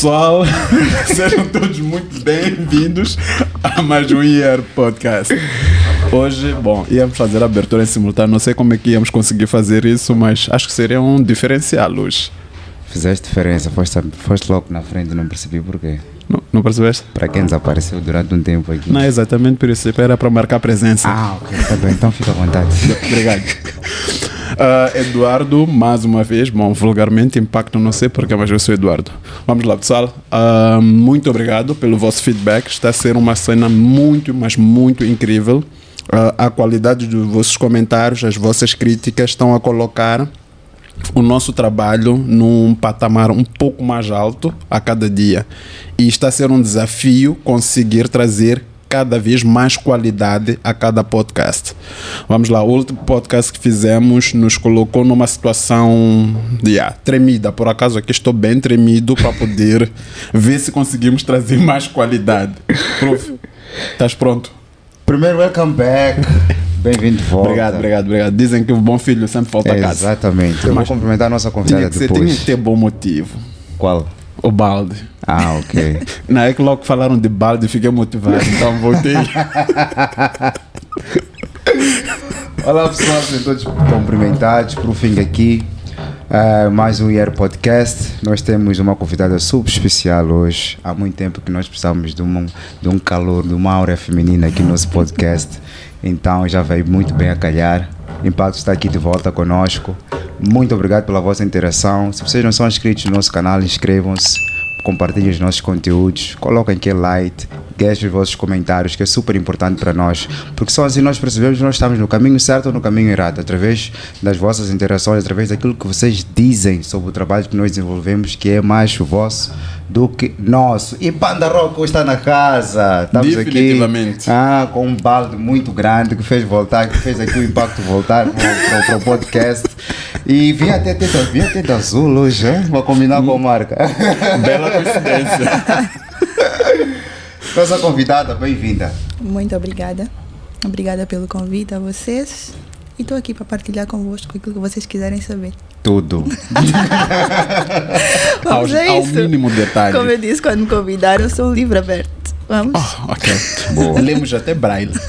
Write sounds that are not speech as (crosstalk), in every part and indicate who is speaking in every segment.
Speaker 1: pessoal, (laughs) sejam todos muito bem-vindos a mais um IR Podcast. Hoje, bom, íamos fazer a abertura em simultâneo, não sei como é que íamos conseguir fazer isso, mas acho que seria um diferencial hoje.
Speaker 2: Fizeste diferença, foste, foste logo na frente, não percebi porquê.
Speaker 1: Não, não percebeste?
Speaker 2: Para quem desapareceu durante um tempo aqui.
Speaker 1: Não exatamente por isso, era para marcar presença.
Speaker 2: Ah, ok, tá bem, então fica à vontade.
Speaker 1: Obrigado. (laughs) Uh, Eduardo, mais uma vez, bom, vulgarmente impacto, não sei porque, mas eu sou Eduardo. Vamos lá, pessoal. Uh, muito obrigado pelo vosso feedback. Está a ser uma cena muito, mas muito incrível. Uh, a qualidade dos vossos comentários, as vossas críticas estão a colocar o nosso trabalho num patamar um pouco mais alto a cada dia. E está a ser um desafio conseguir trazer cada vez mais qualidade a cada podcast. Vamos lá, o último podcast que fizemos nos colocou numa situação yeah, tremida. Por acaso aqui estou bem tremido para poder (laughs) ver se conseguimos trazer mais qualidade. Prof, estás pronto?
Speaker 2: Primeiro, welcome back. (laughs) Bem-vindo de volta.
Speaker 1: Obrigado, obrigado, obrigado. Dizem que o bom filho sempre volta
Speaker 2: é,
Speaker 1: a casa.
Speaker 2: Exatamente. Eu
Speaker 1: Mas
Speaker 2: vou cumprimentar a nossa convidada depois.
Speaker 1: tinha que ter bom motivo.
Speaker 2: Qual?
Speaker 1: O balde.
Speaker 2: Ah, ok. (laughs)
Speaker 1: Na é que logo falaram de balde, fiquei motivado, então voltei. (laughs)
Speaker 2: Olá pessoal, sejam todos cumprimentados por fim aqui. Uh, mais um IR Podcast. Nós temos uma convidada super especial hoje. Há muito tempo que nós precisamos de um, de um calor, de uma aura feminina aqui no nosso podcast. Então já veio muito bem a calhar. Impacto está aqui de volta conosco. Muito obrigado pela vossa interação. Se vocês não são inscritos no nosso canal, inscrevam-se, compartilhem os nossos conteúdos, coloquem aquele like, deixem os vossos comentários, que é super importante para nós, porque só assim nós percebemos que nós estamos no caminho certo ou no caminho errado, através das vossas interações, através daquilo que vocês dizem sobre o trabalho que nós desenvolvemos, que é mais vosso do que nosso. E Panda Rock está na casa. Estamos aqui ah, com um balde muito grande que fez voltar, que fez aqui o impacto voltar para o podcast. E vim até ter vim até de azul hoje? Vou combinar com a marca.
Speaker 1: Bela coincidência. (laughs)
Speaker 2: Nossa convidada, bem-vinda.
Speaker 3: Muito obrigada. Obrigada pelo convite a vocês. E estou aqui para partilhar convosco aquilo que vocês quiserem saber.
Speaker 2: Tudo. (laughs)
Speaker 3: Vamos
Speaker 1: ao,
Speaker 3: a
Speaker 1: ao
Speaker 3: isso.
Speaker 1: mínimo detalhe.
Speaker 3: Como eu disse, quando me convidaram, eu sou um livro aberto. Vamos?
Speaker 1: Oh, ok. Lemos até braille. (laughs)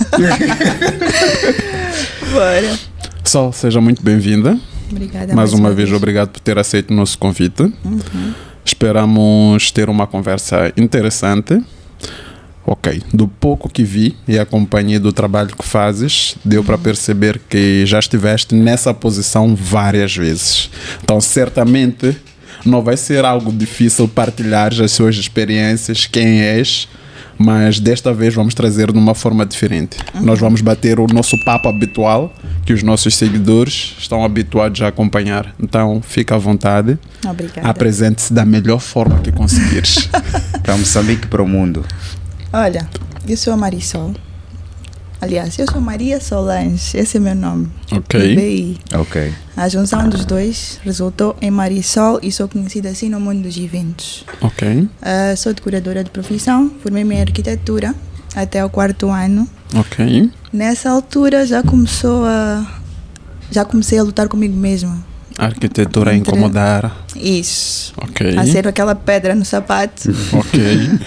Speaker 3: Bora.
Speaker 1: Sol, seja muito bem-vinda.
Speaker 3: Obrigada.
Speaker 1: Mais uma vez, obrigado por ter aceito o nosso convite. Esperamos ter uma conversa interessante. Ok, do pouco que vi e acompanhei do trabalho que fazes, deu para perceber que já estiveste nessa posição várias vezes. Então, certamente, não vai ser algo difícil partilhar as suas experiências, quem és, mas desta vez vamos trazer de uma forma diferente. Nós vamos bater o nosso papo habitual, que os nossos seguidores estão habituados a acompanhar. Então, fica à vontade,
Speaker 3: Obrigada.
Speaker 1: apresente-se da melhor forma que conseguires. (laughs)
Speaker 2: Para Moçambique, para o mundo.
Speaker 3: Olha, eu sou a Marisol. Aliás, eu sou Maria Solange. Esse é meu nome.
Speaker 1: Ok.
Speaker 3: BI.
Speaker 2: Ok.
Speaker 3: A junção dos dois resultou em Marisol e sou conhecida assim no mundo dos eventos.
Speaker 1: ok,
Speaker 3: Ah, sou decoradora de profissão, formei-me em arquitetura até o quarto ano.
Speaker 1: ok.
Speaker 3: Nessa altura já começou a já comecei a lutar comigo mesma.
Speaker 1: A arquitetura a
Speaker 3: Entre-
Speaker 1: incomodar.
Speaker 3: Isso.
Speaker 1: Ok.
Speaker 3: A ser aquela pedra no sapato. (laughs)
Speaker 1: Ok.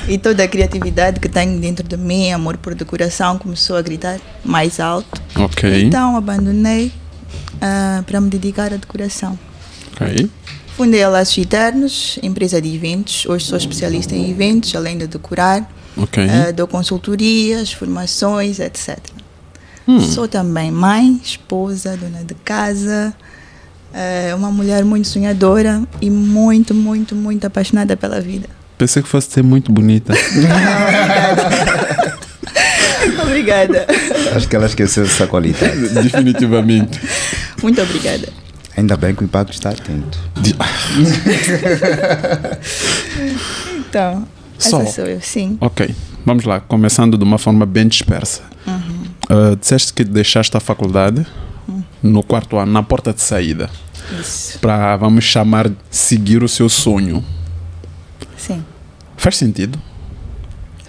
Speaker 3: e toda a criatividade que tenho dentro de mim, amor por decoração, começou a gritar mais alto.
Speaker 1: Ok.
Speaker 3: Então abandonei ah, para me dedicar à decoração.
Speaker 1: Ok.
Speaker 3: Fundei a Laços Eternos, empresa de eventos. Hoje sou especialista em eventos, além de decorar. Ah, dou consultorias, formações, etc.
Speaker 1: Hum.
Speaker 3: Sou também mãe, esposa, dona de casa, ah, uma mulher muito sonhadora e muito, muito, muito apaixonada pela vida.
Speaker 1: Pensei que fosse ser muito bonita. (laughs)
Speaker 3: obrigada.
Speaker 2: Acho que ela esqueceu essa qualidade. (laughs)
Speaker 1: Definitivamente.
Speaker 3: Muito obrigada.
Speaker 2: Ainda bem que o impacto está atento.
Speaker 1: De- (laughs)
Speaker 3: Então,
Speaker 1: Só.
Speaker 3: essa sou eu, sim.
Speaker 1: Ok. Vamos lá. Começando de uma forma bem dispersa. Ah, disseste que deixaste a faculdade no quarto ano, na porta de saída.
Speaker 3: Isso.
Speaker 1: Para, vamos chamar, seguir o seu sonho.
Speaker 3: Sim,
Speaker 1: Faz sentido?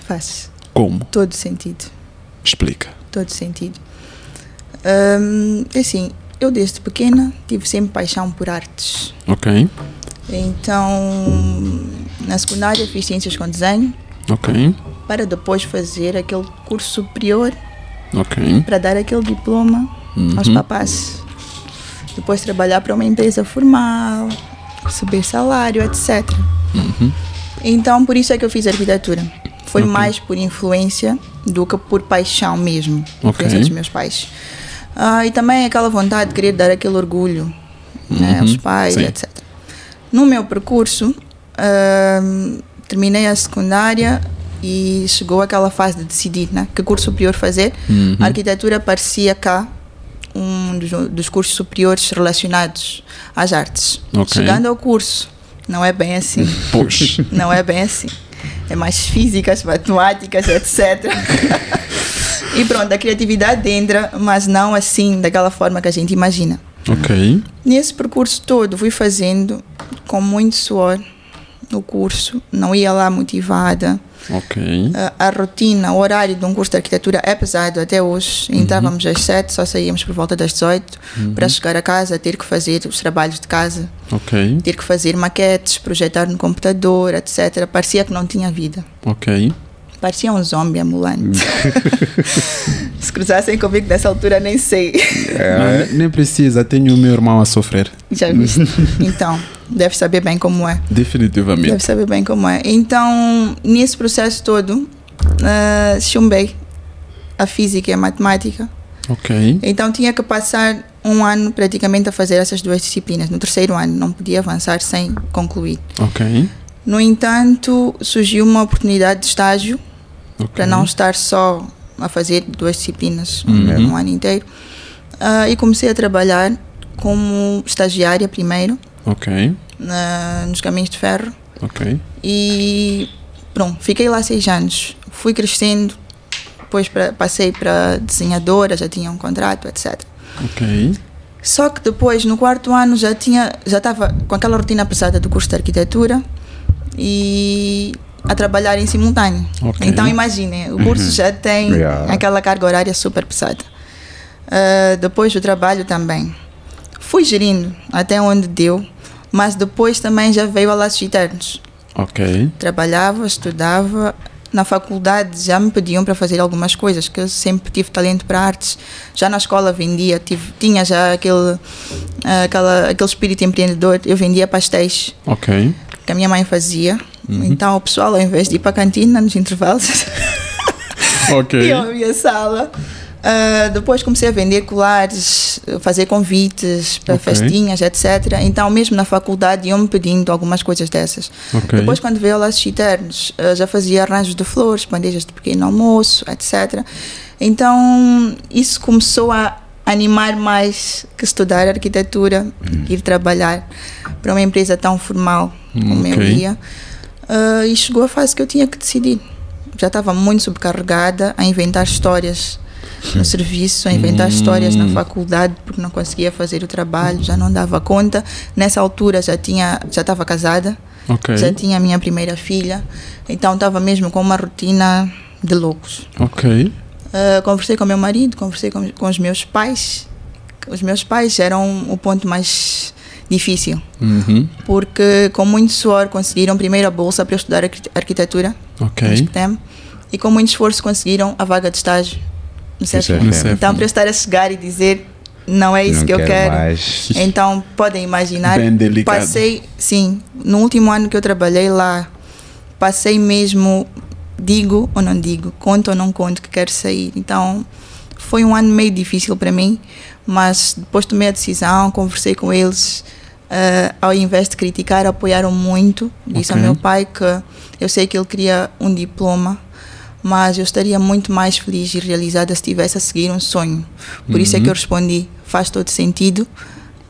Speaker 3: faz
Speaker 1: Como?
Speaker 3: todo sentido.
Speaker 1: Explica.
Speaker 3: Todo sentido. Hum, assim, eu desde pequena tive sempre paixão por artes.
Speaker 1: Ok.
Speaker 3: Então, Na secundária fiz ciências com desenho,
Speaker 1: Ok.
Speaker 3: para depois fazer aquele curso superior
Speaker 1: Ok.
Speaker 3: para dar aquele diploma aos papás. Depois trabalhar para uma empresa formal, receber salário, etc. Então, por isso é que eu fiz arquitetura. Foi
Speaker 1: Ok.
Speaker 3: mais por influência do que por paixão mesmo.
Speaker 1: Ok.
Speaker 3: Influência dos meus pais. Ah, e também aquela vontade de querer dar aquele orgulho né, aos pais,
Speaker 1: Sim.
Speaker 3: etc. No meu percurso, ahm, terminei a secundária e chegou aquela fase de decidir né, que curso superior fazer. A arquitetura parecia cá um dos, dos cursos superiores relacionados às artes.
Speaker 1: Ok.
Speaker 3: Chegando ao curso, não é bem assim. (laughs)
Speaker 1: Pois. (laughs)
Speaker 3: Não é bem assim. É mais físicas, matemáticas, etc. (laughs) e pronto, a criatividade entra, mas não assim, daquela forma que a gente imagina.
Speaker 1: ok.
Speaker 3: Nesse percurso todo, fui fazendo com muito suor o curso, não ia lá motivada.
Speaker 1: Ok.
Speaker 3: A, a rotina, o horário de um curso de arquitetura é pesado até hoje. Entrávamos às 7, só saíamos por volta das 18 para chegar a casa, ter que fazer os trabalhos de casa,
Speaker 1: Ok.
Speaker 3: ter que fazer maquetes, projetar no computador, etc. Parecia que não tinha vida.
Speaker 1: Ok.
Speaker 3: Parecia um zombie ambulante. (laughs) Se cruzassem comigo nessa altura, nem sei.
Speaker 1: Não, ne- nem precisa, tenho o meu irmão a sofrer.
Speaker 3: Já viste? (laughs) Então, deve saber bem como é.
Speaker 1: Definitivamente.
Speaker 3: Deve saber bem como é. Então, nesse processo todo, ah, chumbei a física e a matemática.
Speaker 1: Ok.
Speaker 3: Então, tinha que passar um ano praticamente a fazer essas duas disciplinas. No terceiro ano, não podia avançar sem concluir.
Speaker 1: Ok.
Speaker 3: No entanto, surgiu uma oportunidade de estágio
Speaker 1: Ok.
Speaker 3: para não estar só a fazer duas disciplinas
Speaker 1: Uhum.
Speaker 3: um ano inteiro. Ah, e comecei a trabalhar como estagiária primeiro
Speaker 1: Ok.
Speaker 3: nos caminhos de ferro
Speaker 1: Ok.
Speaker 3: e pronto, fiquei lá seis anos. Fui crescendo, depois pra, passei para desenhadora, já tinha um contrato, etc.
Speaker 1: Ok.
Speaker 3: Só que depois, no quarto ano, já tinha já estava com aquela rotina pesada do curso de arquitetura e a trabalhar em simultâneo.
Speaker 1: Ok.
Speaker 3: Então imaginem, o curso já tem
Speaker 2: Yeah.
Speaker 3: aquela carga horária super pesada. Ah, depois do trabalho também. Fui gerindo até onde deu, mas depois também já veio a laços eternos.
Speaker 1: Ok.
Speaker 3: Trabalhava, estudava. Na faculdade já me pediam para fazer algumas coisas, que eu sempre tive talento para artes. Já na escola vendia, tive, tinha já aquele, ah, aquela, aquele espírito empreendedor. Eu vendia pastéis
Speaker 1: Ok.
Speaker 3: Que a minha mãe fazia. Então o pessoal, ao invés de ir para a cantina nos intervalos, (laughs)
Speaker 1: Ok. (laughs)
Speaker 3: iam à minha sala. Ah, depois comecei a vender colares, fazer convites para
Speaker 1: Ok.
Speaker 3: festinhas, etc. Então, mesmo na faculdade, iam-me pedindo algumas coisas dessas.
Speaker 1: Ok.
Speaker 3: Depois, quando veio Laços Eternos, ah, já fazia arranjos de flores, bandejas de pequeno almoço, etc. Então, isso começou a animar mais que estudar arquitetura, ir trabalhar para uma empresa tão formal como eu
Speaker 1: Ok.
Speaker 3: ia. Ah, e chegou a fase que eu tinha que decidir. Já estava muito sobrecarregada a inventar histórias no serviço, a inventar histórias na faculdade porque não conseguia fazer o trabalho, já não dava conta. Nessa altura já tinha, já estava casada,
Speaker 1: Ok.
Speaker 3: já tinha a minha primeira filha, então estava mesmo com uma rotina de loucos.
Speaker 1: Ok.
Speaker 3: Ah, conversei com meu marido, conversei com, com os meus pais. Os meus pais eram o ponto mais difícil,
Speaker 1: Uhum.
Speaker 3: porque com muito suor conseguiram primeiro a bolsa para eu estudar arquite- arquitetura no
Speaker 1: Ok.
Speaker 3: SPTEM e com muito esforço conseguiram a vaga de estágio no.
Speaker 2: No
Speaker 1: CEFIM.
Speaker 3: Então, para eu estar a chegar e dizer não é isso
Speaker 2: Não
Speaker 3: que eu quero,
Speaker 2: mais.
Speaker 3: então podem imaginar.
Speaker 1: Bem delicado.
Speaker 3: Passei, sim, no último ano que eu trabalhei lá, passei mesmo, digo ou não digo, conto ou não conto que quero sair. Então foi um ano meio difícil para mim, mas depois tomei a decisão, conversei com eles. eh, ao invés de criticar, apoiaram muito. Disse ao
Speaker 1: Ok.
Speaker 3: meu pai que eu sei que ele queria um diploma, mas eu estaria muito mais feliz e realizada se estivesse a seguir um sonho. Por isso é que eu respondi: faz todo sentido.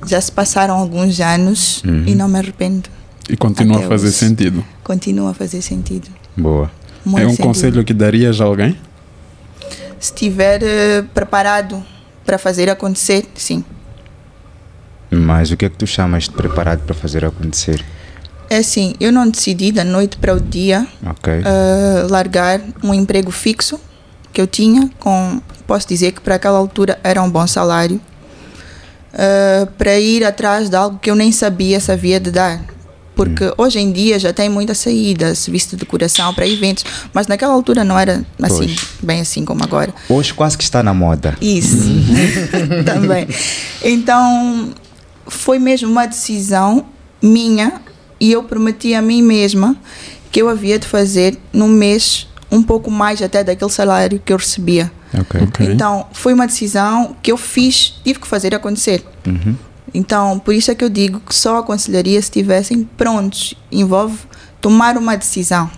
Speaker 3: Já se passaram alguns anos e não me arrependo.
Speaker 1: E continua
Speaker 3: Até
Speaker 1: a fazer
Speaker 3: hoje.
Speaker 1: sentido.
Speaker 3: Continua a fazer sentido.
Speaker 2: Boa.
Speaker 3: Muito
Speaker 1: é um
Speaker 3: sentido.
Speaker 1: conselho que darias a alguém?
Speaker 3: Se estiver eh, preparado para fazer acontecer, sim.
Speaker 2: Mas o que é que tu chamas de preparado para fazer acontecer?
Speaker 3: É assim, eu não decidi da noite para o dia
Speaker 2: Ok.
Speaker 3: eh, largar um emprego fixo que eu tinha, com, posso dizer que para aquela altura era um bom salário, eh, para ir atrás de algo que eu nem sabia se havia de dar. Porque hoje em dia já tem muita saída, serviço de decoração para eventos, mas naquela altura não era assim,
Speaker 2: Pois.
Speaker 3: bem assim como agora.
Speaker 2: Hoje quase que está na moda.
Speaker 3: Isso, (laughs) também. Então, foi mesmo uma decisão minha e eu prometi a mim mesma que eu havia de fazer num mês um pouco mais até daquele salário que eu recebia.
Speaker 2: Ok.
Speaker 1: Ok.
Speaker 3: Então, foi uma decisão que eu fiz, tive que fazer acontecer.
Speaker 2: Uhum.
Speaker 3: Então, por isso é que eu digo que só aconselharia se estivessem prontos. Envolve tomar uma decisão.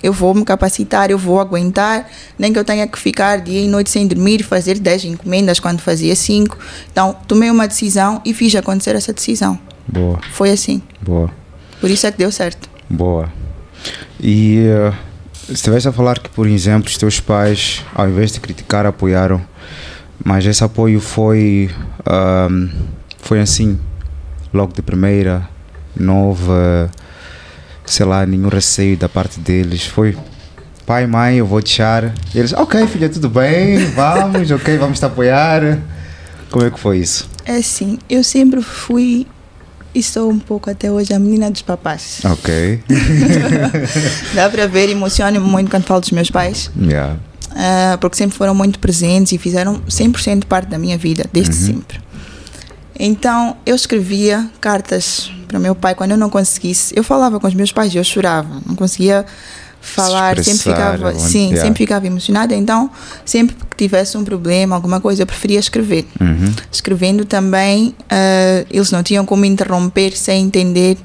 Speaker 3: Eu vou me capacitar, eu vou aguentar, nem que eu tenha que ficar dia e noite sem dormir, fazer 10 encomendas quando fazia 5. Então, tomei uma decisão e fiz acontecer essa decisão.
Speaker 2: Boa,
Speaker 3: Foi assim.
Speaker 2: boa,
Speaker 3: Por isso é que deu certo.
Speaker 2: boa. E uh, estiveste a falar que, por exemplo, os teus pais, ao invés de criticar, apoiaram, mas esse apoio foi, ahm, foi assim, logo de primeira, nova, sei lá, nenhum receio da parte deles. Foi pai, mãe, eu vou deixar. E eles, ok, filha, tudo bem, vamos, ok, vamos te apoiar. Como é que foi isso?
Speaker 3: É assim, eu sempre fui e sou um pouco até hoje a menina dos papás.
Speaker 2: Ok. (laughs)
Speaker 3: Dá para ver, emociono-me muito quando falo dos meus pais.
Speaker 2: Yeah.
Speaker 3: Ah, porque sempre foram muito presentes e fizeram 100% parte da minha vida, desde sempre. Então, eu escrevia cartas para meu pai quando eu não conseguisse. Eu falava com os meus pais e eu chorava, não conseguia falar, sempre
Speaker 2: expressar,
Speaker 3: ficava,
Speaker 2: onde-
Speaker 3: sim,
Speaker 2: yeah.
Speaker 3: sempre ficava emocionada. Então, sempre que tivesse um problema, alguma coisa, eu preferia escrever.
Speaker 2: Uhum.
Speaker 3: Escrevendo também, ah, eles não tinham como interromper sem entender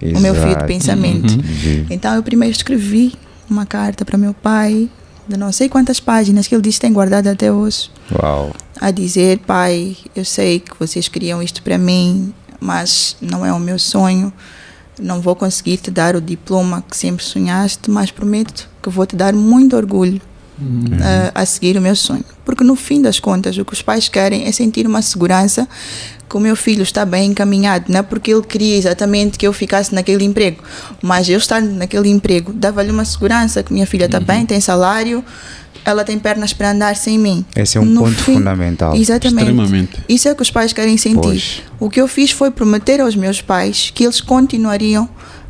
Speaker 3: o meu fio de
Speaker 2: Exato.
Speaker 3: pensamento.
Speaker 2: Vi.
Speaker 3: Então eu primeiro escrevi uma carta para meu pai, de não sei quantas páginas, que ele disse que tem guardado até hoje,
Speaker 2: Uau.
Speaker 3: a dizer: Pai, eu sei que vocês queriam isto para mim, mas não é o meu sonho. Não vou conseguir te dar o diploma que sempre sonhaste, mas prometo que vou te dar muito orgulho ah, a seguir o meu sonho. Porque no fim das contas, o que os pais querem é sentir uma segurança que o meu filho está bem encaminhado, não é porque ele queria exatamente que eu ficasse naquele emprego, mas eu estar naquele emprego dava-lhe uma segurança que minha filha está bem, tem salário, ela tem pernas para andar sem mim.
Speaker 2: Esse é um
Speaker 3: No
Speaker 2: ponto fundamental.
Speaker 3: Exatamente.
Speaker 1: Extremamente.
Speaker 3: Isso é o que os pais querem sentir.
Speaker 2: Pois.
Speaker 3: O que eu fiz foi prometer aos meus pais que eles continuariam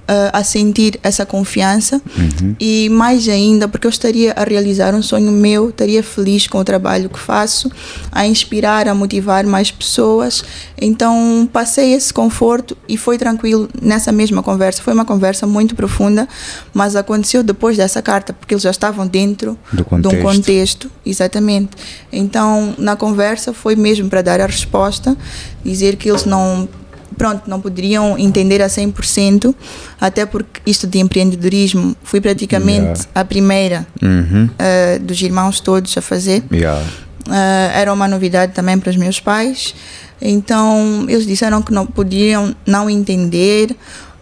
Speaker 3: ah, a sentir essa confiança
Speaker 2: Uhum.
Speaker 3: e mais ainda porque eu estaria a realizar um sonho meu, estaria feliz com o trabalho que faço, a inspirar, a motivar mais pessoas. Então passei esse conforto e foi tranquilo nessa mesma conversa. Foi uma conversa muito profunda, mas aconteceu depois dessa carta, porque eles já estavam dentro
Speaker 2: Do
Speaker 3: de um
Speaker 2: contexto,
Speaker 3: exatamente. Então, na conversa foi mesmo para dar a resposta, dizer que eles não pronto, não poderiam entender a 100%, até porque isto de empreendedorismo fui praticamente
Speaker 2: Yeah.
Speaker 3: a primeira
Speaker 2: Uhum.
Speaker 3: ah, dos irmãos todos a fazer.
Speaker 2: Yeah.
Speaker 3: Ah, era uma novidade também para os meus pais. Então, eles disseram que não podiam não entender,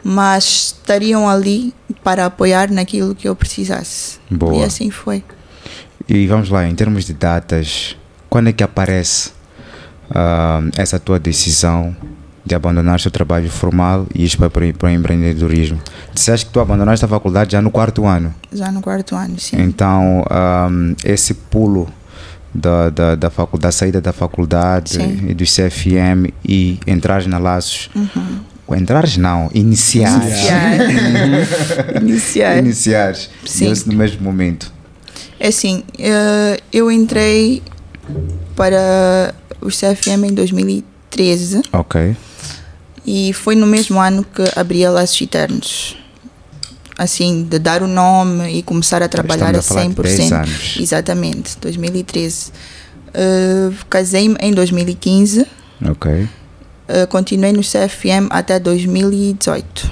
Speaker 3: mas estariam ali para apoiar naquilo que eu precisasse.
Speaker 2: Boa.
Speaker 3: E assim foi.
Speaker 2: E vamos lá, em termos de datas, quando é que aparece ah, essa tua decisão de abandonar o seu trabalho formal e ir para, para o empreendedorismo? Disseste que tu abandonaste a faculdade já no quarto ano.
Speaker 3: Já no quarto ano, sim.
Speaker 2: Então, ah, esse pulo da, da, da, facu- da saída da faculdade
Speaker 3: Sim.
Speaker 2: e do CFM e entrares na Laços.
Speaker 3: Uhum.
Speaker 2: Entrares não, iniciares.
Speaker 3: Iniciar. Iniciar. (laughs)
Speaker 2: Iniciares.
Speaker 3: Sim.
Speaker 2: Deu-se no mesmo momento.
Speaker 3: É assim, eh, eu entrei para o CFM em 2013
Speaker 2: Ok.
Speaker 3: e foi no mesmo ano que abri a Laços Eternos. Assim, de dar o nome e começar a trabalhar a
Speaker 2: Estamos a falar de
Speaker 3: 100%.
Speaker 2: 10 anos.
Speaker 3: Exatamente, 2013. Eh, Casei-me em 2015,
Speaker 2: Ok.
Speaker 3: eh, continuei no CFM até 2018.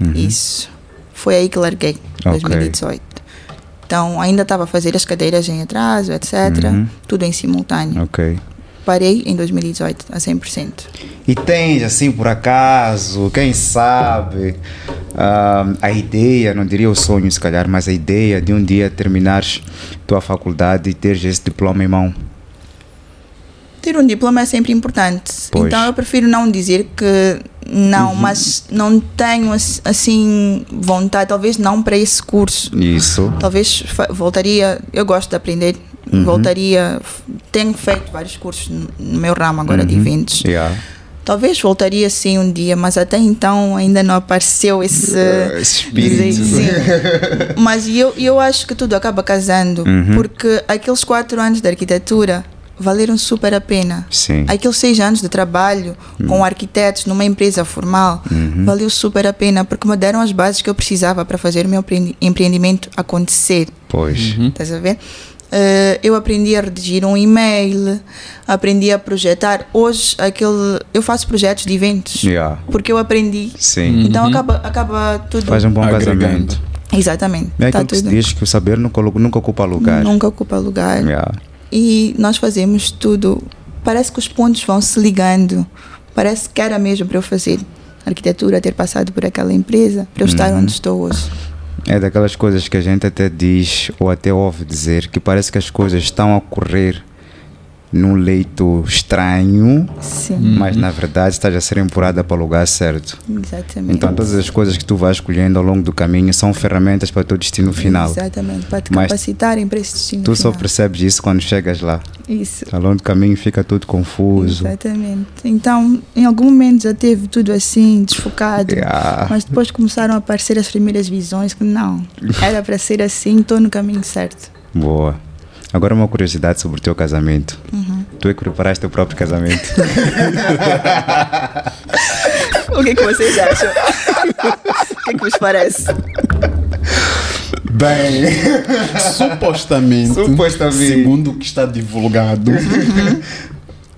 Speaker 2: Uhum.
Speaker 3: Isso. Foi aí que larguei,
Speaker 2: Ok.
Speaker 3: 2018. Então, ainda estava a fazer as cadeiras em atraso, etc.
Speaker 2: Uhum.
Speaker 3: Tudo em simultâneo.
Speaker 2: Ok.
Speaker 3: Parei em 2018, a 100%.
Speaker 2: E tens, assim, por acaso, quem sabe, ah, a ideia, não diria o sonho se calhar, mas a ideia de um dia terminares tua faculdade e teres esse diploma em mão.
Speaker 3: Ter um diploma é sempre importante.
Speaker 2: Pois.
Speaker 3: Então, eu prefiro não dizer que não, mas não tenho ass- assim vontade, talvez não para esse curso.
Speaker 2: Isso.
Speaker 3: Talvez voltaria, eu gosto de aprender, voltaria, f- tenho feito vários cursos no meu ramo agora de
Speaker 2: Uhum.
Speaker 3: eventos.
Speaker 2: Yeah.
Speaker 3: Talvez voltaria sim um dia, mas até então ainda não apareceu esse, (laughs)
Speaker 2: Esse espírito.
Speaker 3: Sim. Mas eu, eu acho que tudo acaba casando,
Speaker 2: Uhum.
Speaker 3: porque aqueles quatro anos de arquitetura valeram super a pena.
Speaker 2: Sim.
Speaker 3: Aqueles seis anos de trabalho com arquitetos numa empresa formal valeu super a pena, porque me deram as bases que eu precisava para fazer o meu empreendi- empreendimento acontecer.
Speaker 2: Pois.
Speaker 3: Estás a ver? Eh, eu aprendi a redigir um e-mail, aprendi a projetar. Hoje, aquele, eu faço projetos de eventos,
Speaker 2: Yeah.
Speaker 3: porque eu aprendi.
Speaker 2: Sim.
Speaker 3: Então acaba, acaba tudo.
Speaker 2: Faz um bom
Speaker 1: Agregando.
Speaker 2: casamento.
Speaker 3: Exatamente.
Speaker 2: É
Speaker 3: tá
Speaker 2: aquilo que se diz que o saber nunca, nunca ocupa lugar.
Speaker 3: Nunca ocupa lugar.
Speaker 2: Yeah.
Speaker 3: E nós fazemos tudo. Parece que os pontos vão se ligando. Parece que era mesmo para eu fazer arquitetura, ter passado por aquela empresa, para eu estar
Speaker 2: Uhum.
Speaker 3: onde estou hoje.
Speaker 2: É daquelas coisas que a gente até diz ou até ouve dizer que parece que as coisas estão a ocorrer num leito estranho,
Speaker 3: Sim,
Speaker 2: mas na verdade estás a ser empurrada para o lugar certo.
Speaker 3: exatamente.
Speaker 2: Então todas as coisas que tu vais escolhendo ao longo do caminho são ferramentas para o teu destino final.
Speaker 3: Exatamente, para te
Speaker 2: Mas
Speaker 3: capacitarem para esse destino
Speaker 2: Tu só
Speaker 3: final.
Speaker 2: percebes isso quando chegas lá.
Speaker 3: Isso.
Speaker 2: Ao longo do caminho fica tudo confuso.
Speaker 3: Exatamente. Então, em algum momento já teve tudo assim, desfocado.
Speaker 2: Yeah.
Speaker 3: Mas depois começaram a aparecer as primeiras visões que não, era para ser assim, estou no caminho certo.
Speaker 2: Boa. Agora uma curiosidade sobre o teu casamento.
Speaker 3: Uhum.
Speaker 2: Tu é que preparaste teu próprio casamento. (laughs)
Speaker 3: O que é que vocês acham? o que é que vos parece?
Speaker 2: Bem,
Speaker 1: Supostamente,
Speaker 2: Supostamente.
Speaker 1: segundo o que está divulgado,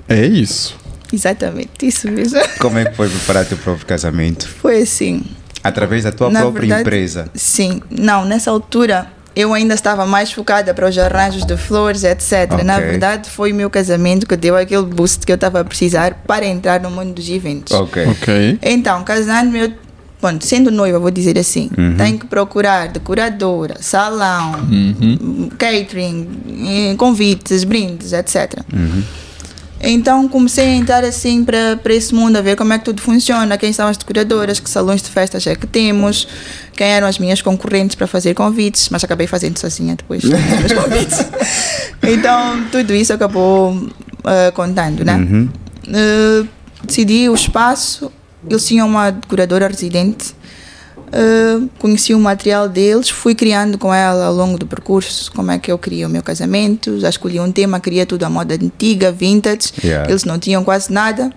Speaker 1: é isso.
Speaker 3: Exatamente, isso mesmo.
Speaker 2: como é que foi preparar teu próprio casamento?
Speaker 3: Foi assim.
Speaker 2: Através da tua
Speaker 3: Na
Speaker 2: própria
Speaker 3: verdade,
Speaker 2: empresa.
Speaker 3: Sim, não, nessa altura eu ainda estava mais focada para os arranjos de flores, etc. Na
Speaker 2: Ok.
Speaker 3: verdade, foi o meu casamento que deu aquele boost que eu estava a precisar para entrar no mundo dos eventos.
Speaker 2: Ok.
Speaker 1: Ok.
Speaker 3: Então, casando-me, eu, bom, sendo noiva, vou dizer assim,
Speaker 2: Uhum.
Speaker 3: tenho que procurar decoradora, salão,
Speaker 1: Uhum.
Speaker 3: catering, eh, convites, brindes, etc.
Speaker 2: Uhum.
Speaker 3: Então comecei a entrar assim para esse mundo, a ver como é que tudo funciona, quem são as decoradoras, que salões de festas é que temos, quem eram as minhas concorrentes para fazer convites, mas acabei fazendo sozinha depois (laughs) meus convites. (laughs) Então tudo isso acabou eh, contando, né?
Speaker 2: Uhum.
Speaker 3: Eh, decidi o espaço, eles tinham uma decoradora residente, eh, conheci o material deles, fui criando com ela ao longo do percurso como é que eu queria o meu casamento, já escolhi um tema, queria tudo à moda antiga, vintage,
Speaker 2: Yeah.
Speaker 3: eles não tinham quase nada.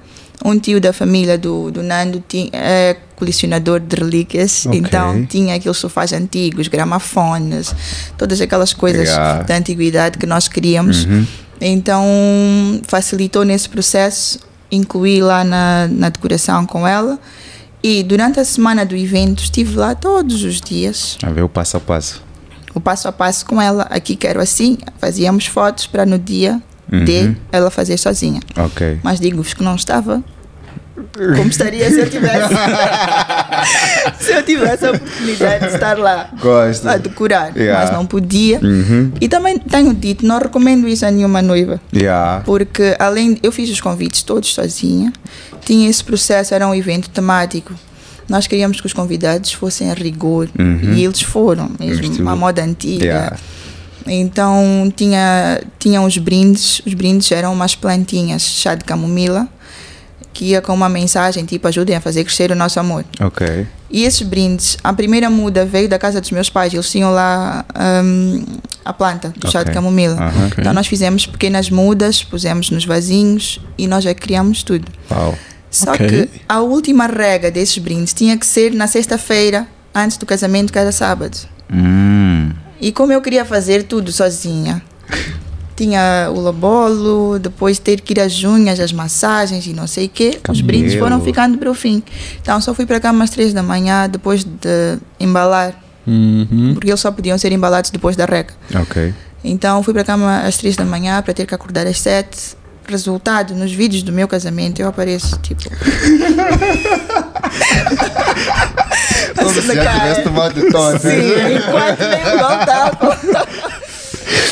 Speaker 3: Um tio da família do, do Nando tinha, é colecionador de relíquias,
Speaker 2: Ok.
Speaker 3: então tinha aqueles sofás antigos, gramafones, todas aquelas coisas
Speaker 2: Yeah.
Speaker 3: da antiguidade que nós queríamos.
Speaker 2: Uhum.
Speaker 3: Então facilitou nesse processo, incluí lá na, na decoração com ela. E durante a semana do evento estive lá todos os dias,
Speaker 2: A ver o passo a passo.
Speaker 3: o passo a passo com ela. Aqui quero assim, fazíamos fotos para no dia de
Speaker 2: Uhum.
Speaker 3: ela fazer sozinha.
Speaker 2: Ok.
Speaker 3: Mas digo-vos que não estava como estaria se eu tivesse (laughs) se eu tivesse a oportunidade de estar lá
Speaker 2: Gosto.
Speaker 3: a decorar,
Speaker 2: Yeah.
Speaker 3: mas não podia.
Speaker 2: Uhum.
Speaker 3: E também tenho dito, não recomendo isso a nenhuma noiva.
Speaker 2: Yeah.
Speaker 3: Porque além eu fiz os convites todos sozinha, tinha esse processo, era um evento temático. Nós queríamos que os convidados fossem a rigor
Speaker 2: Uhum.
Speaker 3: e eles foram, mesmo uma moda antiga.
Speaker 2: Yeah.
Speaker 3: Então tinha, tinha os brindes, os brindes eram umas plantinhas, chá de camomila, que ia com uma mensagem tipo ajudem a fazer crescer o nosso amor.
Speaker 2: Ok.
Speaker 3: E esses brindes, a primeira muda veio da casa dos meus pais, eles tinham lá hum, a planta do chá de camomila.
Speaker 2: Aham.
Speaker 1: Ok.
Speaker 3: Então nós fizemos pequenas mudas, pusemos nos vasinhos e nós já criamos tudo.
Speaker 2: Uau.
Speaker 3: Só
Speaker 1: Ok.
Speaker 3: que a última rega desses brindes tinha que ser na sexta-feira, antes do casamento, era sábado.
Speaker 2: Hum.
Speaker 3: E como eu queria fazer tudo sozinha, tinha o labolo, depois ter que ir às unhas, as massagens e não sei o quê, os brindes foram ficando para o fim. Então só fui para cá umas três da manhã, depois de embalar,
Speaker 1: Uhum.
Speaker 3: porque eles só podiam ser embalados depois da rega.
Speaker 2: Ok.
Speaker 3: Então fui para cá às três da manhã para ter que acordar às sete. Resultado, nos vídeos do meu casamento eu apareço tipo. (laughs)
Speaker 2: Como se já tivesse tomado tosse.
Speaker 3: Sim, enquanto nem voltava.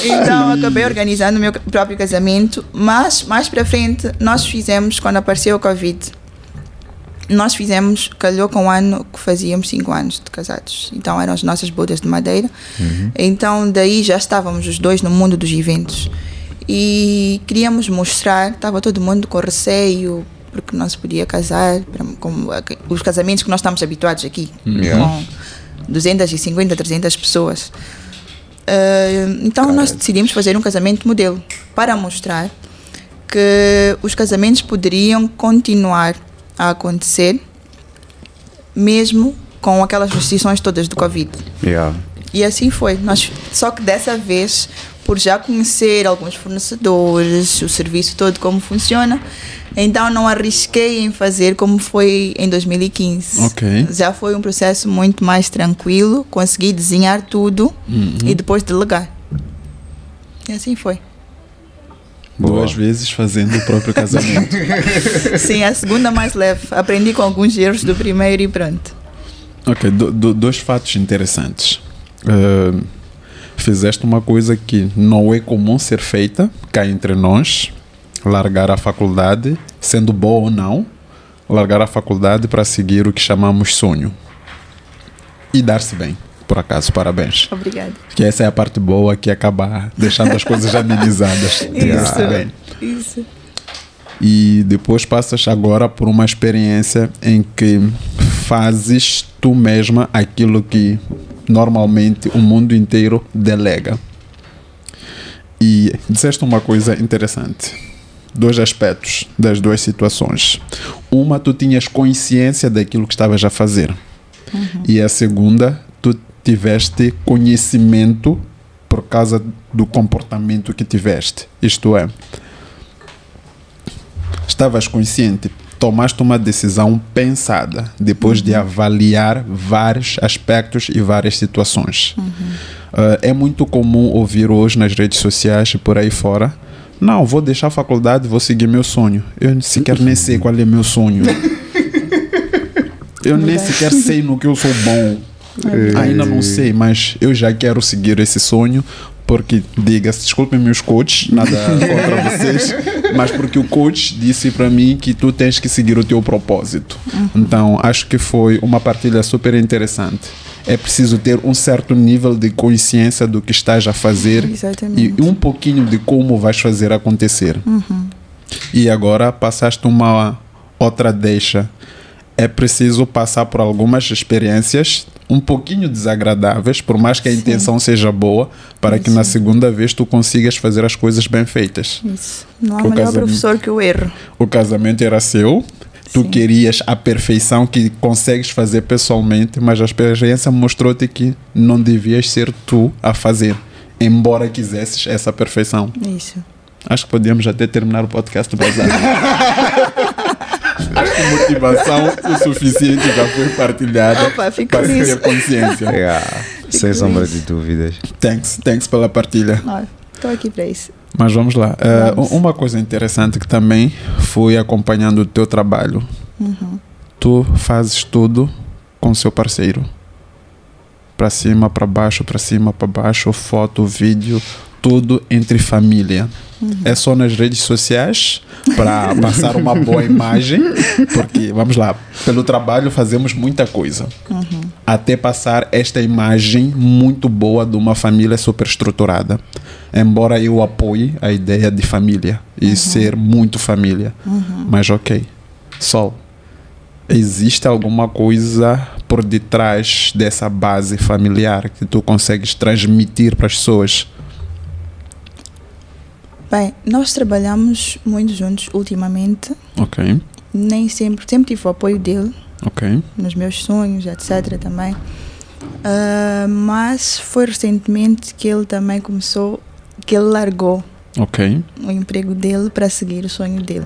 Speaker 3: Então acabei organizando o meu próprio casamento, mas mais para frente nós fizemos quando apareceu o Covid. Nós fizemos, calhou com o ano que fazíamos 5 anos de casados. Então eram as nossas bodas de madeira. Então daí já estávamos os dois no mundo dos eventos. E queríamos mostrar, estava todo mundo com receio, porque não se podia casar, como os casamentos que nós estamos habituados aqui,
Speaker 2: Yeah.
Speaker 3: com 250, 300 pessoas. Ah, então nós decidimos fazer um casamento modelo para mostrar que os casamentos poderiam continuar a acontecer mesmo com aquelas restrições todas do Covid.
Speaker 2: Yeah.
Speaker 3: E assim foi. Nós, só que dessa vez, por já conhecer alguns fornecedores, o serviço todo como funciona, então não arrisquei em fazer como foi em 2015.
Speaker 1: Ok.
Speaker 3: Já foi um processo muito mais tranquilo, consegui desenhar tudo e depois delegar. E assim foi.
Speaker 1: Duas vezes fazendo o próprio casamento. (laughs)
Speaker 3: Sim, a segunda mais leve. Aprendi com alguns erros do primeiro e pronto.
Speaker 1: ok, do- do- dois fatos interessantes. Uh, fizeste uma coisa que não é comum ser feita cá entre nós, largar a faculdade, sendo boa ou não, largar a faculdade para seguir o que chamamos sonho. E dar-se bem, por acaso, parabéns.
Speaker 3: Obrigada.
Speaker 1: Que essa é a parte boa que acaba deixando as coisas amenizadas. Dar-se (laughs) bem.
Speaker 3: Isso.
Speaker 1: E depois passas agora por uma experiência em que fazes tu mesma aquilo que normalmente o mundo inteiro delega. E disseste uma coisa interessante. Dois aspectos das duas situações. Uma, tu tinhas consciência daquilo que estavas a fazer. E a segunda, tu tiveste conhecimento por causa do comportamento que tiveste. Isto é, estavas consciente, tomaste uma decisão pensada, depois de avaliar vários aspectos e várias situações. Ah, é muito comum ouvir hoje nas redes sociais e por aí fora. Não, vou deixar a faculdade, vou seguir meu sonho. Eu sequer nem sei qual é meu sonho. Eu nem sequer sei no que eu sou bom. Ainda não sei, mas eu já quero seguir esse sonho porque, diga-se, desculpem meus coaches, nada contra vocês, mas porque o coach disse para mim que tu tens que seguir o teu propósito. Então, acho que foi uma partilha super interessante. É preciso ter um certo nível de consciência do que estás a fazer
Speaker 3: Exatamente.
Speaker 1: e um pouquinho de como vais fazer acontecer. E agora passaste uma outra deixa. É preciso passar por algumas experiências um pouquinho desagradáveis, por mais que a
Speaker 3: Sim.
Speaker 1: intenção seja boa, para que na
Speaker 3: Isso.
Speaker 1: segunda vez tu consigas fazer as coisas bem feitas.
Speaker 3: Isso. Não há
Speaker 1: O
Speaker 3: melhor
Speaker 1: casamento-
Speaker 3: professor que o erro.
Speaker 1: O casamento era seu, tu
Speaker 3: Sim.
Speaker 1: querias a perfeição que consegues fazer pessoalmente, mas a experiência mostrou-te que não devias ser tu a fazer, embora quisesses essa perfeição.
Speaker 3: Isso.
Speaker 1: Acho que podíamos até terminar o podcast basado. (laughs) Acho que motivação o suficiente já foi partilhada
Speaker 3: Opa,
Speaker 1: para ter consciência.
Speaker 2: Yeah. Sem sombra de dúvidas.
Speaker 1: Thanks, thanks pela partilha.
Speaker 3: Estou aqui para isso.
Speaker 1: Mas vamos lá. Uh,
Speaker 3: Vamos.
Speaker 1: uma coisa interessante que também fui acompanhando o teu trabalho.
Speaker 3: Uhum.
Speaker 1: Tu fazes tudo com seu parceiro. Para cima, para baixo, para cima, para baixo, foto, vídeo, tudo entre família. É só nas redes sociais para passar uma boa imagem, porque vamos lá, pelo trabalho fazemos muita coisa. Até passar esta imagem muito boa de uma família super estruturada. Embora eu apoie a ideia de família e ser muito família. Mas ok. Sol, existe alguma coisa por detrás dessa base familiar que tu consegues transmitir para as pessoas?
Speaker 3: Bem, nós trabalhamos muito juntos ultimamente.
Speaker 1: Ok,
Speaker 3: Nem sempre, sempre tive o apoio dele
Speaker 1: ok,
Speaker 3: nos meus sonhos, etc. também. Ah, mas foi recentemente que ele também começou, que ele largou
Speaker 1: ok,
Speaker 3: o emprego dele para seguir o sonho dele.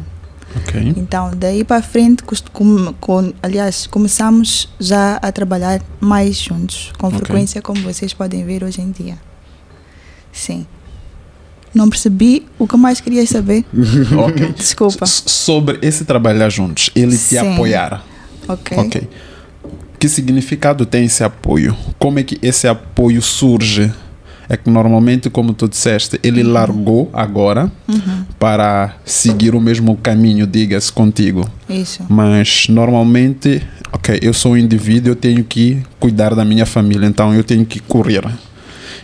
Speaker 1: ok.
Speaker 3: Então, daí para frente, com, com, aliás, começamos já a trabalhar mais juntos, com
Speaker 1: Ok.
Speaker 3: frequência, como vocês podem ver hoje em dia. Sim. Não percebi o que mais querias saber. (laughs)
Speaker 1: ok. (laughs)
Speaker 3: Desculpa.
Speaker 1: S- Sobre esse trabalhar juntos, ele te
Speaker 3: Sim.
Speaker 1: apoiar.
Speaker 3: Ok.
Speaker 1: Ok. Que significado tem esse apoio? Como é que esse apoio surge? É que normalmente, como tu disseste, ele largou agora
Speaker 3: Uhum.
Speaker 1: para seguir o mesmo caminho, diga-se contigo.
Speaker 3: Isso.
Speaker 1: Mas normalmente, ok, eu sou um indivíduo, eu tenho que cuidar da minha família, então eu tenho que correr.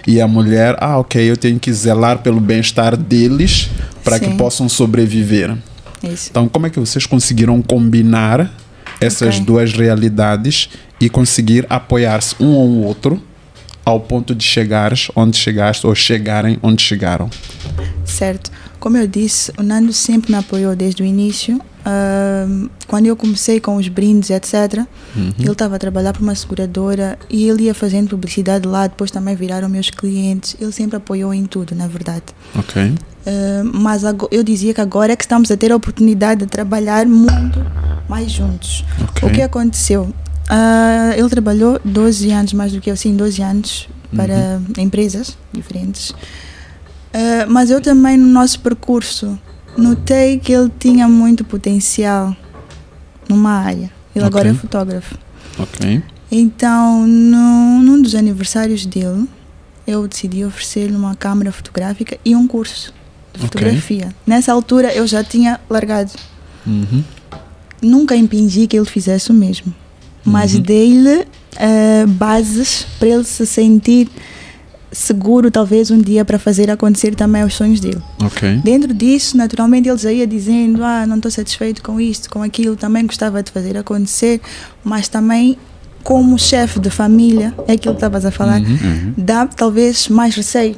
Speaker 1: E a mulher, ah, ok, eu tenho que zelar pelo bem-estar deles para que possam sobreviver.
Speaker 3: Isso.
Speaker 1: Então, como é que vocês conseguiram combinar essas
Speaker 3: Ok.
Speaker 1: duas realidades e conseguir apoiar-se um ao outro ao ponto de chegares onde chegaste ou chegarem onde chegaram?
Speaker 3: Certo. Como eu disse, o Nando sempre me apoiou desde o início. Ahm, quando eu comecei com os brindes, etc., ele estava a trabalhar para uma seguradora e ele ia fazendo publicidade lá, depois também viraram meus clientes. Ele sempre apoiou em tudo, na verdade.
Speaker 1: Ok.
Speaker 3: Ah, mas eu dizia que agora é que estamos a ter a oportunidade de trabalhar muito mais juntos.
Speaker 1: Ok.
Speaker 3: O que aconteceu? Ah, ele trabalhou 12 anos, mais do que eu, sim, 12 anos para empresas diferentes. Ah, mas eu também, no nosso percurso, notei que ele tinha muito potencial numa área. Ele agora é fotógrafo.
Speaker 1: Ok.
Speaker 3: Então, no, num dos aniversários dele, eu decidi oferecer-lhe uma câmera fotográfica e um curso de fotografia. Nessa altura, eu já tinha largado.
Speaker 1: Uhum.
Speaker 3: Nunca impedi que ele fizesse o mesmo, mas
Speaker 1: Uhum.
Speaker 3: dei-lhe eh, bases para ele se sentir seguro, talvez um dia, para fazer acontecer também os sonhos dele.
Speaker 1: Ok.
Speaker 3: Dentro disso, naturalmente, ele já ia dizendo: Ah, não estou satisfeito com isto, com aquilo, também gostava de fazer acontecer, mas também, como chefe de família, é aquilo que estavas a falar,
Speaker 1: Uhum.
Speaker 3: dá talvez mais receio.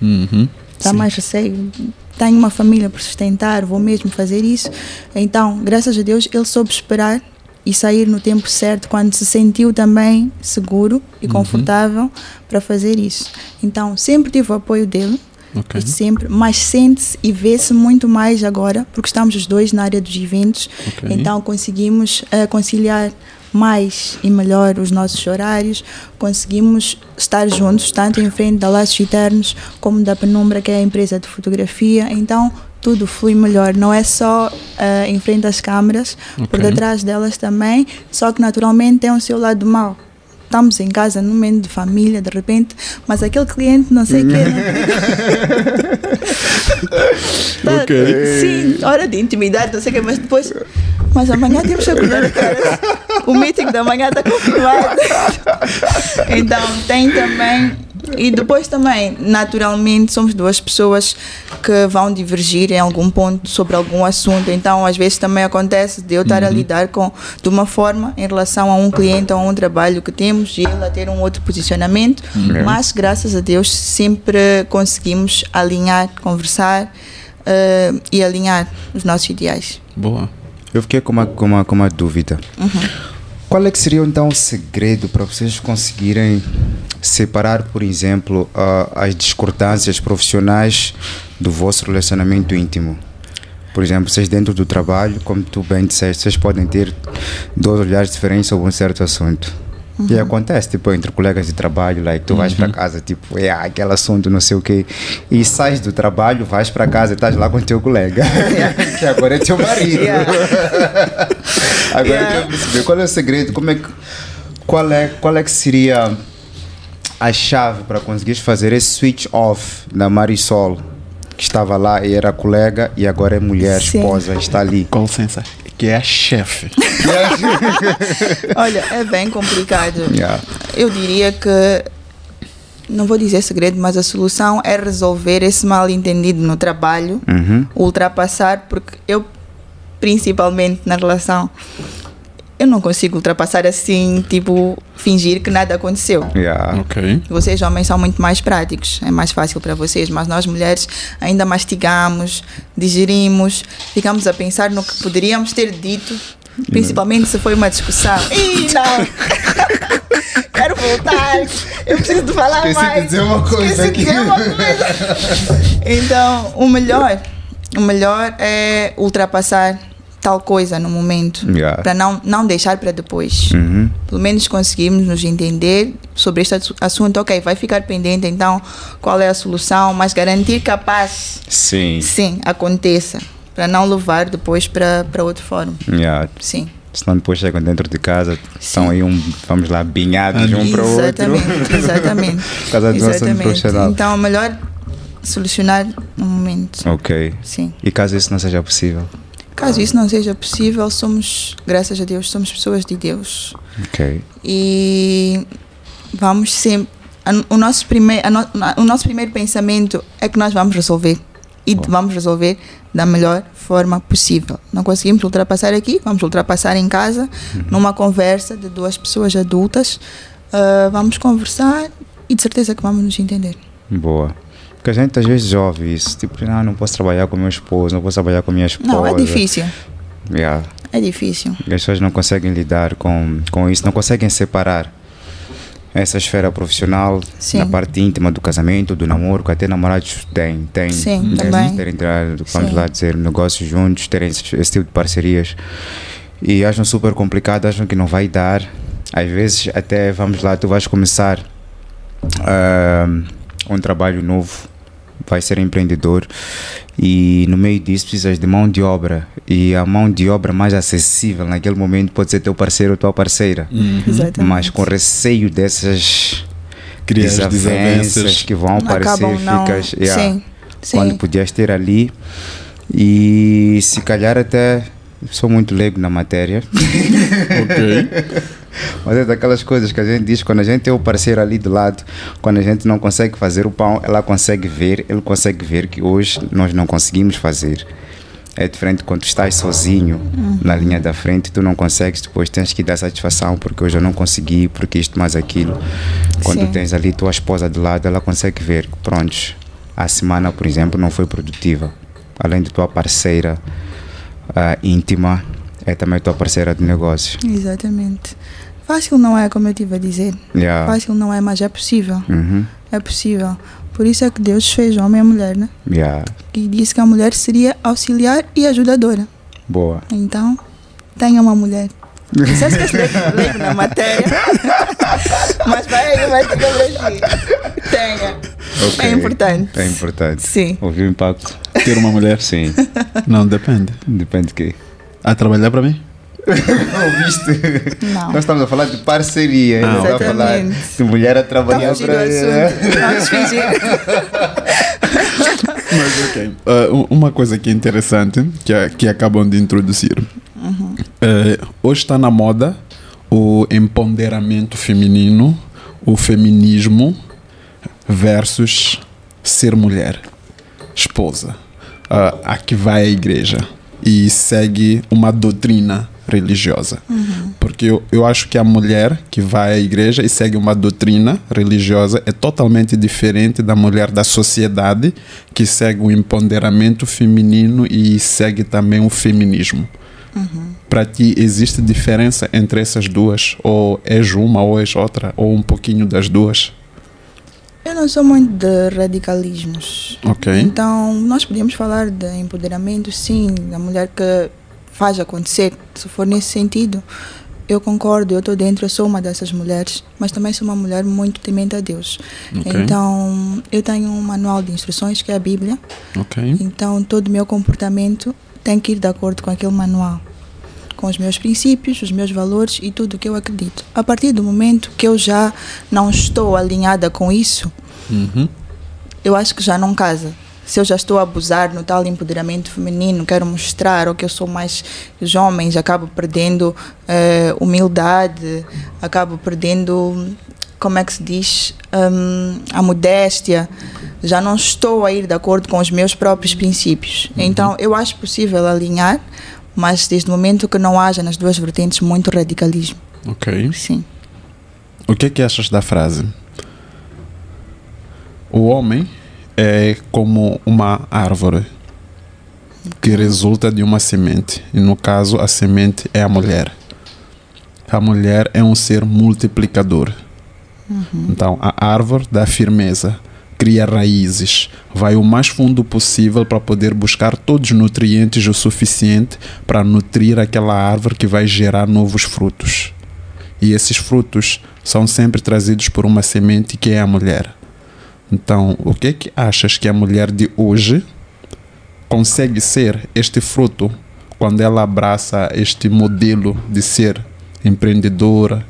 Speaker 1: Uhum.
Speaker 3: Dá
Speaker 1: Sim.
Speaker 3: mais receio. Tenho uma família por sustentar, vou mesmo fazer isso. Então, graças a Deus, ele soube esperar e sair no tempo certo, quando se sentiu também seguro e
Speaker 1: Uhum.
Speaker 3: confortável para fazer isso. Então, sempre tive o apoio dele.
Speaker 1: Ok.
Speaker 3: E sempre, mas sente-se e vê-se muito mais agora, porque estamos os dois na área dos eventos,
Speaker 1: Ok.
Speaker 3: então conseguimos eh, conciliar mais e melhor os nossos horários, conseguimos estar juntos, tanto em frente da Laços Eternos como da Penumbra, que é a empresa de fotografia, então tudo flui melhor, não é só eh, em frente às câmaras, por
Speaker 1: Ok.
Speaker 3: detrás delas também, só que naturalmente tem o seu lado mau. Estamos em casa, num momento de família, de repente, mas aquele cliente, não sei o quê, (laughs) Tá,
Speaker 1: Ok.
Speaker 3: Sim, hora de intimidade, não sei o que, mas depois. Mas amanhã temos que acordar caras. O meeting da manhã está confirmado. (laughs) Então tem também. E depois também, naturalmente, somos duas pessoas que vão divergir em algum ponto sobre algum assunto. Então, às vezes também acontece de eu estar a lidar com de uma forma em relação a um cliente ou a um trabalho que temos e ele a ter um outro posicionamento. Mas, graças a Deus, sempre conseguimos alinhar, conversar eh, e alinhar os nossos ideais.
Speaker 1: Boa.
Speaker 2: Eu fiquei com uma, com uma, com uma dúvida. Qual é que seria então o segredo para vocês conseguirem separar, por exemplo, ah, as discordâncias profissionais do vosso relacionamento íntimo? Por exemplo, vocês dentro do trabalho, como tu bem disseste, vocês podem ter dois olhares diferentes sobre um certo assunto. E acontece, tipo, entre colegas de trabalho, like, tu vais para casa, tipo, é aquele assunto, não sei o quê, e sais do trabalho, vais para casa e estás lá com o teu colega, (laughs) (laughs) que agora é teu marido. Agora
Speaker 3: Yeah.
Speaker 2: eu quero perceber qual é o segredo, como é que, qual é, qual é que seria a chave para conseguires fazer esse switch off da Marisol, que estava lá e era colega e agora é mulher,
Speaker 3: Sim.
Speaker 2: esposa, está ali.
Speaker 1: Com licença. Que é a chefe. (laughs)
Speaker 3: Olha, é bem complicado.
Speaker 2: Yeah.
Speaker 3: Eu diria que, não vou dizer segredo, mas a solução é resolver esse mal entendido no trabalho,
Speaker 2: Uhum.
Speaker 3: ultrapassar, porque eu, principalmente na relação, eu não consigo ultrapassar assim, tipo, fingir que nada aconteceu.
Speaker 2: Yeah.
Speaker 1: Ok.
Speaker 3: Vocês homens são muito mais práticos, é mais fácil para vocês, mas nós mulheres ainda mastigamos, digerimos, ficamos a pensar no que poderíamos ter dito, principalmente se foi uma discussão. (laughs) Ih, não! (laughs) Quero voltar, eu preciso de falar
Speaker 2: Esqueci de
Speaker 3: mais.
Speaker 2: dizer uma coisa
Speaker 3: Esqueci de
Speaker 2: aqui.
Speaker 3: dizer uma coisa. (laughs) Então, o melhor, o melhor é ultrapassar tal coisa no momento,
Speaker 2: Yeah.
Speaker 3: para não, não deixar para depois
Speaker 2: Uhum.
Speaker 3: pelo menos conseguimos nos entender sobre este assu- assunto. Ok, vai ficar pendente então qual é a solução, mas garantir que a paz,
Speaker 2: Sim.
Speaker 3: sim, aconteça, para não levar depois para para outro fórum.
Speaker 2: Yeah.
Speaker 3: Sim.
Speaker 2: Senão depois chegam dentro de casa, estão aí um, vamos lá, binhados um para o outro.
Speaker 3: exatamente, exatamente. (laughs)
Speaker 2: Por causa do assunto profissional.
Speaker 3: Então é melhor solucionar no momento.
Speaker 2: Ok.
Speaker 3: Sim.
Speaker 2: E caso isso não seja possível?
Speaker 3: Caso isso não seja possível, somos, graças a Deus, somos pessoas de Deus.
Speaker 2: Ok.
Speaker 3: e vamos sempre o nosso primeiro a no- o nosso primeiro pensamento é que nós vamos resolver e
Speaker 2: Bom.
Speaker 3: vamos resolver da melhor forma possível. Não conseguimos ultrapassar aqui, vamos ultrapassar em casa, numa conversa de duas pessoas adultas. Uh, vamos conversar e de certeza que vamos nos entender.
Speaker 2: Boa. Porque a gente às vezes ouve isso, tipo, não, não posso trabalhar com meu esposo, não posso trabalhar com minha esposa.
Speaker 3: Não, é difícil.
Speaker 2: Yeah.
Speaker 3: É difícil.
Speaker 2: As pessoas não conseguem lidar com, com isso, não conseguem separar essa esfera profissional
Speaker 3: Sim.
Speaker 2: na parte íntima do casamento, do namoro, que até namorados têm, têm,
Speaker 3: Sim, também.
Speaker 2: terem, vamos lá dizer, negócios juntos, terem esse, esse tipo de parcerias e acham super complicado, acham que não vai dar. Às vezes até, vamos lá, tu vais começar ah, um trabalho novo, vai ser empreendedor e no meio disso precisas de mão de obra e a mão de obra mais acessível naquele momento pode ser teu parceiro ou tua parceira.
Speaker 3: Exatamente.
Speaker 2: Mas com receio dessas desavenças. que vão aparecer,
Speaker 3: Acabam não.
Speaker 2: ficas yeah,
Speaker 3: Sim, sim.
Speaker 2: quando podias ter ali. E se calhar até sou muito leigo na matéria, (laughs)
Speaker 1: Ok.
Speaker 2: Mas é daquelas coisas que a gente diz quando a gente tem o parceiro ali do lado, quando a gente não consegue fazer o pão, ela consegue ver, ele consegue ver que hoje nós não conseguimos fazer. É diferente quando estás sozinho na linha da frente, tu não consegues, depois tens que dar satisfação porque hoje eu não consegui, porque isto mais aquilo. Quando
Speaker 3: Sim.
Speaker 2: tens ali tua esposa do lado, ela consegue ver que, prontos, a semana, por exemplo, não foi produtiva. Além de tua parceira ah, íntima, é também tua parceira de negócio.
Speaker 3: Exatamente. Fácil não é, como eu estive a dizer.
Speaker 2: Yeah.
Speaker 3: Fácil não é, mas é possível.
Speaker 2: Uhum.
Speaker 3: É possível. Por isso é que Deus fez homem e mulher, né?
Speaker 2: Yeah.
Speaker 3: E disse que a mulher seria auxiliar e ajudadora.
Speaker 2: Boa.
Speaker 3: Então, tenha uma mulher. Eu estou leigo na matéria. (laughs) Mas vai aí, vai ter que. Tenha.
Speaker 2: Ok.
Speaker 3: É importante.
Speaker 2: É importante.
Speaker 3: Sim.
Speaker 2: Ouviu o impacto?
Speaker 1: Ter uma mulher?
Speaker 2: Sim.
Speaker 1: Não, depende.
Speaker 2: Depende de quê?
Speaker 1: A trabalhar para mim?
Speaker 2: Ouviste?
Speaker 3: Não.
Speaker 2: Nós estamos a falar de parceria, Não estamos a falar de mulher a trabalhar para.
Speaker 3: Vamos fingir.
Speaker 1: Mas ok. Uh, uma coisa que é interessante, que, é- que acabam de introduzir. Uh, hoje está na moda o empoderamento feminino, o feminismo versus ser mulher, esposa. Uh, a que vai à igreja e segue uma doutrina religiosa. Porque eu, eu acho que a mulher que vai à igreja e segue uma doutrina religiosa é totalmente diferente da mulher da sociedade que segue o empoderamento feminino e segue também o feminismo. Para ti, existe diferença entre essas duas? Ou és uma ou és outra? Ou um pouquinho das duas?
Speaker 3: Eu não sou muito de radicalismos.
Speaker 1: Ok.
Speaker 3: Então, nós podemos falar de empoderamento, sim, da mulher que faz acontecer, se for nesse sentido. Eu concordo, eu estou dentro, eu sou uma dessas mulheres, mas também sou uma mulher muito temente a Deus.
Speaker 1: Ok.
Speaker 3: Então, eu tenho um manual de instruções, que é a Bíblia.
Speaker 1: Ok.
Speaker 3: Então, todo o meu comportamento tem que ir de acordo com aquele manual, com os meus princípios, os meus valores e tudo o que eu acredito. A partir do momento que eu já não estou alinhada com isso,
Speaker 1: Uhum.
Speaker 3: eu acho que já não casa. Se eu já estou a abusar no tal empoderamento feminino, quero mostrar ou que eu sou mais que os homens, acabo perdendo eh, humildade, acabo perdendo, como é que se diz, Hum, a modéstia. Já não estou a ir de acordo com os meus próprios princípios. Então, eu acho possível alinhar, mas desde o momento que não haja nas duas vertentes muito radicalismo.
Speaker 1: Ok.
Speaker 3: Sim.
Speaker 1: O que é que achas da frase? O homem é como uma árvore que resulta de uma semente. E no caso, a semente é a mulher. A mulher é um ser multiplicador. Então, a árvore dá firmeza, cria raízes, vai o mais fundo possível para poder buscar todos os nutrientes o suficiente para nutrir aquela árvore que vai gerar novos frutos. E esses frutos são sempre trazidos por uma semente que é a mulher. Então, o que é que achas que a mulher de hoje consegue ser este fruto quando ela abraça este modelo de ser empreendedora,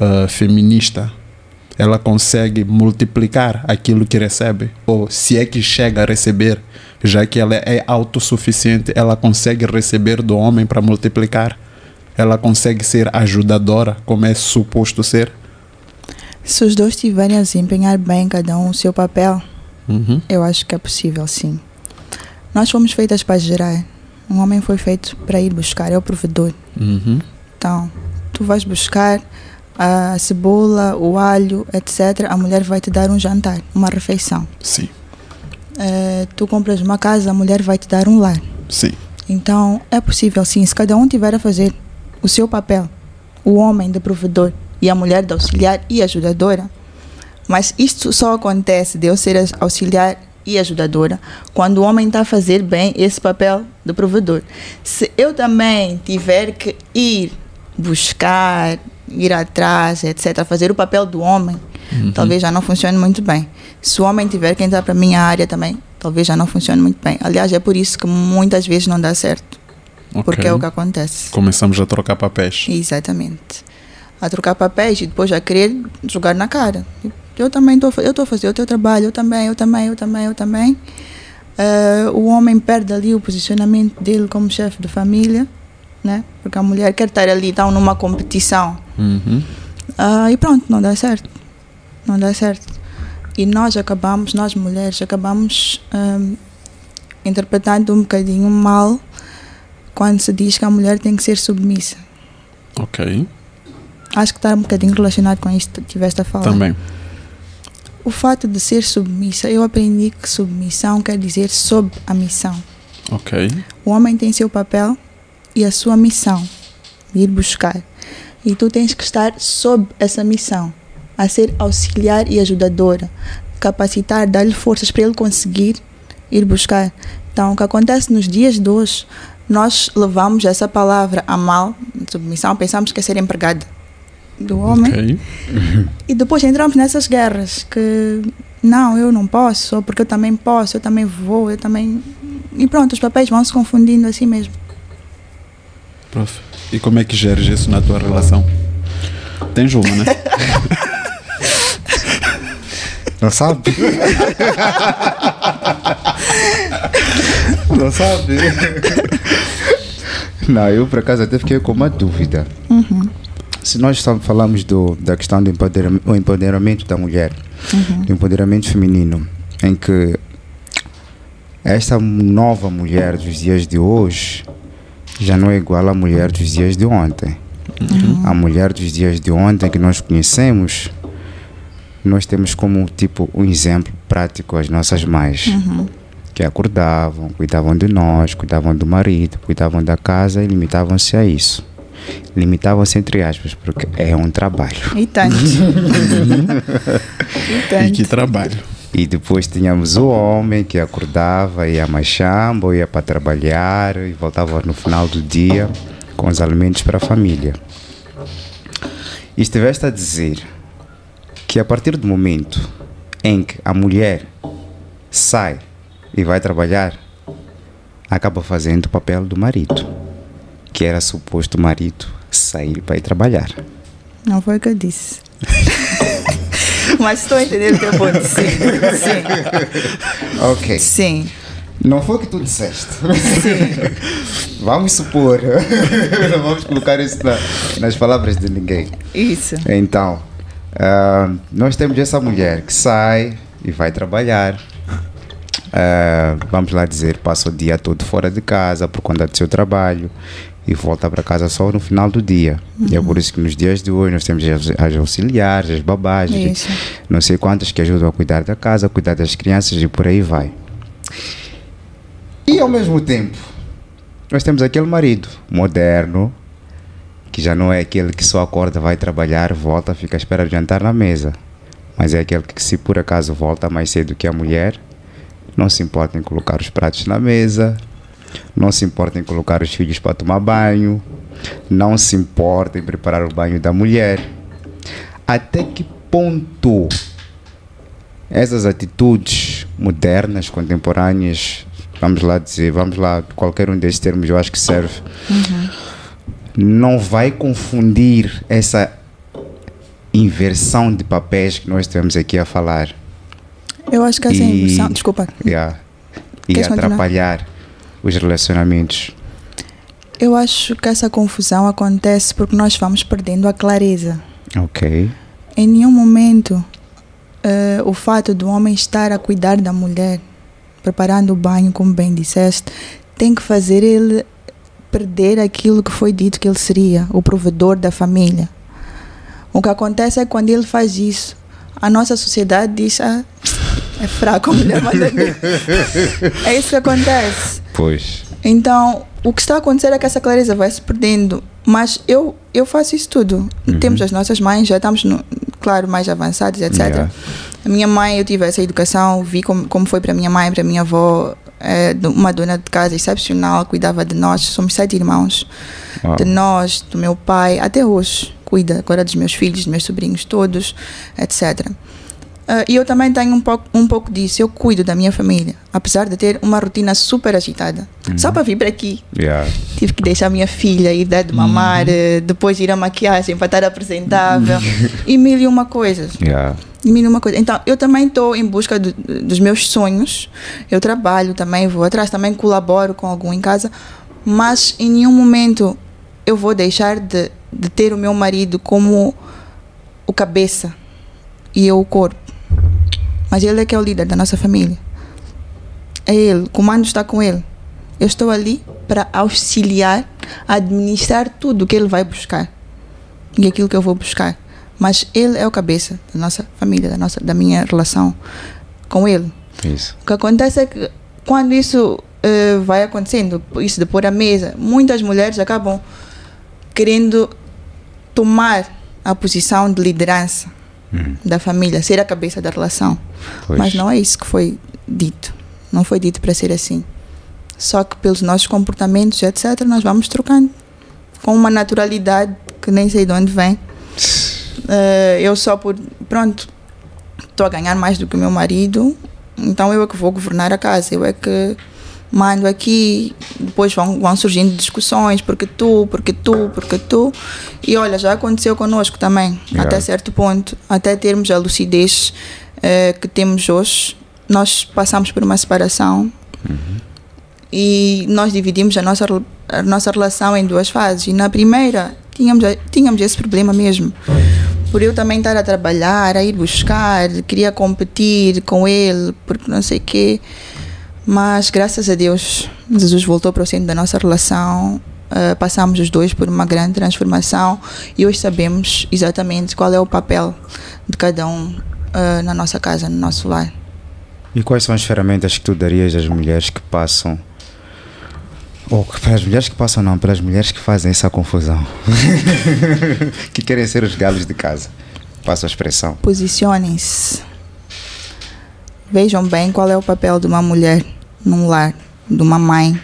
Speaker 1: ah, feminista? Ela consegue multiplicar aquilo que recebe? Ou se é que chega a receber, já que ela é autossuficiente, ela consegue receber do homem para multiplicar? Ela consegue ser ajudadora, como é suposto ser?
Speaker 3: Se os dois estiverem a desempenhar bem cada um o seu papel,
Speaker 1: Uhum.
Speaker 3: Eu acho que é possível, sim. Nós fomos feitas para gerar. Um homem foi feito para ir buscar, é o provedor.
Speaker 1: Uhum.
Speaker 3: Então, tu vais buscar a cebola, o alho, etc. A mulher vai te dar um jantar, uma refeição.
Speaker 1: Sim,
Speaker 3: Eh, tu compras uma casa, a mulher vai te dar um lar.
Speaker 1: sim.
Speaker 3: Então, é possível sim, se cada um tiver a fazer o seu papel, o homem de provedor e a mulher de auxiliar e ajudadora. Mas isto só acontece de eu ser auxiliar e ajudadora quando o homem está a fazer bem esse papel de provedor. Se eu também tiver que ir buscar, ir atrás, etc., fazer o papel do homem, talvez já não funcione muito bem. Se o homem tiver que entrar para a minha área também, talvez já não funcione muito bem. Aliás, é por isso que muitas vezes não dá certo, porque
Speaker 1: Ok.
Speaker 3: é o que acontece.
Speaker 1: Começamos a trocar papéis.
Speaker 3: Exatamente. A trocar papéis e depois a querer jogar na cara. Eu também estou eu estou a fazer o teu trabalho, eu também, eu também, eu também, eu também. Eh, o homem perde ali o posicionamento dele como chefe de família, né? Porque a mulher quer estar ali, então, numa competição.
Speaker 1: Uhum.
Speaker 3: Ah, e pronto, não dá certo. Não dá certo. E nós acabamos, nós mulheres, acabamos ahm, interpretando um bocadinho mal quando se diz que a mulher tem que ser submissa.
Speaker 1: Ok.
Speaker 3: Acho que está um bocadinho relacionado com isto que tiveste a falar.
Speaker 1: Também.
Speaker 3: O fato de ser submissa, eu aprendi que submissão quer dizer sob a missão.
Speaker 1: Ok.
Speaker 3: O homem tem seu papel e a sua missão, de ir buscar. E tu tens que estar sob essa missão, a ser auxiliar e ajudadora, capacitar, dar-lhe forças para ele conseguir ir buscar. Então, o que acontece nos dias de hoje, nós levamos essa palavra a mal, submissão, pensamos que é ser empregada do homem.
Speaker 1: Ok.
Speaker 3: E depois entramos nessas guerras que não, eu não posso, porque eu também posso, eu também vou, eu também. E pronto, os papéis vão se confundindo assim mesmo.
Speaker 1: Prof. E como é que geres isso na tua relação? Tens uma, né? (laughs)
Speaker 2: Não sabe? Não sabe? (laughs) Não, eu por acaso até fiquei com uma dúvida. Se nós falamos do, da questão do empoderam- o empoderamento da mulher, do empoderamento feminino, em que esta nova mulher dos dias de hoje já não é igual à mulher dos dias de ontem. A mulher dos dias de ontem que nós conhecemos, nós temos como tipo um exemplo prático as nossas mães que acordavam, cuidavam de nós, cuidavam do marido, cuidavam da casa e limitavam-se a isso. Limitavam-se entre aspas, porque é um trabalho.
Speaker 3: E tanto. e (laughs)
Speaker 1: E
Speaker 3: tanto.
Speaker 1: que trabalho.
Speaker 2: E depois tínhamos o homem que acordava, ia mais chamba, ia para trabalhar e voltava no final do dia com os alimentos para a família. E estiveste a dizer que a partir do momento em que a mulher sai e vai trabalhar, acaba fazendo o papel do marido, que era suposto o marido sair para ir trabalhar.
Speaker 3: Não foi o que eu disse. (laughs) Mas estou a entender o teu ponto. Sim.
Speaker 2: Ok.
Speaker 3: Sim. Sim.
Speaker 2: Não foi o que tu disseste. Vamos supor. Não (laughs) vamos colocar isso na- nas palavras de ninguém.
Speaker 3: Isso.
Speaker 2: Então, ah, nós temos essa mulher que sai e vai trabalhar. Ah, vamos lá dizer, passa o dia todo fora de casa por conta do seu trabalho e volta para casa só no final do dia. E é por isso que nos dias de hoje nós temos as, as auxiliares, as babás,
Speaker 3: Isso.
Speaker 2: não sei quantas que ajudam a cuidar da casa, a cuidar das crianças e por aí vai. E ao mesmo tempo, nós temos aquele marido moderno, que já não é aquele que só acorda, vai trabalhar, volta, fica à espera de jantar na mesa. Mas é aquele que, se por acaso volta mais cedo que a mulher, não se importa em colocar os pratos na mesa, não se importa em colocar os filhos para tomar banho, não se importa em preparar o banho da mulher. Até que ponto essas atitudes modernas, contemporâneas, vamos lá dizer, vamos lá, qualquer um desses termos eu acho que serve, não vai confundir essa inversão de papéis que nós estamos aqui a falar.
Speaker 3: Eu acho que essa
Speaker 2: E-
Speaker 3: inversão. Desculpa.
Speaker 2: Yeah. E
Speaker 3: continuar?
Speaker 2: atrapalhar os relacionamentos.
Speaker 3: Eu acho que essa confusão acontece porque nós vamos perdendo a clareza.
Speaker 2: Ok.
Speaker 3: Em nenhum momento eh, o fato do homem estar a cuidar da mulher, preparando o banho, como bem disseste, tem que fazer ele perder aquilo que foi dito que ele seria, o provedor da família. O que acontece é que quando ele faz isso, a nossa sociedade diz: ah, é fraco, a mulher manda É isso que acontece.
Speaker 2: Pois.
Speaker 3: Então, o que está a acontecer é que essa clareza vai se perdendo. Mas eu, eu faço isso tudo.
Speaker 2: Uhum.
Speaker 3: Temos as nossas mães, já estamos, no, claro, mais avançados, etc.
Speaker 2: Yeah.
Speaker 3: A minha mãe, eu tive essa educação, vi como, como foi para a minha mãe, para a minha avó, é, uma dona de casa excepcional, cuidava de nós. Somos sete irmãos.
Speaker 2: Uau.
Speaker 3: De nós, do meu pai, até hoje. Cuida agora dos meus filhos, dos meus sobrinhos todos, etc. Ah, e eu também tenho um pouco, um pouco disso. Eu cuido da minha família, apesar de ter uma rotina super agitada. Só para vir para aqui,
Speaker 2: Yeah.
Speaker 3: tive que deixar a minha filha ir dar de mamar, eh, depois ir à maquiagem para estar apresentável (laughs) e mil e uma coisas.
Speaker 2: Yeah.
Speaker 3: E mil e uma coisa. Então, eu também estou em busca do- dos meus sonhos. Eu trabalho também, vou atrás, também colaboro com algum em casa, mas em nenhum momento eu vou deixar de, de ter o meu marido como o cabeça e eu o corpo. Mas ele é que é o líder da nossa família. É ele, o comando está com ele. Eu estou ali para auxiliar, administrar tudo o que ele vai buscar e aquilo que eu vou buscar. Mas ele é o cabeça da nossa família, da, nossa, da minha relação com ele.
Speaker 2: Isso.
Speaker 3: O que acontece é que quando isso eh, vai acontecendo, isso de pôr a mesa, muitas mulheres acabam querendo tomar a posição de liderança da família, ser a cabeça da relação.
Speaker 2: Pois.
Speaker 3: Mas não é isso que foi dito. Não foi dito para ser assim. Só que pelos nossos comportamentos, etc., nós vamos trocando com uma naturalidade que nem sei de onde vem. (sighs) Eh, eu só por. Pronto, estou a ganhar mais do que o meu marido, então eu é que vou governar a casa, eu é que mando aqui, depois vão, vão surgindo discussões, porque tu, porque tu, porque tu. E olha, já aconteceu connosco também,
Speaker 2: Yeah.
Speaker 3: até certo ponto, até termos a lucidez eh, que temos hoje. Nós passamos por uma separação e nós dividimos a nossa, a nossa relação em duas fases. E na primeira, tínhamos, tínhamos esse problema mesmo. Por eu também estar a trabalhar, a ir buscar, queria competir com ele, porque não sei o quê. Mas graças a Deus, Jesus voltou para o centro da nossa relação. ah, passamos os dois por uma grande transformação e hoje sabemos exatamente qual é o papel de cada um ah, na nossa casa, no nosso lar.
Speaker 2: E quais são as ferramentas que tu darias às mulheres que passam? Ou para as mulheres que passam, não, para as mulheres que fazem essa confusão. (laughs) que querem ser os galos de casa. Passo a expressão.
Speaker 3: Posicionem-se. Vejam bem qual é o papel de uma mulher num lar, de uma mãe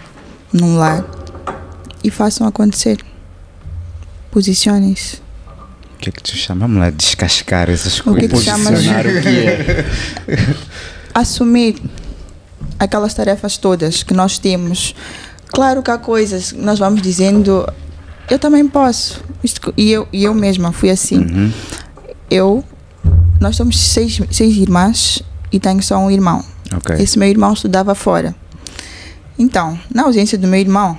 Speaker 3: num lar. E façam acontecer. Posicionem-se.
Speaker 2: O que é que tu chama? Vamos lá descascar essas
Speaker 3: O que
Speaker 2: coisas.
Speaker 3: tu chamas
Speaker 1: Posicionar o que é. (laughs)
Speaker 3: assumir aquelas tarefas todas que nós temos. Claro que há coisas que nós vamos dizendo, eu também posso. Isto, e, eu, e eu mesma fui assim.
Speaker 2: Uhum.
Speaker 3: Eu, nós somos seis, seis irmãs e tenho só um irmão.
Speaker 2: Ok.
Speaker 3: Esse meu irmão estudava fora. Então, na ausência do meu irmão,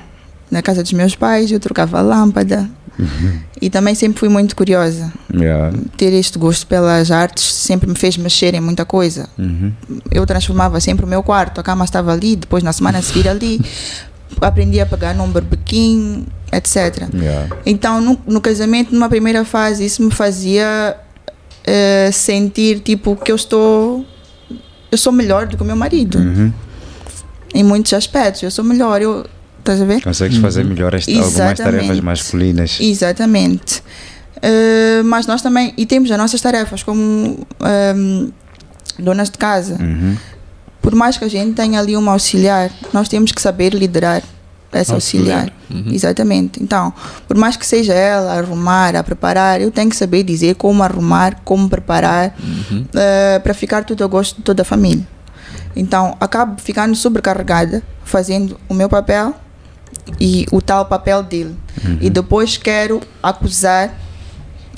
Speaker 3: na casa dos meus pais, eu trocava lâmpada. E também sempre fui muito curiosa.
Speaker 2: Yeah.
Speaker 3: Ter este gosto pelas artes sempre me fez mexer em muita coisa.
Speaker 2: Uhum.
Speaker 3: Eu transformava sempre o meu quarto, a cama estava ali, depois na semana a seguir ali. (laughs) Aprendi a pegar num berbequim, etc.
Speaker 2: Yeah.
Speaker 3: Então, no, no casamento, numa primeira fase, isso me fazia eh, sentir tipo que eu estou. Eu sou melhor do que o meu marido.
Speaker 2: Uhum.
Speaker 3: Em muitos aspectos. Eu sou melhor. Eu, estás a ver?
Speaker 2: Consegues fazer melhor esta, algumas tarefas masculinas.
Speaker 3: Exatamente. Eh, mas nós também. E temos as nossas tarefas como ehm, donas de casa.
Speaker 2: Uhum.
Speaker 3: Por mais que a gente tenha ali uma auxiliar, nós temos que saber liderar essa auxiliar.
Speaker 1: Auxiliar.
Speaker 3: Exatamente. Então, por mais que seja ela a arrumar, a preparar, eu tenho que saber dizer como arrumar, como preparar, eh, para ficar tudo a gosto de toda a família. Então, acabo ficando sobrecarregada, fazendo o meu papel e o tal papel dele. E depois quero acusar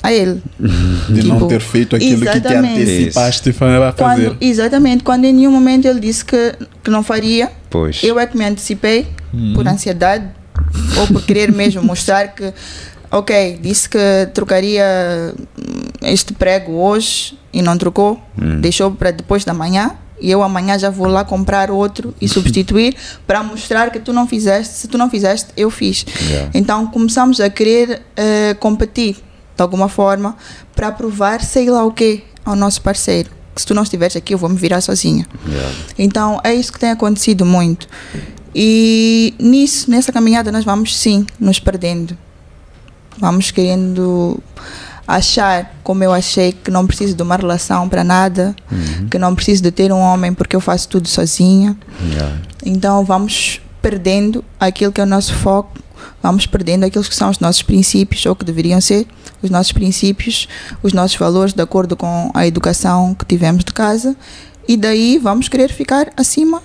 Speaker 3: a ele. (laughs)
Speaker 1: De não
Speaker 3: Tipo,
Speaker 1: ter feito aquilo que te
Speaker 3: exatamente.
Speaker 1: antecipaste a fazer.
Speaker 3: Quando, exatamente, quando em nenhum momento ele disse que, que não faria,
Speaker 2: Pois.
Speaker 3: eu é que me antecipei por ansiedade ou por querer mesmo (laughs) mostrar que, ok, disse que trocaria hum, este prego hoje e não trocou,
Speaker 2: Hum.
Speaker 3: deixou para depois da manhã, e eu amanhã já vou lá comprar outro e (laughs) substituir para mostrar que tu não fizeste, se tu não fizeste, eu fiz.
Speaker 2: Yeah.
Speaker 3: Então começamos a querer eh, competir de alguma forma para provar sei lá o quê ao nosso parceiro. Que se tu não estiveres aqui, eu vou me virar sozinha.
Speaker 2: Yeah.
Speaker 3: Então é isso que tem acontecido muito. E nisso, nessa caminhada, nós vamos sim nos perdendo. Vamos querendo achar, como eu achei, que não preciso de uma relação para nada, que não preciso de ter um homem porque eu faço tudo sozinha.
Speaker 2: Yeah.
Speaker 3: Então vamos perdendo aquilo que é o nosso foco, vamos perdendo aqueles que são os nossos princípios, ou que deveriam ser os nossos princípios, os nossos valores, de acordo com a educação que tivemos de casa, e daí vamos querer ficar acima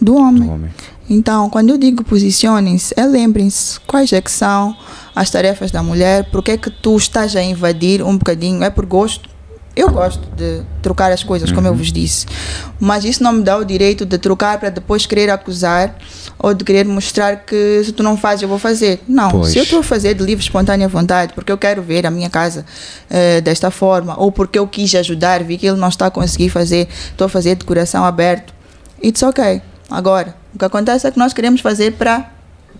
Speaker 3: do homem.
Speaker 2: Do homem.
Speaker 3: Então, quando eu digo posicionem-se, é lembrem-se quais é que são as tarefas da mulher, porque é que tu estás a invadir um bocadinho, é por gosto. Eu gosto de trocar as coisas, como eu vos disse, mas isso não me dá o direito de trocar para depois querer acusar ou de querer mostrar que se tu não fazes eu vou fazer. Não,
Speaker 2: Pois.
Speaker 3: se eu estou a fazer de livre, espontânea vontade, porque eu quero ver a minha casa eh, desta forma, ou porque eu quis ajudar, vi que ele não está a conseguir fazer, estou a fazer de coração aberto, it's ok. Agora, o que acontece é que nós queremos fazer para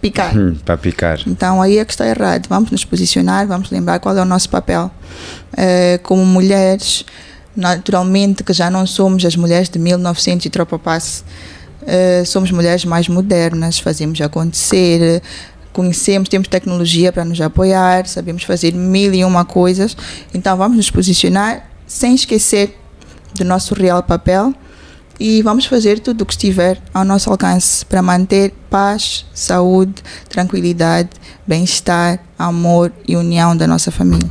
Speaker 3: picar.
Speaker 2: Hum, para picar.
Speaker 3: Então aí é que está errado. Vamos nos posicionar, vamos lembrar qual é o nosso papel. Eh, como mulheres, naturalmente que já não somos as mulheres de 1900 e tropa passe, eh, somos mulheres mais modernas, fazemos acontecer, conhecemos, temos tecnologia para nos apoiar, sabemos fazer mil e uma coisas. Então vamos nos posicionar sem esquecer do nosso real papel e vamos fazer tudo o que estiver ao nosso alcance para manter paz, saúde, tranquilidade, bem-estar, amor e união da nossa família.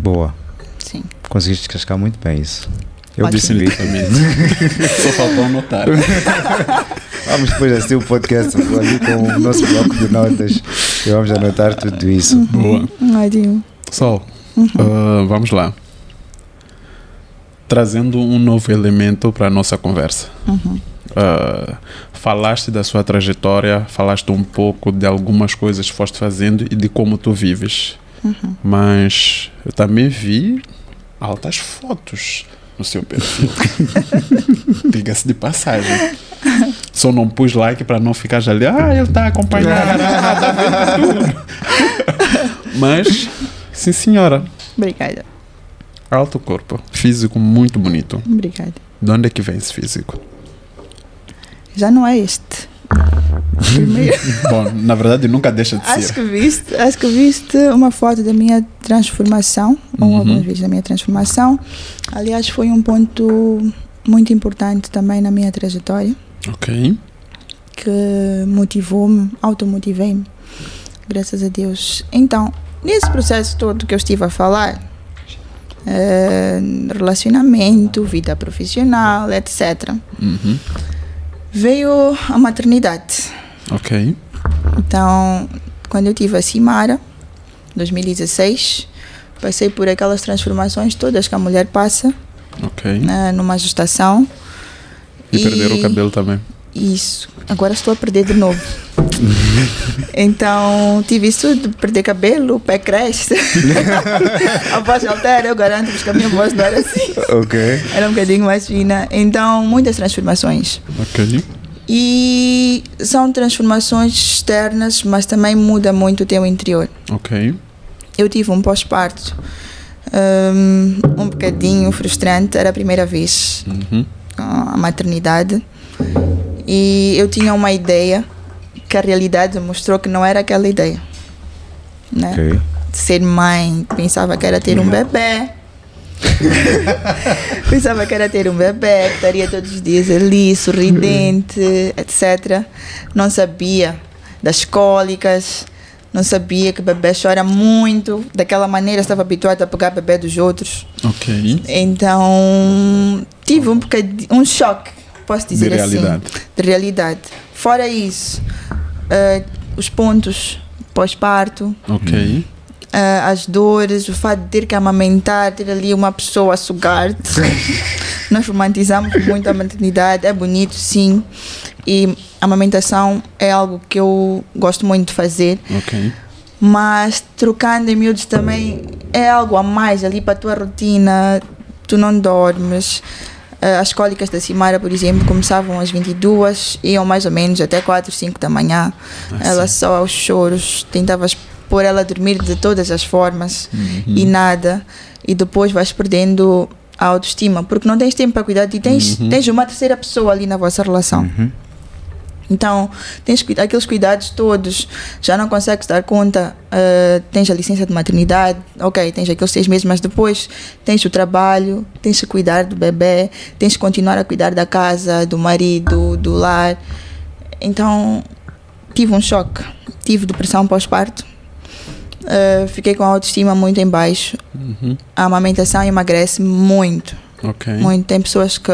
Speaker 2: Boa.
Speaker 3: Sim.
Speaker 2: Conseguiste descascar muito bem isso. Eu
Speaker 3: Ótimo.
Speaker 2: percebi.
Speaker 1: Exatamente. (laughs) Só faltou anotar. (laughs)
Speaker 2: Vamos depois assistir o podcast ali com o nosso bloco de notas e vamos anotar tudo isso.
Speaker 1: Boa.
Speaker 3: Ótimo.
Speaker 1: Sol, ah, vamos lá. Trazendo um novo elemento para a nossa conversa. Ah, falaste da sua trajetória, falaste um pouco de algumas coisas que foste fazendo e de como tu vives. Mas eu também vi altas fotos no seu perfil. (laughs) Diga-se de passagem. Só não pus like para não ficar já ali. Ah, ele está acompanhando. Ah, tá vendo tudo. (laughs) Mas, sim senhora,
Speaker 3: Obrigada.
Speaker 1: Alto corpo, físico muito bonito.
Speaker 3: Obrigada.
Speaker 1: De onde é que vem esse físico?
Speaker 3: Já não é este. Primeiro, (laughs)
Speaker 1: Bom, na verdade nunca deixa de
Speaker 3: acho
Speaker 1: ser.
Speaker 3: que viste, acho que viste uma foto da minha transformação, ou
Speaker 1: Uhum.
Speaker 3: algumas vezes da minha transformação. Aliás, foi um ponto muito importante também na minha trajetória.
Speaker 1: Ok.
Speaker 3: que motivou-me, automotivei-me, graças a Deus. Então, nesse processo todo que eu estive a falar, eh, relacionamento, vida profissional, etc.,
Speaker 1: Uhum.
Speaker 3: veio a maternidade.
Speaker 1: Ok.
Speaker 3: Então, quando eu tive a Cimara, 2016, passei por aquelas transformações todas que a mulher passa
Speaker 1: Ok.
Speaker 3: né, numa gestação.
Speaker 1: E, perder o cabelo também.
Speaker 3: Isso. Agora estou a perder de novo. (laughs) então, tive isso de perder cabelo, o pé cresce. (laughs) a voz altera, eu garanto-vos que a minha voz não era assim.
Speaker 2: Ok.
Speaker 3: Era um bocadinho mais fina. Então, muitas transformações.
Speaker 1: Ok.
Speaker 3: E são transformações externas, mas também muda muito o teu interior.
Speaker 1: Ok.
Speaker 3: Eu tive um pós-parto hum, um bocadinho frustrante, era a primeira vez
Speaker 1: Uhum.
Speaker 3: a maternidade e eu tinha uma ideia que a realidade mostrou que não era aquela ideia né?
Speaker 2: Ok.
Speaker 3: de ser mãe pensava que era ter um bebê. (laughs) Pensava que era ter um bebê que estaria todos os dias ali sorridente etc não sabia das cólicas não sabia que o bebê chora muito. Daquela maneira estava habituado a pegar bebê dos outros.
Speaker 1: Ok.
Speaker 3: então, tive um um choque, posso dizer
Speaker 1: realidade.
Speaker 3: assim. De realidade. Fora isso, eh, os pontos pós-parto,
Speaker 1: Ok.
Speaker 3: eh, as dores, o fato de ter que amamentar, ter ali uma pessoa a sugar-te. (laughs) Nós romantizamos muito a maternidade, é bonito, sim. E a amamentação é algo que eu gosto muito de fazer.
Speaker 1: Ok.
Speaker 3: Mas trocando em miúdos também é algo a mais ali para a tua rotina. Tu não dormes. Uh, as cólicas da Cimara, por exemplo, começavam às 22, iam mais ou menos até 4, 5 da manhã.
Speaker 1: Ah,
Speaker 3: ela só aos choros, tentavas pôr ela a dormir de todas as formas e nada. E depois vais perdendo a autoestima, porque não tens tempo para cuidar ti, tens, tens uma terceira pessoa ali na vossa relação. Então, tens aqueles cuidados todos, já não consegues dar conta, ah, tens a licença de maternidade, ok, tens aqueles seis meses, mas depois tens o trabalho, tens que cuidar do bebê, tens que continuar a cuidar da casa, do marido, do lar. Então, tive um choque, tive depressão pós-parto, ah, fiquei com a autoestima muito em baixo,
Speaker 1: Uhum.
Speaker 3: a amamentação emagrece muito,
Speaker 1: Ok.
Speaker 3: muito. Tem pessoas que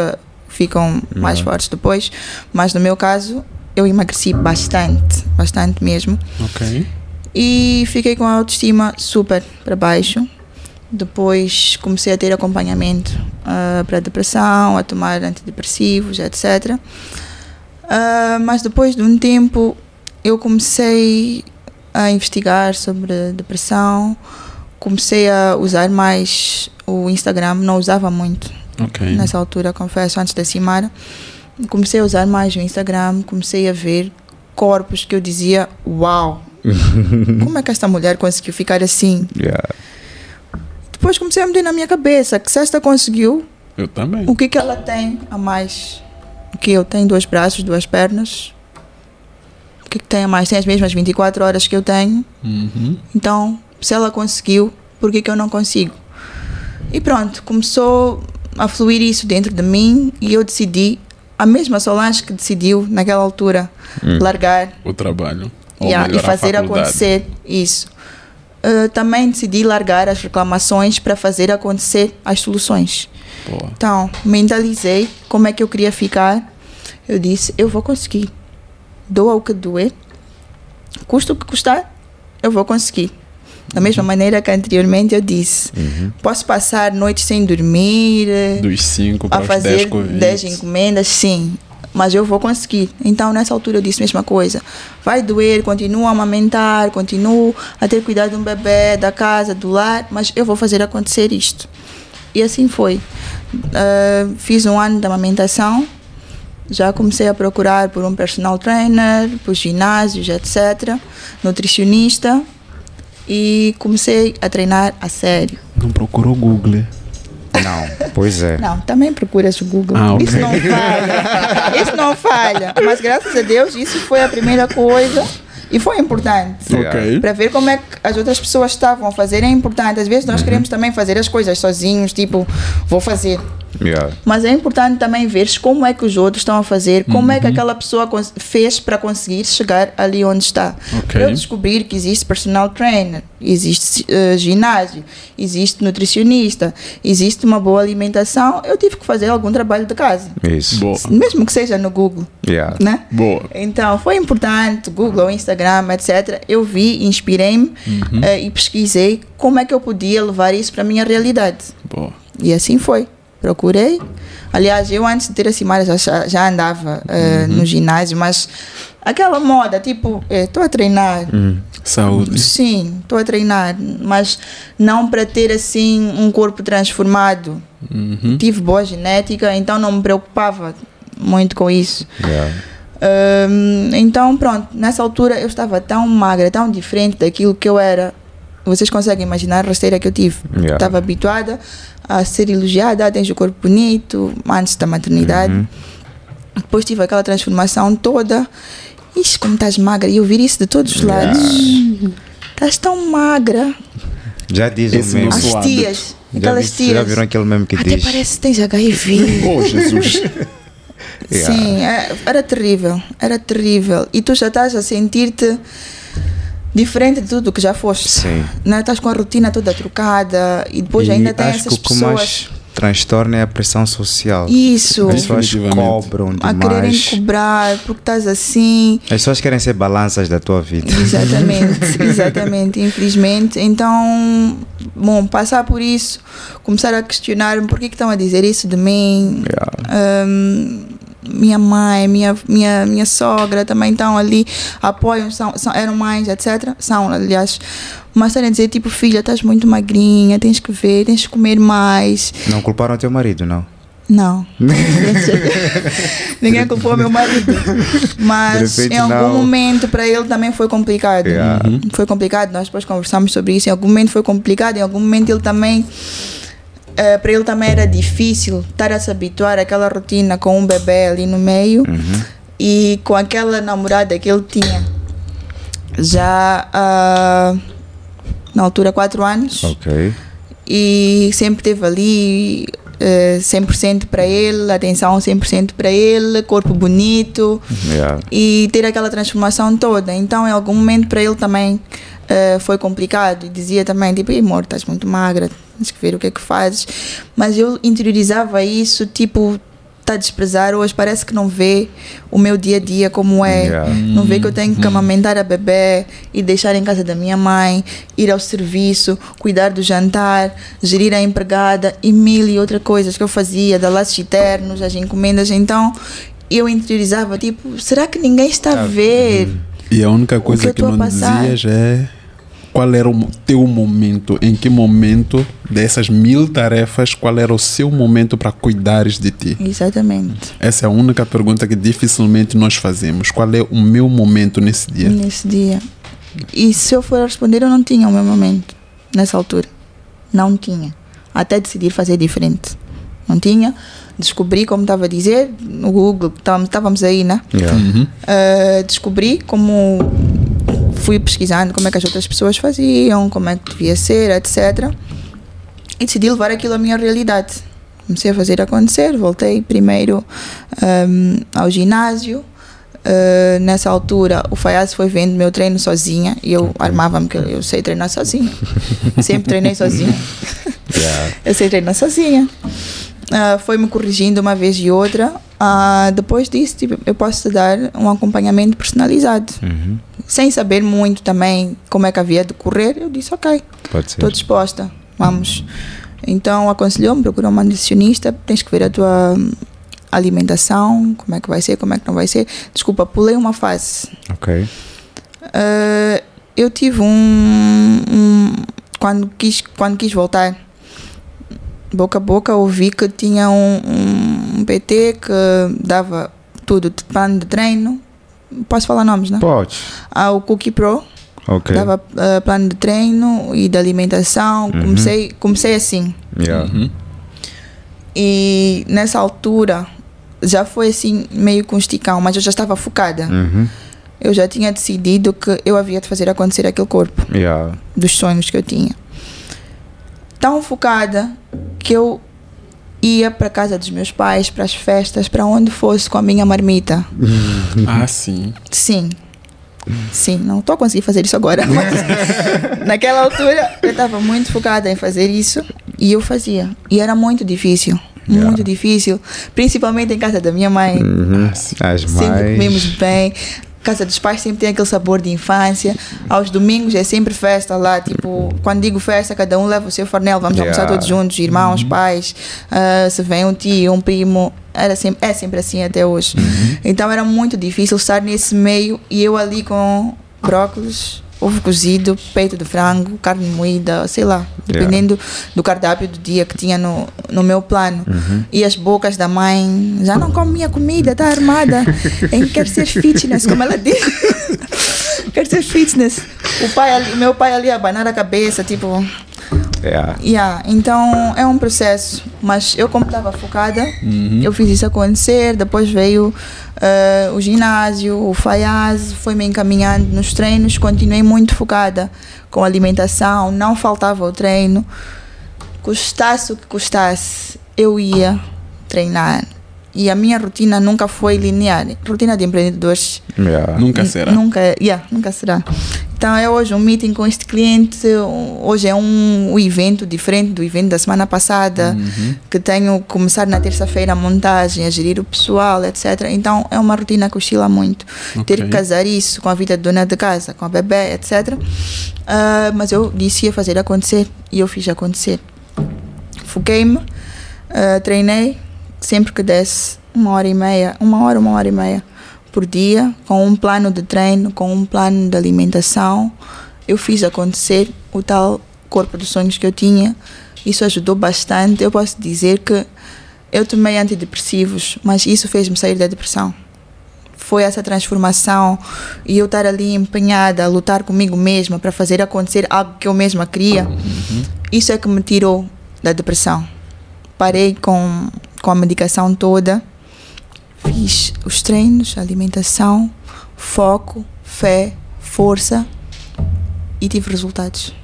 Speaker 3: ficam mais fortes depois, mas no meu caso eu emagreci bastante, bastante mesmo.
Speaker 1: Ok.
Speaker 3: E fiquei com a autoestima super para baixo. Depois comecei a ter acompanhamento ah, para depressão, a tomar antidepressivos, etc. Ah, mas depois de um tempo eu comecei a investigar sobre depressão, comecei a usar mais o Instagram, não usava muito
Speaker 1: Ok.
Speaker 3: nessa altura, confesso, antes da Cimara. Comecei a usar mais o Instagram, comecei a ver corpos que eu dizia: Uau! (laughs) Como é que esta mulher conseguiu ficar assim?
Speaker 2: Yeah.
Speaker 3: Depois comecei a meter na minha cabeça que se esta conseguiu,
Speaker 1: Eu também.
Speaker 3: o que que ela tem a mais? Que eu tenho dois braços, duas pernas. O que que tem a mais? Tem as mesmas 24 horas que eu tenho.
Speaker 1: Uhum.
Speaker 3: Então, se ela conseguiu, por que, que eu não consigo? E pronto, começou a fluir isso dentro de mim e eu decidi, a mesma Solange que decidiu naquela altura largar
Speaker 1: O trabalho.
Speaker 3: Yeah, e fazer acontecer isso. Uh, também decidi largar as reclamações para fazer acontecer as soluções.
Speaker 1: Boa.
Speaker 3: Então, mentalizei como é que eu queria ficar. Eu disse, eu vou conseguir. Doa o que doer. Custa o que custar, eu vou conseguir. Da mesma
Speaker 1: Uhum.
Speaker 3: maneira que anteriormente eu disse, posso passar noites sem dormir,
Speaker 1: Dos 5 para
Speaker 3: a fazer
Speaker 1: 10 convites.
Speaker 3: 10 encomendas, sim. Mas eu vou conseguir. Então, nessa altura, eu disse a mesma coisa. Vai doer, continuo a amamentar, continuo a ter cuidado de um bebê, da casa, do lar, mas eu vou fazer acontecer isto. E assim foi. Ah, fiz um ano de amamentação, já comecei a procurar por um personal trainer, por ginásios, etc., nutricionista, e comecei a treinar a sério.
Speaker 1: Não procurou o Google.
Speaker 2: Não, pois é.
Speaker 3: Não, também procuras o Google.
Speaker 1: Ah, ok.
Speaker 3: Isso não falha. Isso não falha. Mas graças a Deus, isso foi a primeira coisa e foi importante.
Speaker 1: Ok.
Speaker 3: Para ver como é que as outras pessoas estavam a fazer é importante. Às vezes nós queremos também fazer as coisas sozinhos, tipo, vou fazer.
Speaker 2: Yeah.
Speaker 3: Mas é importante também ver como é que os outros estão a fazer, como é que aquela pessoa fez para conseguir chegar ali onde está.
Speaker 1: Ok.
Speaker 3: Para eu descobrir que existe personal trainer, existe eh, ginásio, existe nutricionista, existe uma boa alimentação, eu tive que fazer algum trabalho de casa.
Speaker 2: Isso.
Speaker 1: Boa.
Speaker 3: Mesmo que seja no Google,
Speaker 2: Yeah.
Speaker 3: né?
Speaker 1: Boa.
Speaker 3: Então, foi importante, Google, Instagram, etc. Eu vi, inspirei-me eh, e pesquisei como é que eu podia levar isso para a minha realidade.
Speaker 1: Boa.
Speaker 3: E assim foi. Procurei. Aliás, eu antes de ter a Cimara já, já andava eh, no ginásio, mas aquela moda, tipo, estou a treinar.
Speaker 1: Saúde.
Speaker 3: Sim, estou a treinar, mas não para ter assim um corpo transformado.
Speaker 1: Uhum.
Speaker 3: Tive boa genética, então não me preocupava muito com isso.
Speaker 2: Yeah.
Speaker 3: Hum, então, pronto, nessa altura eu estava tão magra, tão diferente daquilo que eu era. Vocês conseguem imaginar a rasteira que eu tive?
Speaker 2: Yeah.
Speaker 3: Estava habituada a ser elogiada, tens o corpo bonito, antes da maternidade.
Speaker 2: Uhum.
Speaker 3: Depois tive aquela transformação toda. Ixi, como estás magra. E eu vi isso de todos os
Speaker 2: Yeah.
Speaker 3: lados. Estás tão magra.
Speaker 2: Já diz
Speaker 1: Esse
Speaker 2: o
Speaker 1: nosso
Speaker 3: As tias,
Speaker 2: Já,
Speaker 3: aquelas
Speaker 2: vi- já
Speaker 3: tias.
Speaker 2: viram aquele meme que
Speaker 3: Até
Speaker 2: diz?
Speaker 3: parece que tens HIV. (laughs)
Speaker 1: Oh, Jesus.
Speaker 2: Yeah.
Speaker 3: Sim, é- era terrível, era terrível. E tu já estás a sentir-te diferente de tudo que já foste.
Speaker 2: Sim.
Speaker 3: Né? Estás com a rotina toda trocada e depois
Speaker 2: E
Speaker 3: ainda tem
Speaker 2: acho
Speaker 3: essas
Speaker 2: que o que
Speaker 3: pessoas.
Speaker 2: mais transtorna é a pressão social.
Speaker 3: Isso,
Speaker 2: As pessoas cobram
Speaker 3: a quererem
Speaker 2: demais.
Speaker 3: cobrar porque estás assim.
Speaker 2: As pessoas querem ser balanças da tua vida.
Speaker 3: Exatamente, (laughs) exatamente, infelizmente. Então, bom, passar por isso, começar a questionar-me por que, que estão a dizer isso de mim.
Speaker 2: Yeah.
Speaker 3: Hum, minha mãe, minha, minha, minha sogra também estão ali, apoiam, são, são, eram mães, etc. São, aliás. Mas estão a dizer, tipo, filha, estás muito magrinha, tens que ver, tens que comer mais.
Speaker 2: Não culparam teu marido, não?
Speaker 3: Não. (laughs) Ninguém culpou meu marido. Mas
Speaker 2: repente,
Speaker 3: em algum
Speaker 2: não.
Speaker 3: momento para ele também foi complicado.
Speaker 2: Yeah.
Speaker 3: Foi complicado. Nós depois conversamos sobre isso. Em algum momento foi complicado. Em algum momento ele também. Eh, para ele também era difícil estar a se habituar àquela rotina com um bebê ali no meio e com aquela namorada que ele tinha já ah, na altura 4 anos
Speaker 2: Ok.
Speaker 3: e sempre teve ali eh, 100% para ele, atenção 100% para ele, corpo bonito
Speaker 2: Yeah.
Speaker 3: e ter aquela transformação toda. Então, em algum momento para ele também eh, foi complicado e dizia também, tipo, "Ei, amor, estás muito magra, tens que ver o que é que fazes. Mas eu interiorizava isso, tipo, está a desprezar hoje, parece que não vê o meu dia a dia como é.
Speaker 2: Yeah.
Speaker 3: Não vê que eu tenho que amamentar a bebê e deixar em casa da minha mãe, ir ao serviço, cuidar do jantar, gerir a empregada e mil e outras coisas que eu fazia, da laços eternos, as encomendas. Então eu interiorizava, tipo, será que ninguém está a ver?
Speaker 1: E a única
Speaker 3: que
Speaker 1: coisa
Speaker 3: eu
Speaker 1: que,
Speaker 3: a
Speaker 1: não
Speaker 3: passar?
Speaker 1: dizias é qual era o teu momento, em que momento dessas mil tarefas, qual era o seu momento para cuidares de ti?
Speaker 3: Exatamente.
Speaker 1: Essa é a única pergunta que dificilmente nós fazemos. Qual é o meu momento nesse dia?
Speaker 3: Nesse dia. E se eu for responder, eu não tinha o meu momento nessa altura. Não tinha. Até decidir fazer diferente. Não tinha. Descobri, como estava a dizer, no Google, estávamos- estávamos aí, né?
Speaker 2: Yeah.
Speaker 1: Uhum.
Speaker 3: Uh, descobri como fui pesquisando como é que as outras pessoas faziam, como é que devia ser, etc. E decidi levar aquilo à minha realidade. Comecei a fazer acontecer, voltei primeiro um, ao ginásio. Uh, nessa altura, o Fayaz foi vendo meu treino sozinha e eu armava-me que eu sei treinar sozinha. (laughs) Sempre treinei sozinha.
Speaker 2: Yeah.
Speaker 3: Eu sei treinar sozinha. Ah, foi me corrigindo uma vez e outra. Ah, depois disso, tipo, eu posso te dar um acompanhamento personalizado.
Speaker 2: Uhum.
Speaker 3: Sem saber muito também como é que havia de correr, eu disse: Ok, estou disposta, vamos. Então aconselhou-me, procurou uma nutricionista, tens que ver a tua alimentação, como é que vai ser, como é que não vai ser. Desculpa, pulei uma fase.
Speaker 2: Ok.
Speaker 3: Ah, eu tive um, um- quando quis quando quis voltar boca a boca ouvi que tinha um, um PT que dava tudo de plano de treino posso falar nomes né
Speaker 2: Pode.
Speaker 3: ah, o Cookie Pro
Speaker 2: Ok.
Speaker 3: dava ah, plano de treino e de alimentação comecei comecei assim
Speaker 2: Yeah.
Speaker 1: Uhum.
Speaker 3: e nessa altura já foi assim meio com esticão mas eu já estava focada
Speaker 2: Uhum.
Speaker 3: eu já tinha decidido que eu havia de fazer acontecer aquele corpo
Speaker 2: Yeah.
Speaker 3: dos sonhos que eu tinha. Tão focada que eu ia para casa dos meus pais, para as festas, para onde fosse com a minha marmita.
Speaker 1: Ah, sim.
Speaker 3: Sim. Sim, não estou a conseguir fazer isso agora, (laughs) mas (laughs) naquela altura eu estava muito focada em fazer isso e eu fazia. E era muito difícil, muito difícil, principalmente em casa da minha mãe.
Speaker 2: Uhum. As
Speaker 3: Sempre comemos bem. Casa dos pais sempre tem aquele sabor de infância. Aos domingos é sempre festa lá. Tipo, quando digo festa, cada um leva o seu fornel. Vamos
Speaker 2: Yeah.
Speaker 3: almoçar todos juntos, irmãos, pais. ah, se vem um tio, um primo. Era sempre, é sempre assim até hoje. Então era muito difícil estar nesse meio e eu ali com brócolis, ovo cozido, peito de frango, carne moída, sei lá, dependendo do cardápio do dia que tinha no, no meu plano. E as bocas da mãe, já não comia comida, está armada (laughs) em quer ser fitness, como ela diz. (laughs) quer ser fitness. O pai ali, meu pai ali a abanar a cabeça, tipo,
Speaker 2: Yeah.
Speaker 3: Yeah, então é um processo, mas eu como estava focada, eu fiz isso acontecer, depois veio eh, o ginásio, o Fayaz, foi me encaminhando nos treinos, continuei muito focada com a alimentação, não faltava o treino, custasse o que custasse, eu ia treinar. E a minha rotina nunca foi linear. Rotina de empreendedores
Speaker 2: Yeah.
Speaker 1: Nunca será.
Speaker 3: Nunca, yeah, nunca será. Então é hoje um meeting com este cliente, hoje é um, um evento diferente do evento da semana passada, que tenho que começar na terça-feira a montagem, a gerir o pessoal, etc. Então é uma rotina que oscila muito. Ter
Speaker 1: Ok.
Speaker 3: que casar isso com a vida de dona de casa, com a bebê, etc. Ah, mas eu disse ia fazer acontecer e eu fiz acontecer. Foquei-me, ah, treinei, sempre que desse uma hora e meia, uma hora, uma hora e meia por dia, com um plano de treino, com um plano de alimentação. Eu fiz acontecer o tal corpo dos sonhos que eu tinha. Isso ajudou bastante. Eu posso dizer que eu tomei antidepressivos, mas isso fez-me sair da depressão. Foi essa transformação e eu estar ali empenhada a lutar comigo mesma para fazer acontecer algo que eu mesma queria. Isso é que me tirou da depressão. Parei com, com a medicação toda, fiz os treinos, alimentação, foco, fé, força e tive resultados.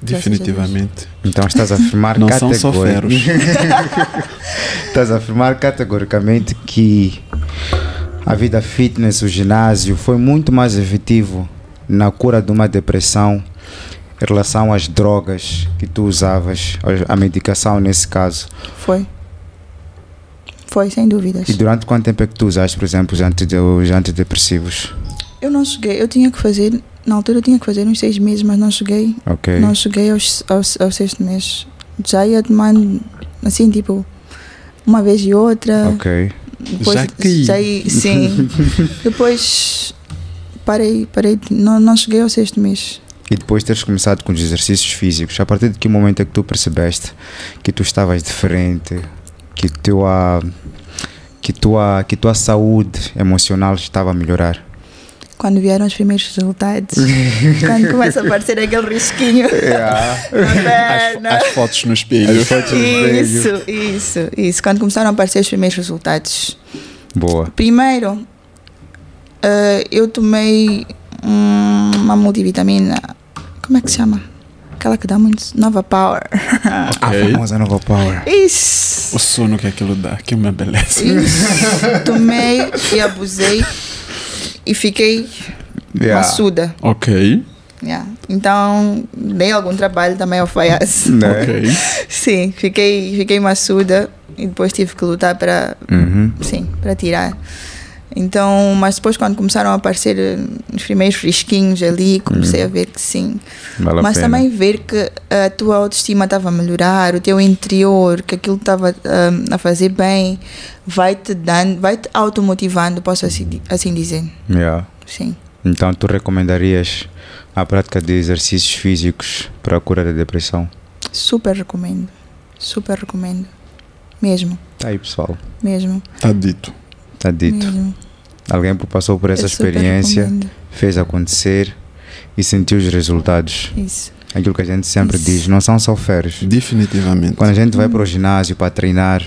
Speaker 1: Definitivamente.
Speaker 2: Então estás a (laughs) afirmar
Speaker 1: Não são só feros. (laughs)
Speaker 2: estás a afirmar categoricamente que a vida fitness, o ginásio, foi muito mais efetivo na cura de uma depressão em relação às drogas que tu usavas, a medicação nesse caso.
Speaker 3: Foi. Foi, sem dúvidas.
Speaker 2: E durante quanto tempo é que tu usaste, por exemplo, os, antide- os antidepressivos?
Speaker 3: Eu não cheguei, eu tinha que fazer, na altura eu tinha que fazer uns seis meses, mas não cheguei,
Speaker 2: Ok.
Speaker 3: não cheguei aos, aos, ao sexto mês. Já ia tomando, assim, tipo, uma vez e outra.
Speaker 2: Ok.
Speaker 3: Depois,
Speaker 1: Já que-
Speaker 3: já ia- sim. (laughs) Depois parei, parei, não, não cheguei ao sexto mês.
Speaker 2: E depois teres começado com os exercícios físicos, a partir de que momento é que tu percebeste que tu estavas diferente, que tua, que tua, que tua saúde emocional estava a melhorar?
Speaker 3: Quando vieram os primeiros resultados, (laughs) quando começa a aparecer aquele risquinho (laughs) na perna.
Speaker 1: As, as fotos no espelho.
Speaker 3: Isso, isso, isso. Quando começaram a aparecer os primeiros resultados.
Speaker 2: Boa.
Speaker 3: Primeiro, eh, eu tomei um- uma multivitamina. Como é que se chama? Aquela que dá muito. Nova Power.
Speaker 2: A
Speaker 1: Ok.
Speaker 2: famosa Nova Power.
Speaker 3: Isso.
Speaker 1: O sono que aquilo dá, que uma beleza.
Speaker 3: Isso. (laughs) Tomei e abusei e fiquei
Speaker 2: Yeah.
Speaker 3: maçuda.
Speaker 1: Ok,
Speaker 3: Yeah. Então, dei algum trabalho também ao alfaiate.
Speaker 2: Né?
Speaker 1: ok.
Speaker 3: Sim, fiquei, fiquei maçuda e depois tive que lutar para,
Speaker 2: Uhum.
Speaker 3: sim, para tirar. Então, mas depois quando começaram a aparecer eh, os primeiros risquinhos ali, comecei a ver que sim.
Speaker 2: Vale
Speaker 3: mas também ver que a tua autoestima estava a melhorar, o teu interior, que aquilo estava ah, a fazer bem, vai te dando, vai te automotivando, posso assim, assim dizer.
Speaker 2: Yeah.
Speaker 3: Sim.
Speaker 2: Então tu recomendarias a prática de exercícios físicos para a cura da depressão?
Speaker 3: Super recomendo. Super recomendo. Mesmo,
Speaker 2: Tá aí pessoal,
Speaker 3: mesmo.
Speaker 1: Está dito.
Speaker 2: Está dito.
Speaker 3: mesmo.
Speaker 2: Alguém passou por essa
Speaker 3: Eu
Speaker 2: experiência,
Speaker 3: recomendo.
Speaker 2: fez acontecer e sentiu os resultados.
Speaker 3: Isso.
Speaker 2: Aquilo que a gente sempre
Speaker 3: Isso.
Speaker 2: diz, não são só férias.
Speaker 1: Definitivamente.
Speaker 2: Quando a gente vai para o ginásio para treinar,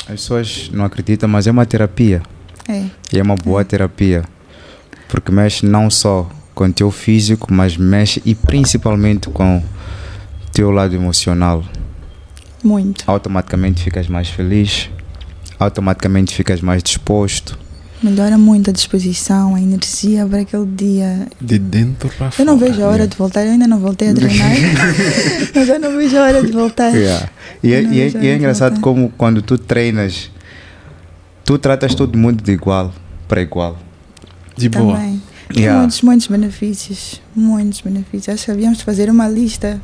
Speaker 2: as pessoas não acreditam, mas é uma terapia.
Speaker 3: É.
Speaker 2: E é uma boa terapia. Porque mexe não só com o teu físico, mas mexe e principalmente com o teu lado emocional.
Speaker 3: Muito.
Speaker 2: Automaticamente ficas mais feliz, automaticamente ficas mais disposto.
Speaker 3: Melhora muito a disposição, a energia para aquele dia.
Speaker 1: De dentro para fora.
Speaker 3: Eu não vejo a hora de voltar, eu ainda não voltei a treinar. (laughs) mas eu não vejo a hora de voltar.
Speaker 2: Yeah. E, é, e é- e é engraçado como quando tu treinas, tu tratas todo mundo de igual para igual.
Speaker 1: De boa.
Speaker 3: Também. Tem
Speaker 2: Yeah.
Speaker 3: Muitos, muitos benefícios. Muitos benefícios. Acho que havíamos de fazer uma lista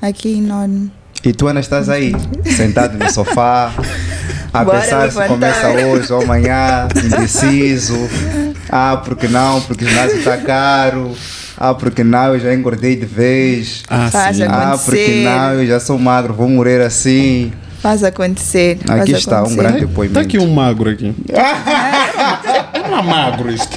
Speaker 3: aqui enorme.
Speaker 2: E tu ainda estás aí, sentado no sofá, (laughs) a
Speaker 3: Bora
Speaker 2: pensar se começa hoje ou amanhã, indeciso. (laughs) Ah, porque não? Porque o ginásio está caro. Ah, porque não? Eu já engordei de vez.
Speaker 1: Ah,
Speaker 3: Faz
Speaker 1: sim.
Speaker 3: a-
Speaker 2: Ah, porque não? Eu já sou magro, vou morrer assim.
Speaker 3: Faz acontecer. faz
Speaker 2: Aqui está um
Speaker 3: acontecer.
Speaker 2: grande
Speaker 1: Tá
Speaker 2: depoimento.
Speaker 1: aqui um magro aqui. (laughs) É uma magro isto.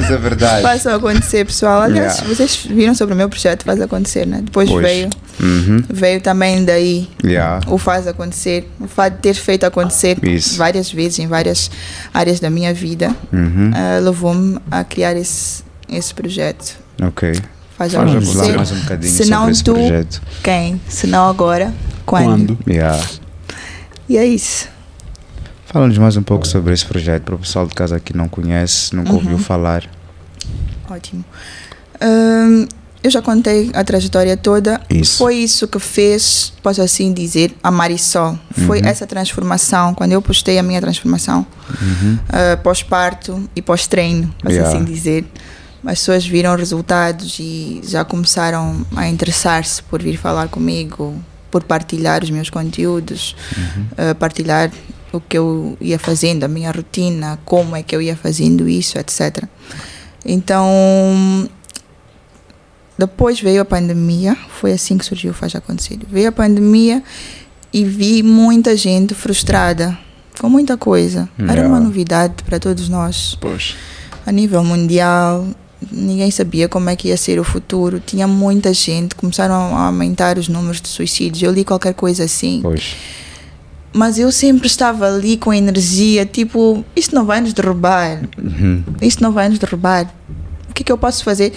Speaker 2: Pois é verdade.
Speaker 3: Façam acontecer, pessoal. Aliás,
Speaker 2: Yeah.
Speaker 3: vocês viram sobre o meu projeto Faz Acontecer, né? Depois
Speaker 2: Pois.
Speaker 3: veio,
Speaker 2: Uhum.
Speaker 3: veio também daí
Speaker 2: Yeah.
Speaker 3: o Faz Acontecer. O fato de ter feito acontecer
Speaker 2: Isso.
Speaker 3: várias vezes em várias áreas da minha vida
Speaker 2: Uhum.
Speaker 3: ah, levou-me a criar esse, esse projeto.
Speaker 2: Ok.
Speaker 3: Faz acontecer.
Speaker 2: mais um bocadinho
Speaker 3: Se não tu-
Speaker 2: projeto.
Speaker 3: Quem? Se não agora, quando?
Speaker 1: Quando?
Speaker 2: Yeah.
Speaker 3: E é isso.
Speaker 2: Fala-nos mais um pouco sobre esse projeto, para o pessoal de casa que não conhece, nunca ouviu
Speaker 3: Uhum.
Speaker 2: falar.
Speaker 3: Ótimo. Hum, eu já contei a trajetória toda.
Speaker 2: Isso.
Speaker 3: Foi isso que fez, posso assim dizer, a Marisol. Foi essa transformação, quando eu postei a minha transformação, ah, pós-parto e pós-treino, posso
Speaker 2: Yeah.
Speaker 3: assim dizer. As pessoas viram resultados e já começaram a interessar-se por vir falar comigo, por partilhar os meus conteúdos, ah, partilhar o que eu ia fazendo, a minha rotina, como é que eu ia fazendo isso, etc. Então, depois veio a pandemia, foi assim que surgiu o Faz Acontecer. Veio a pandemia e vi muita gente frustrada com muita coisa. Era
Speaker 2: Yeah.
Speaker 3: uma novidade para todos nós.
Speaker 1: Pois.
Speaker 3: A nível mundial, ninguém sabia como é que ia ser o futuro. Tinha muita gente, começaram a aumentar os números de suicídios. Eu li qualquer coisa assim.
Speaker 2: Pois.
Speaker 3: Mas eu sempre estava ali com energia, tipo, isto não vai nos derrubar.
Speaker 2: Uhum.
Speaker 3: Isto não vai nos derrubar. O que é que eu posso fazer?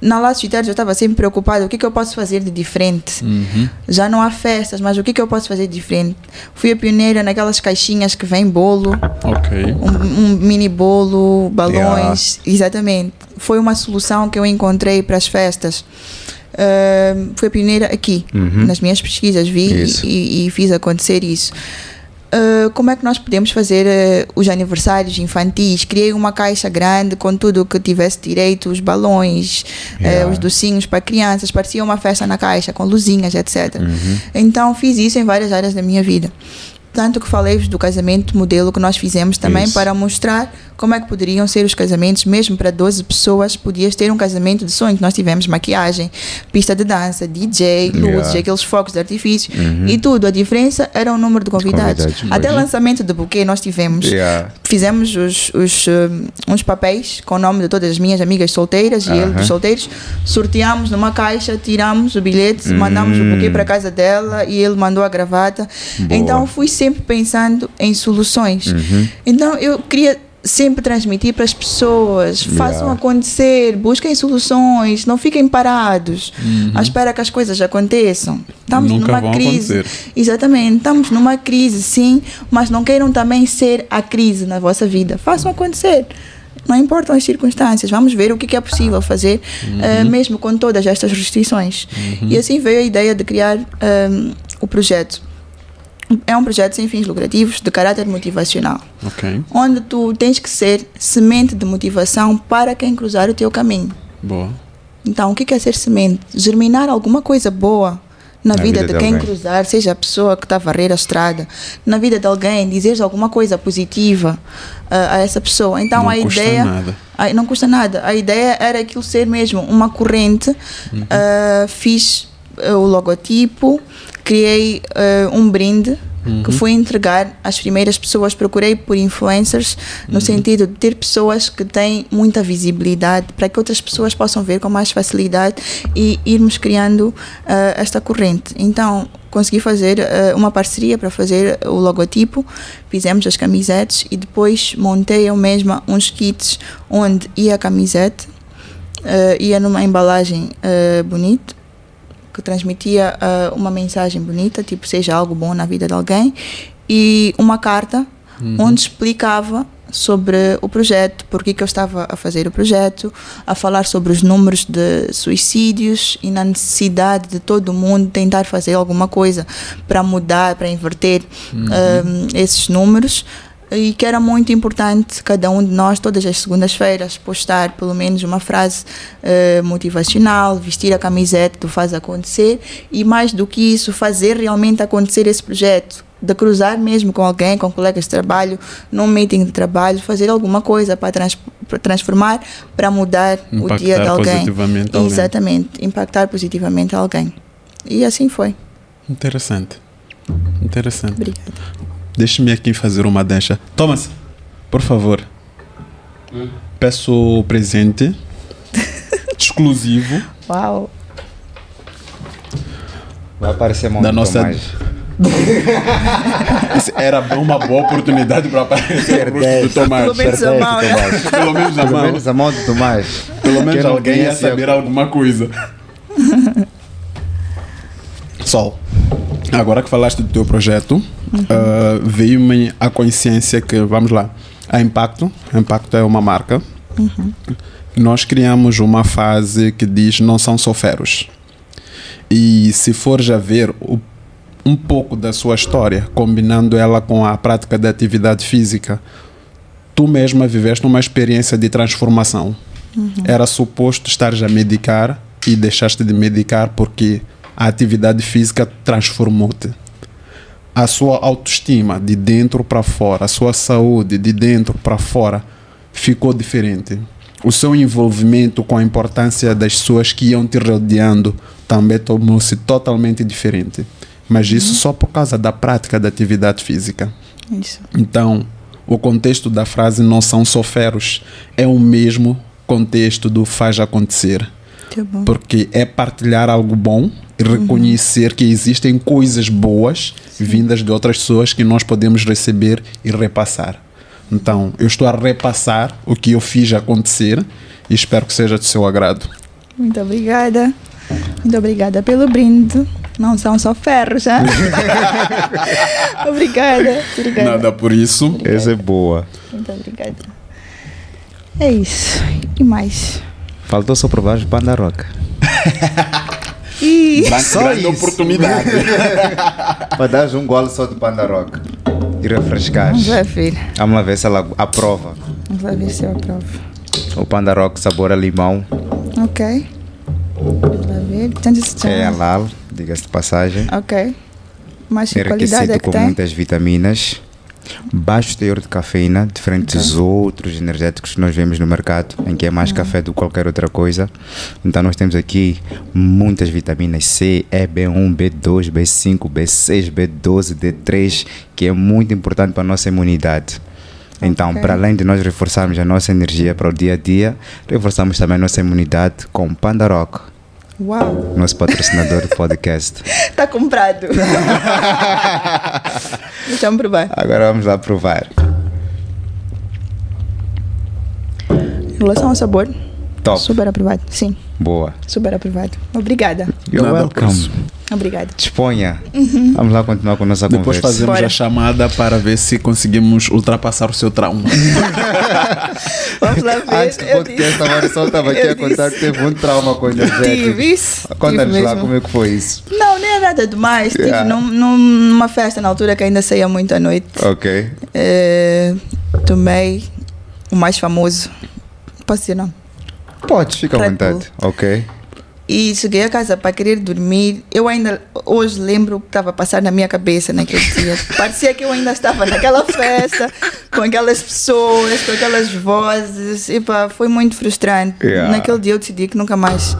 Speaker 3: Na Laços Vitais eu estava sempre preocupada. O que que eu posso fazer de diferente?
Speaker 1: Uhum.
Speaker 3: Já não há festas, mas o que que eu posso fazer de diferente? Fui a pioneira naquelas caixinhas que vem bolo,
Speaker 1: Ok.
Speaker 3: um, um mini bolo, balões. Exatamente. Foi uma solução que eu encontrei para as festas. Uh, fui a pioneira aqui,
Speaker 2: Uhum.
Speaker 3: nas minhas pesquisas, vi e, e- e fiz acontecer isso. Uh, como é que nós podemos fazer uh, os aniversários infantis? Criei uma caixa grande com tudo o que tivesse direito, os balões, uh,
Speaker 2: Yeah.
Speaker 3: os docinhos para crianças, parecia uma festa na caixa, com luzinhas, etc.
Speaker 2: Uhum.
Speaker 3: Então fiz isso em várias áreas da minha vida. Tanto que falei-vos do casamento modelo que nós fizemos também
Speaker 2: Isso.
Speaker 3: para mostrar como é que poderiam ser os casamentos, mesmo para 12 pessoas, podias ter um casamento de sonho. Nós tivemos maquiagem, pista de dança, DJ, luzes,
Speaker 2: Yeah.
Speaker 3: aqueles focos de artifício
Speaker 2: Uhum.
Speaker 3: e tudo. A diferença era o número de convidados.
Speaker 2: Convidados,
Speaker 3: Até
Speaker 2: pois.
Speaker 3: lançamento de buquê nós tivemos.
Speaker 2: Yeah.
Speaker 3: Fizemos os, os, uns papéis com o nome de todas as minhas amigas solteiras e ele dos solteiros. Sorteámos numa caixa, tiramos o bilhete,
Speaker 2: Hum.
Speaker 3: mandamos o buquê para casa dela e ele mandou a gravata.
Speaker 2: Boa.
Speaker 3: Então fui sempre pensando em soluções.
Speaker 2: Uhum.
Speaker 3: Então eu queria sempre transmitir para as pessoas, façam
Speaker 2: Yeah.
Speaker 3: acontecer, busquem soluções, não fiquem parados
Speaker 1: Uhum.
Speaker 3: à espera que as coisas aconteçam. Estamos
Speaker 1: Nunca
Speaker 3: numa crise.
Speaker 1: acontecer.
Speaker 3: Exatamente, estamos numa crise, sim, mas não queiram também ser a crise na vossa vida. Façam acontecer. Não importam as circunstâncias, vamos ver o que é possível fazer, eh, mesmo com todas estas restrições. E assim veio a ideia de criar ehm, o projeto. É um projeto sem fins lucrativos, de caráter motivacional,
Speaker 1: Ok.
Speaker 3: onde tu tens que ser semente de motivação para quem cruzar o teu caminho.
Speaker 1: Boa.
Speaker 3: Então, o que é ser semente? Germinar alguma coisa boa na,
Speaker 2: Na
Speaker 3: vida,
Speaker 2: vida
Speaker 3: de quem
Speaker 2: alguém.
Speaker 3: cruzar, seja a pessoa que está a varrer a estrada, na vida de alguém, dizeres alguma coisa positiva ah, a essa pessoa. Então,
Speaker 1: Não
Speaker 3: a
Speaker 1: custa
Speaker 3: ideia.
Speaker 1: nada.
Speaker 3: Ai, não custa nada. A ideia era aquilo ser mesmo uma corrente.
Speaker 1: Uhum.
Speaker 3: Ah, fiz ah, o logotipo, criei ah, um brinde
Speaker 1: Uhum.
Speaker 3: que fui entregar às primeiras pessoas. Procurei por influencers,
Speaker 1: Uhum.
Speaker 3: no sentido de ter pessoas que têm muita visibilidade para que outras pessoas possam ver com mais facilidade e irmos criando ah, esta corrente. Então, consegui fazer ah, uma parceria para fazer o logotipo, fizemos as camisetes e depois montei eu mesma uns kits onde ia a camisete, ah, ia numa embalagem bonita que transmitia ah, uma mensagem bonita, tipo seja algo bom na vida de alguém, e uma carta onde explicava sobre o projeto, porque que eu estava a fazer o projeto, a falar sobre os números de suicídios e na necessidade de todo mundo tentar fazer alguma coisa para mudar, para inverter ah, esses números e que era muito importante cada um de nós todas as segundas-feiras postar pelo menos uma frase eh, motivacional, vestir a camiseta do faz acontecer e mais do que isso fazer realmente acontecer esse projeto de cruzar mesmo com alguém, com colegas de trabalho, num meeting de trabalho, fazer alguma coisa para, trans, para transformar, para mudar o dia de
Speaker 1: Impactar
Speaker 3: alguém.
Speaker 1: positivamente alguém.
Speaker 3: Exatamente, impactar positivamente alguém. E assim foi.
Speaker 1: Interessante. Interessante.
Speaker 3: Obrigada.
Speaker 1: Deixe-me aqui fazer uma deixa. Thomas, por favor. Peço o presente (laughs) exclusivo
Speaker 3: Uau!
Speaker 2: Vai aparecer a mão
Speaker 1: Da
Speaker 2: do
Speaker 1: nossa-
Speaker 2: Tomás. (laughs)
Speaker 1: Isso Era uma boa oportunidade para aparecer o rosto do Tomás.
Speaker 3: Pelo menos a
Speaker 2: Perdeste,
Speaker 3: mão, né?
Speaker 2: Tomás.
Speaker 1: Pelo menos a
Speaker 2: Pelo
Speaker 1: mão.
Speaker 2: menos a mão do Tomás.
Speaker 1: Pelo menos
Speaker 2: Quem não
Speaker 1: alguém ia saber alguma coisa. (laughs) Sol, agora que falaste do teu projeto, ah, veio-me a consciência que, vamos lá, a Impacto, a Impacto é uma marca. Nós criamos uma fase que diz não são só. E se for já ver o, um pouco da sua história, combinando ela com a prática da atividade física, tu mesma viveste uma experiência de transformação. Era suposto estares a medicar e deixaste de medicar porque a atividade física transformou-te. A sua autoestima de dentro para fora, a sua saúde de dentro para fora ficou diferente. O seu envolvimento com a importância das pessoas que iam te rodeando também tornou-se totalmente diferente. mas isso só por causa da prática da atividade física.
Speaker 3: Isso.
Speaker 1: Então, o contexto da frase não são só ferros, é o mesmo contexto do faz acontecer.
Speaker 3: Tá bom.
Speaker 1: Porque é partilhar algo bom e reconhecer que existem coisas boas vindas de outras pessoas que nós podemos receber e repassar. Então, eu estou a repassar o que eu fiz acontecer e espero que seja do seu agrado.
Speaker 3: Muito obrigada. Muito obrigada pelo brinde. Não são só ferros, hein? (laughs) obrigada. Obrigada.
Speaker 1: Nada por isso.
Speaker 2: Essa é boa.
Speaker 3: Muito obrigada. É isso. E mais?
Speaker 2: Faltou só provar os Panda Rock.
Speaker 3: E
Speaker 2: Só
Speaker 1: grande
Speaker 2: isso.
Speaker 1: oportunidade. (laughs)
Speaker 2: Para dar um gole só de Panda Rock. E refrescar.
Speaker 3: vamos lá ver.
Speaker 2: Vamos lá ver se ela aprova.
Speaker 3: Vamos lá ver se eu aprovo.
Speaker 2: O Panda Rock sabor a limão.
Speaker 3: Ok. Vamos lá ver. Portanto,
Speaker 2: É halal, diga-se de passagem.
Speaker 3: Ok. Mas que qualidade
Speaker 2: Enriquecido
Speaker 3: é que
Speaker 2: com
Speaker 3: tem?
Speaker 2: muitas vitaminas. Baixo teor de cafeína, diferentes
Speaker 3: Ok.
Speaker 2: outros energéticos que nós vemos no mercado, em que é mais café do que qualquer outra coisa. Então nós temos aqui muitas vitaminas C, E, B1, B2, B5, B6, B12, D3, que é muito importante para a nossa imunidade. Então,
Speaker 3: Ok.
Speaker 2: para além de nós reforçarmos a nossa energia para o dia a dia, reforçamos também a nossa imunidade com Panda Rock,
Speaker 3: Uau.
Speaker 2: nosso patrocinador do podcast.
Speaker 3: Está (laughs) comprado. (laughs) Deixa-me provar.
Speaker 2: Agora vamos lá provar.
Speaker 3: Em relação ao sabor,
Speaker 2: Top.
Speaker 3: super aprovado. Sim,
Speaker 2: Boa.
Speaker 3: super aprovado. Obrigada.
Speaker 2: You're welcome.
Speaker 3: Obrigada.
Speaker 2: Disponha.
Speaker 3: Uhum.
Speaker 2: Vamos lá continuar com a nossa
Speaker 1: Depois
Speaker 2: conversa.
Speaker 1: fazemos
Speaker 3: Bora.
Speaker 1: a chamada para ver se conseguimos ultrapassar o seu trauma. (laughs)
Speaker 3: Vamos lá ver.
Speaker 2: Antes do podcast, a Marisol estava aqui a contar que teve um trauma com o
Speaker 3: Tive isso.
Speaker 2: Conta-nos
Speaker 3: tive
Speaker 2: lá como é que foi isso.
Speaker 3: Não, nem é nada demais.
Speaker 2: Yeah.
Speaker 3: num, num- numa festa na altura que ainda saía muito à noite.
Speaker 2: Ok.
Speaker 3: Eh, tomei o mais famoso. Posso dizer não?
Speaker 2: Podes, fica à vontade. Ok.
Speaker 3: E cheguei a casa para querer dormir. Eu ainda hoje lembro o que estava a passar na minha cabeça naquele (laughs) dia. Parecia que eu ainda estava naquela festa, com aquelas pessoas, com aquelas vozes. E pá, foi muito frustrante.
Speaker 2: Yeah.
Speaker 3: Naquele dia eu decidi que nunca mais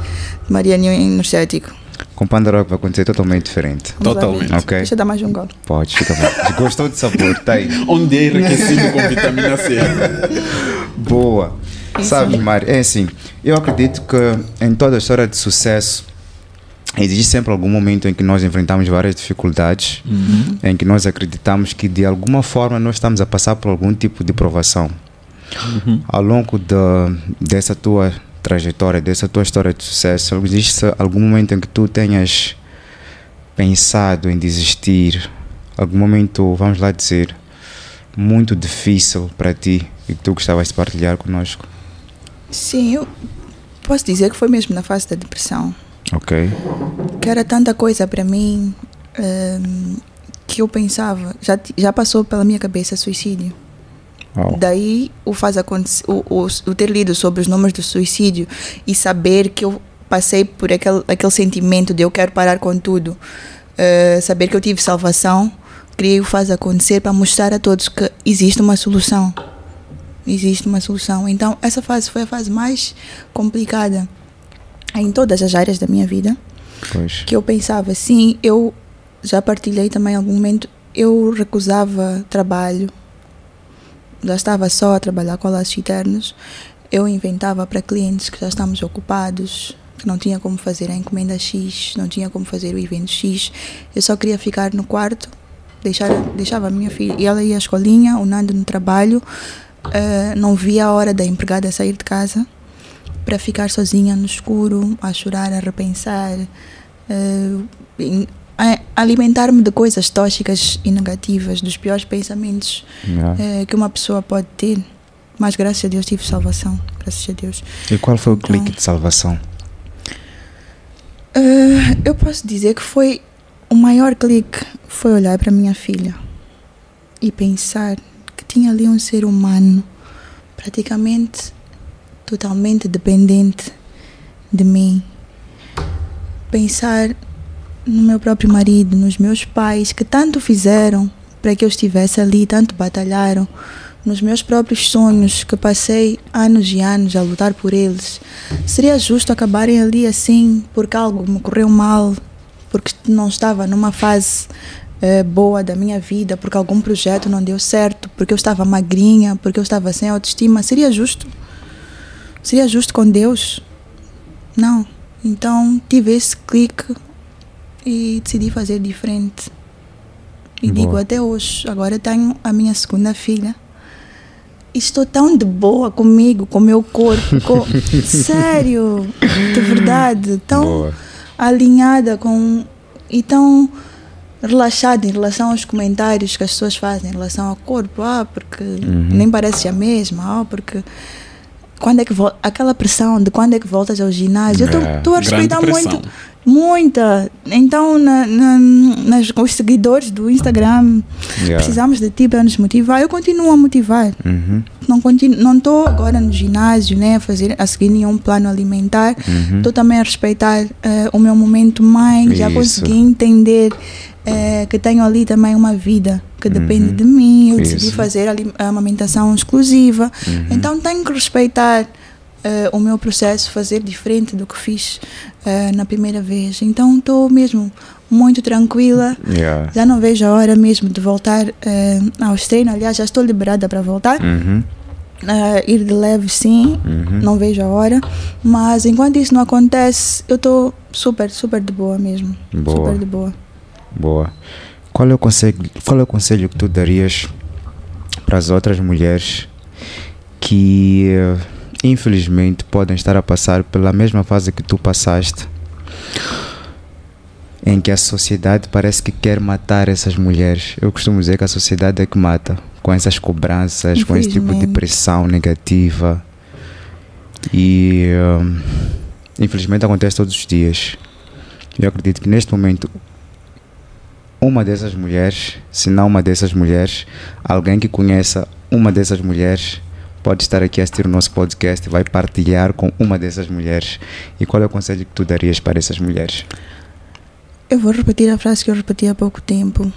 Speaker 3: tomaria nenhum energético.
Speaker 2: Com Panda Rock vai acontecer totalmente diferente.
Speaker 3: Vamos.
Speaker 1: Totalmente.
Speaker 2: Ok.
Speaker 3: Deixa eu dar mais um gol.
Speaker 2: Podes, fica vontade. Gostou de sabor? Tá aí. (laughs)
Speaker 1: Onde é enriquecido (laughs) com vitamina C.
Speaker 2: Boa. Sabes, Mário, é assim, eu acredito que em toda a história de sucesso existe sempre algum momento em que nós enfrentamos várias dificuldades, em que nós acreditamos que de alguma forma nós estamos a passar por algum tipo de provação. Ao longo da dessa tua trajetória, dessa tua história de sucesso, existe algum momento em que tu tenhas pensado em desistir, algum momento, vamos lá dizer, muito difícil para ti e que tu gostavas de partilhar conosco?
Speaker 3: Sim, eu posso dizer que foi mesmo na fase da depressão.
Speaker 2: Ok.
Speaker 3: que era tanta coisa para mim hum, que eu pensava, já, já passou pela minha cabeça suicídio. Daí o faz acontecer, o, o, o ter lido sobre os números do suicídio e saber que eu passei por aquele, aquele sentimento de eu quero parar com tudo, eh, saber que eu tive salvação, criei o faz acontecer para mostrar a todos que existe uma solução. Existe uma solução. Então, essa fase foi a fase mais complicada em todas as áreas da minha vida
Speaker 2: Pois.
Speaker 3: que eu pensava assim, eu já partilhei também em algum momento, eu recusava trabalho, já estava só a trabalhar com laços eternos, eu inventava para clientes que já estamos ocupados, que não tinha como fazer a encomenda X, não tinha como fazer o evento X, eu só queria ficar no quarto, deixar, deixava a minha filha, e ela ia à escolinha, o Nando no trabalho, eh, não via a hora da empregada sair de casa, para ficar sozinha no escuro, a chorar, a repensar, a alimentar-me de coisas tóxicas e negativas, dos piores pensamentos
Speaker 2: Yeah.
Speaker 3: eh, que uma pessoa pode ter. Mas graças a Deus tive salvação, graças a Deus.
Speaker 2: E qual foi o
Speaker 3: Então-
Speaker 2: clique de salvação?
Speaker 3: Eh, eu posso dizer que foi o maior clique foi olhar para minha filha e pensar tinha ali um ser humano praticamente totalmente dependente de mim. Pensar no meu próprio marido, nos meus pais que tanto fizeram para que eu estivesse ali, tanto batalharam, nos meus próprios sonhos que passei anos e anos a lutar por eles. Seria justo acabarem ali assim porque algo me correu mal, porque não estava numa fase eh, boa da minha vida, porque algum projeto não deu certo, porque eu estava magrinha, porque eu estava sem autoestima, seria justo? Seria justo com Deus? Não. Então tive esse clique e decidi fazer diferente. E
Speaker 2: Boa.
Speaker 3: digo até hoje, agora tenho a minha segunda filha. Estou tão de boa comigo, com o meu corpo. com- (laughs) Sério, de verdade. Tão
Speaker 2: Boa.
Speaker 3: alinhada com. e tão relaxada em relação aos comentários que as pessoas fazem em relação ao corpo. Ah, porque nem parece a mesma. Ah, porque. Quando é que vol- aquela pressão de quando é que voltas ao ginásio? Eu
Speaker 2: É.
Speaker 3: estou a respeitar muito. Muita. Então, na, na, nas, os seguidores do Instagram,
Speaker 2: Yeah.
Speaker 3: precisamos de ti para nos motivar. Eu continuo a motivar.
Speaker 2: Uhum.
Speaker 3: Não continuo, não estou agora no ginásio, né, a fazer, a seguir nenhum plano alimentar.
Speaker 2: Uhum.
Speaker 3: Estou também a respeitar eh, o meu momento mãe. Já consegui entender eh, que tenho ali também uma vida que depende de mim. Eu decidi
Speaker 2: Uhum. Isso. Uhum.
Speaker 3: fazer ali- a amamentação exclusiva. Então tenho que respeitar eh, o meu processo, fazer diferente do que fiz eh, na primeira vez. Então estou mesmo muito tranquila.
Speaker 2: Yeah.
Speaker 3: Já não vejo a hora mesmo de voltar eh, aos treinos. Aliás, já estou liberada para voltar.
Speaker 2: Uhum.
Speaker 3: Eh, ir de leve, sim.
Speaker 2: Uhum.
Speaker 3: Não vejo a hora. Mas enquanto isso não acontece, eu estou super, super de boa mesmo.
Speaker 2: Boa.
Speaker 3: Super de boa.
Speaker 2: Boa. Qual é o conselho, qual é o conselho que tu darias para as outras mulheres que infelizmente podem estar a passar pela mesma fase que tu passaste? Em que a sociedade parece que quer matar essas mulheres. Eu costumo dizer que a sociedade é que mata, com essas cobranças, com esse tipo de pressão negativa. E hum, infelizmente acontece todos os dias. Eu acredito que neste momento uma dessas mulheres, se não uma dessas mulheres, alguém que conheça uma dessas mulheres pode estar aqui a assistir o nosso podcast e vai partilhar com uma dessas mulheres. E qual é o conselho que tu darias para essas mulheres?
Speaker 3: Eu vou repetir a frase que eu repeti há pouco tempo.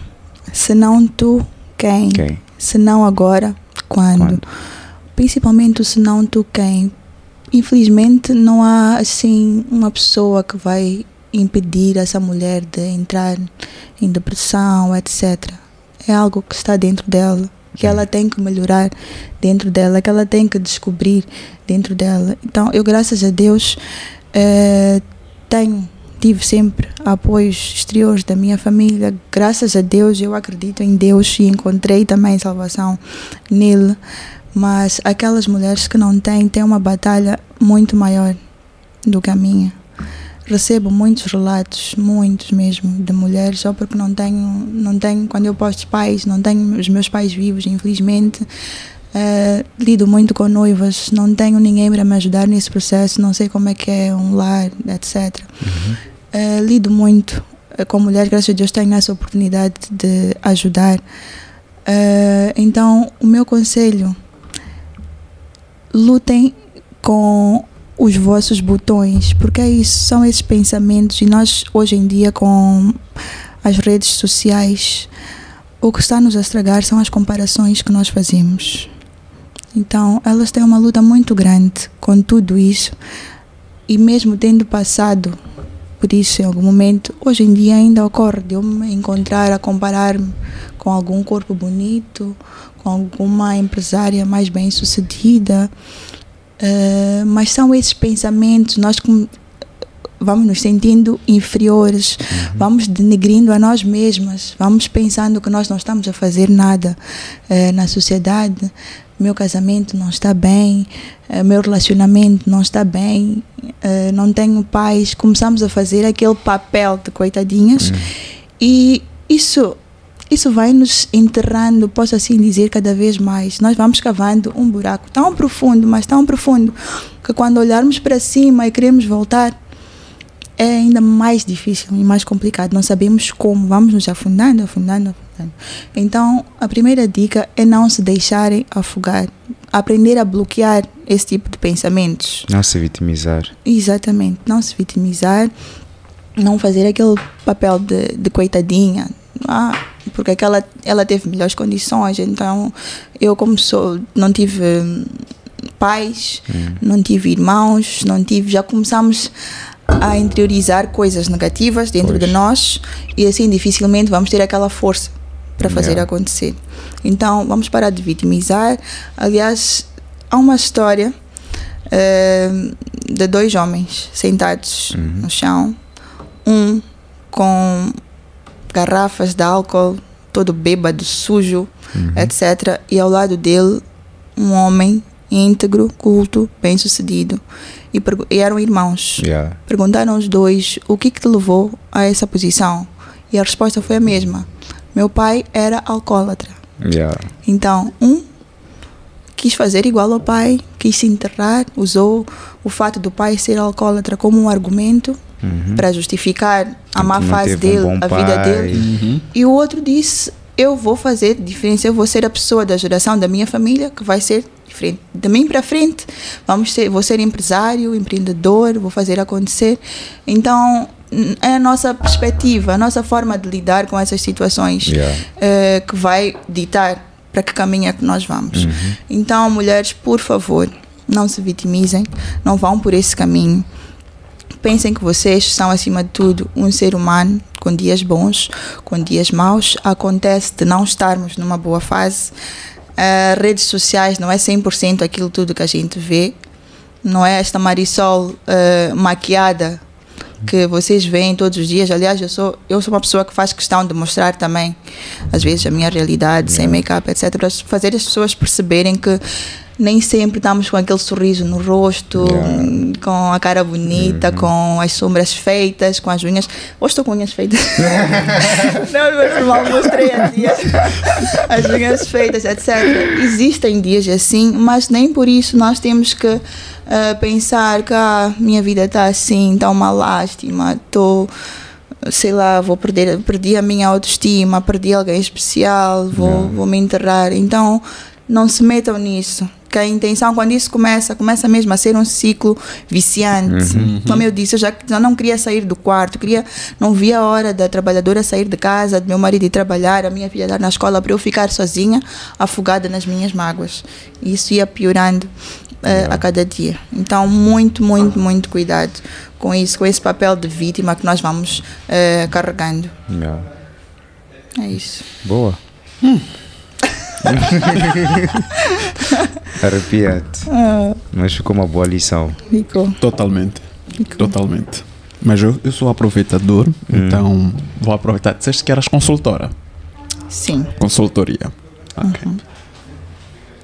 Speaker 3: Se não tu, quem?
Speaker 2: Quem?
Speaker 3: Se não agora, quando?
Speaker 2: Quando?
Speaker 3: Principalmente se não tu, quem? Infelizmente não há assim uma pessoa que vai impedir essa mulher de entrar em depressão, etc. É algo que está dentro dela, que ela tem que melhorar dentro dela, que ela tem que descobrir dentro dela. Então, eu, graças a Deus, eh, tenho, tive sempre apoios exteriores da minha família. Graças a Deus, eu acredito em Deus e encontrei também salvação nele. Mas aquelas mulheres que não têm, têm uma batalha muito maior do que a minha. Recebo muitos relatos, muitos mesmo, de mulheres, só porque não tenho, não tenho quando eu posto pais, não tenho os meus pais vivos, infelizmente. Eh, lido muito com noivas, não tenho ninguém para me ajudar nesse processo, não sei como é que é um lar, etc. Eh, lido muito eh, com mulheres, graças a Deus tenho essa oportunidade de ajudar. Eh, então, o meu conselho: lutem com os vossos botões, porque é isso, são esses pensamentos, e nós hoje em dia com as redes sociais, o que está nos a estragar são as comparações que nós fazemos. Então, elas têm uma luta muito grande com tudo isso, e mesmo tendo passado por isso em algum momento, hoje em dia ainda ocorre de eu me encontrar a comparar-me com algum corpo bonito, com alguma empresária mais bem sucedida. Uh, mas são esses pensamentos, nós com- vamos nos sentindo inferiores, vamos denegrindo a nós mesmas, vamos pensando que nós não estamos a fazer nada eh, na sociedade, meu casamento não está bem, eh, meu relacionamento não está bem, eh, não tenho paz, começamos a fazer aquele papel de coitadinhas e isso isso vai nos enterrando, posso assim dizer, cada vez mais. Nós vamos cavando um buraco tão profundo, mas tão profundo, que quando olharmos para cima e queremos voltar, é ainda mais difícil e mais complicado. Não sabemos como, vamos nos afundando, afundando, afundando. Então, a primeira dica é não se deixarem afogar, aprender a bloquear esse tipo de pensamentos.
Speaker 2: Não se vitimizar.
Speaker 3: Exatamente, não se vitimizar, não fazer aquele papel de, de coitadinha. Ah, porque aquela ela teve melhores condições, então eu como sou, não tive hum, pais, não tive irmãos, não tive, já começamos a interiorizar coisas negativas dentro
Speaker 2: Pois.
Speaker 3: de nós e assim dificilmente vamos ter aquela força para fazer
Speaker 2: Yeah.
Speaker 3: acontecer. Então vamos parar de vitimizar. Aliás, há uma história eh, de dois homens sentados
Speaker 2: Uhum.
Speaker 3: no chão, um com garrafas de álcool, todo bêbado, sujo,
Speaker 2: Uhum.
Speaker 3: etc. E ao lado dele, um homem íntegro, culto, bem-sucedido. E, e eram irmãos.
Speaker 2: Yeah.
Speaker 3: Perguntaram os dois o que, que te levou a essa posição. E a resposta foi a mesma. Meu pai era alcoólatra.
Speaker 2: Yeah.
Speaker 3: Então, um quis fazer igual ao pai, quis se enterrar, usou o fato do pai ser alcoólatra como um argumento
Speaker 2: Uhum.
Speaker 3: para justificar a má fase
Speaker 2: um
Speaker 3: dele,
Speaker 2: bom
Speaker 3: a vida
Speaker 2: pai.
Speaker 3: dele. E o outro disse: Eu vou fazer diferença, eu vou ser a pessoa da geração da minha família que vai ser diferente. De mim para frente, vamos ser, vou ser empresário, empreendedor, vou fazer acontecer. Então, é a nossa perspectiva, a nossa forma de lidar com essas situações
Speaker 2: Yeah.
Speaker 3: eh, que vai ditar para que caminho é que nós vamos. Então, mulheres, por favor, não se vitimizem, não vão por esse caminho. Pensem que vocês são, acima de tudo, um ser humano com dias bons, com dias maus. Acontece de não estarmos numa boa fase. Ah, redes sociais não é 100% aquilo tudo que a gente vê. Não é esta Marisol ah, maquiada que vocês veem todos os dias. Aliás, eu sou, eu sou uma pessoa que faz questão de mostrar também, às vezes, a minha realidade, sem make-up, etc., para fazer as pessoas perceberem que nem sempre estamos com aquele sorriso no rosto,
Speaker 2: Yeah.
Speaker 3: com a cara bonita, com as sombras feitas, com as unhas. Hoje estou com unhas feitas. (laughs) não, mas mal mostrei há dias. As unhas feitas, etc. Existem dias assim, mas nem por isso nós temos que ah, pensar que a minha vida está assim, está uma lástima, estou sei lá, vou perder, perdi a minha autoestima, perdi alguém especial, vou, vou me enterrar. Então, não se metam nisso. Que a intenção, quando isso começa, começa mesmo a ser um ciclo viciante. Como eu disse, eu já, já não queria sair do quarto, queria, não via a hora da trabalhadora sair de casa, do meu marido ir trabalhar, a minha filha estar na escola, para eu ficar sozinha, afogada nas minhas mágoas. E isso ia piorando eh, a cada dia. Então, muito, muito, muito cuidado com isso, com esse papel de vítima que nós vamos eh, carregando.
Speaker 2: Yeah.
Speaker 3: É isso.
Speaker 2: Boa. (laughs) Arrepia-te. Mas ficou uma boa lição.
Speaker 3: Ficou.
Speaker 1: Totalmente.
Speaker 3: ficou.
Speaker 1: Totalmente. Mas eu, eu sou aproveitador, então vou aproveitar. Disseste que eras consultora.
Speaker 3: Sim.
Speaker 1: Consultoria. Ok.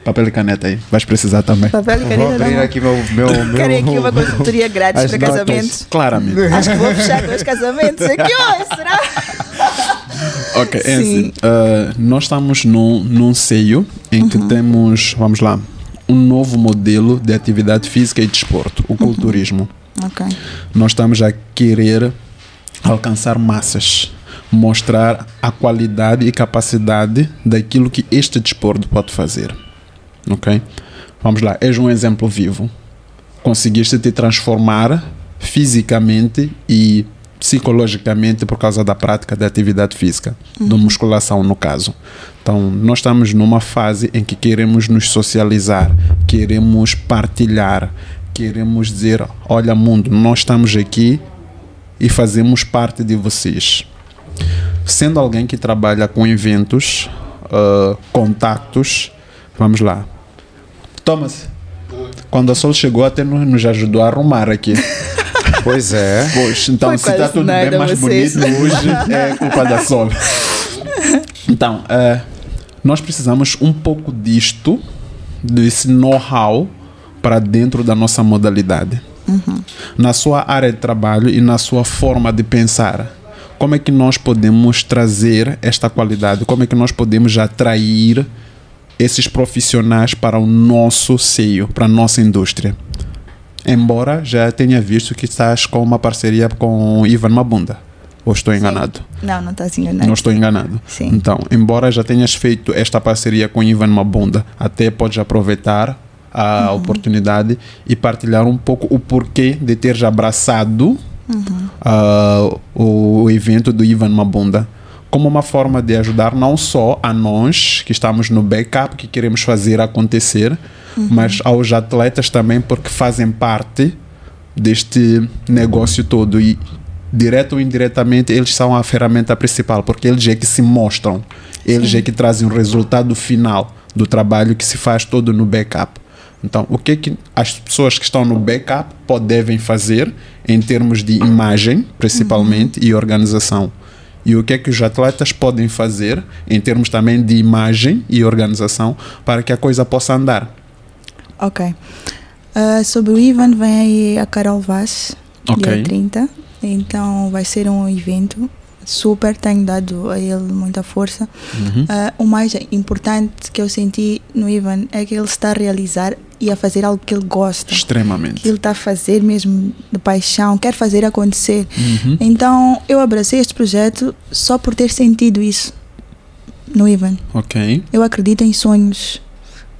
Speaker 1: Papel e caneta aí. Vais precisar também.
Speaker 3: Papel e
Speaker 2: Vou
Speaker 3: caneta
Speaker 2: abrir
Speaker 3: não.
Speaker 2: aqui meu. meu, (laughs) meu
Speaker 3: Querem aqui uma consultoria grátis
Speaker 2: As
Speaker 3: para
Speaker 2: notas.
Speaker 3: casamentos?
Speaker 1: Claramente. (laughs)
Speaker 3: Acho que vou fechar dois casamentos aqui hoje, será? (laughs)
Speaker 1: Ok, é
Speaker 3: Sim.
Speaker 1: assim. uh, nós estamos num, num seio em que temos, vamos lá, um novo modelo de atividade física e desporto, o culturismo.
Speaker 3: Ok.
Speaker 1: Nós estamos a querer alcançar massas, mostrar a qualidade e capacidade daquilo que este desporto pode fazer. Ok? Vamos lá, és um exemplo vivo. Conseguiste te transformar fisicamente e psicologicamente por causa da prática da atividade física, da musculação no caso. Então, nós estamos numa fase em que queremos nos socializar, queremos partilhar, queremos dizer: olha, mundo, nós estamos aqui e fazemos parte de vocês. Sendo alguém que trabalha com eventos, ah, contatos, vamos lá. Thomas, quando a Sol chegou, até nos, nos ajudou a arrumar aqui. (laughs)
Speaker 2: Pois é.
Speaker 1: Pois, então
Speaker 3: Foi
Speaker 1: se está tudo bem mais
Speaker 3: vocês.
Speaker 1: bonito hoje, é culpa da Sol. Então, eh, nós precisamos um pouco disto, desse know-how, para dentro da nossa modalidade. Na sua área de trabalho e na sua forma de pensar. Como é que nós podemos trazer esta qualidade? Como é que nós podemos atrair esses profissionais para o nosso seio, para a nossa indústria? Embora já tenha visto que estás com uma parceria com Ivan Mabunda. Ou estou enganado?
Speaker 3: Não, não está enganado.
Speaker 1: Não estou enganado.
Speaker 3: Sim.
Speaker 1: Então, embora já tenhas feito esta parceria com Ivan Mabunda, até podes aproveitar a
Speaker 3: Uhum.
Speaker 1: oportunidade e partilhar um pouco o porquê de teres abraçado
Speaker 3: Uhum.
Speaker 1: o, o evento do Ivan Mabunda como uma forma de ajudar não só a nós que estamos no backup que queremos fazer acontecer,
Speaker 3: Uhum.
Speaker 1: mas aos atletas também porque fazem parte deste negócio todo. E direto ou indiretamente eles são a ferramenta principal porque eles é que se mostram. Eles
Speaker 3: Sim.
Speaker 1: é que trazem o resultado final do trabalho que se faz todo no backup. Então o que é que as pessoas que estão no backup po- devem fazer em termos de imagem principalmente e organização e o que é que os atletas podem fazer em termos também de imagem e organização para que a coisa possa andar
Speaker 3: Ok. Ah, sobre o Ivan, vem aí a Carol Vaz,
Speaker 1: Ok.
Speaker 3: dia 30. Então vai ser um evento super, tenho dado a ele muita força.
Speaker 1: Uhum.
Speaker 3: Ah, o mais importante que eu senti no Ivan é que ele está a realizar e a fazer algo que ele gosta. Que
Speaker 1: extremamente
Speaker 3: ele está a fazer mesmo de paixão, quer fazer acontecer.
Speaker 1: Uhum.
Speaker 3: Então eu abracei este projeto só por ter sentido isso no Ivan.
Speaker 1: ok
Speaker 3: Eu acredito em sonhos.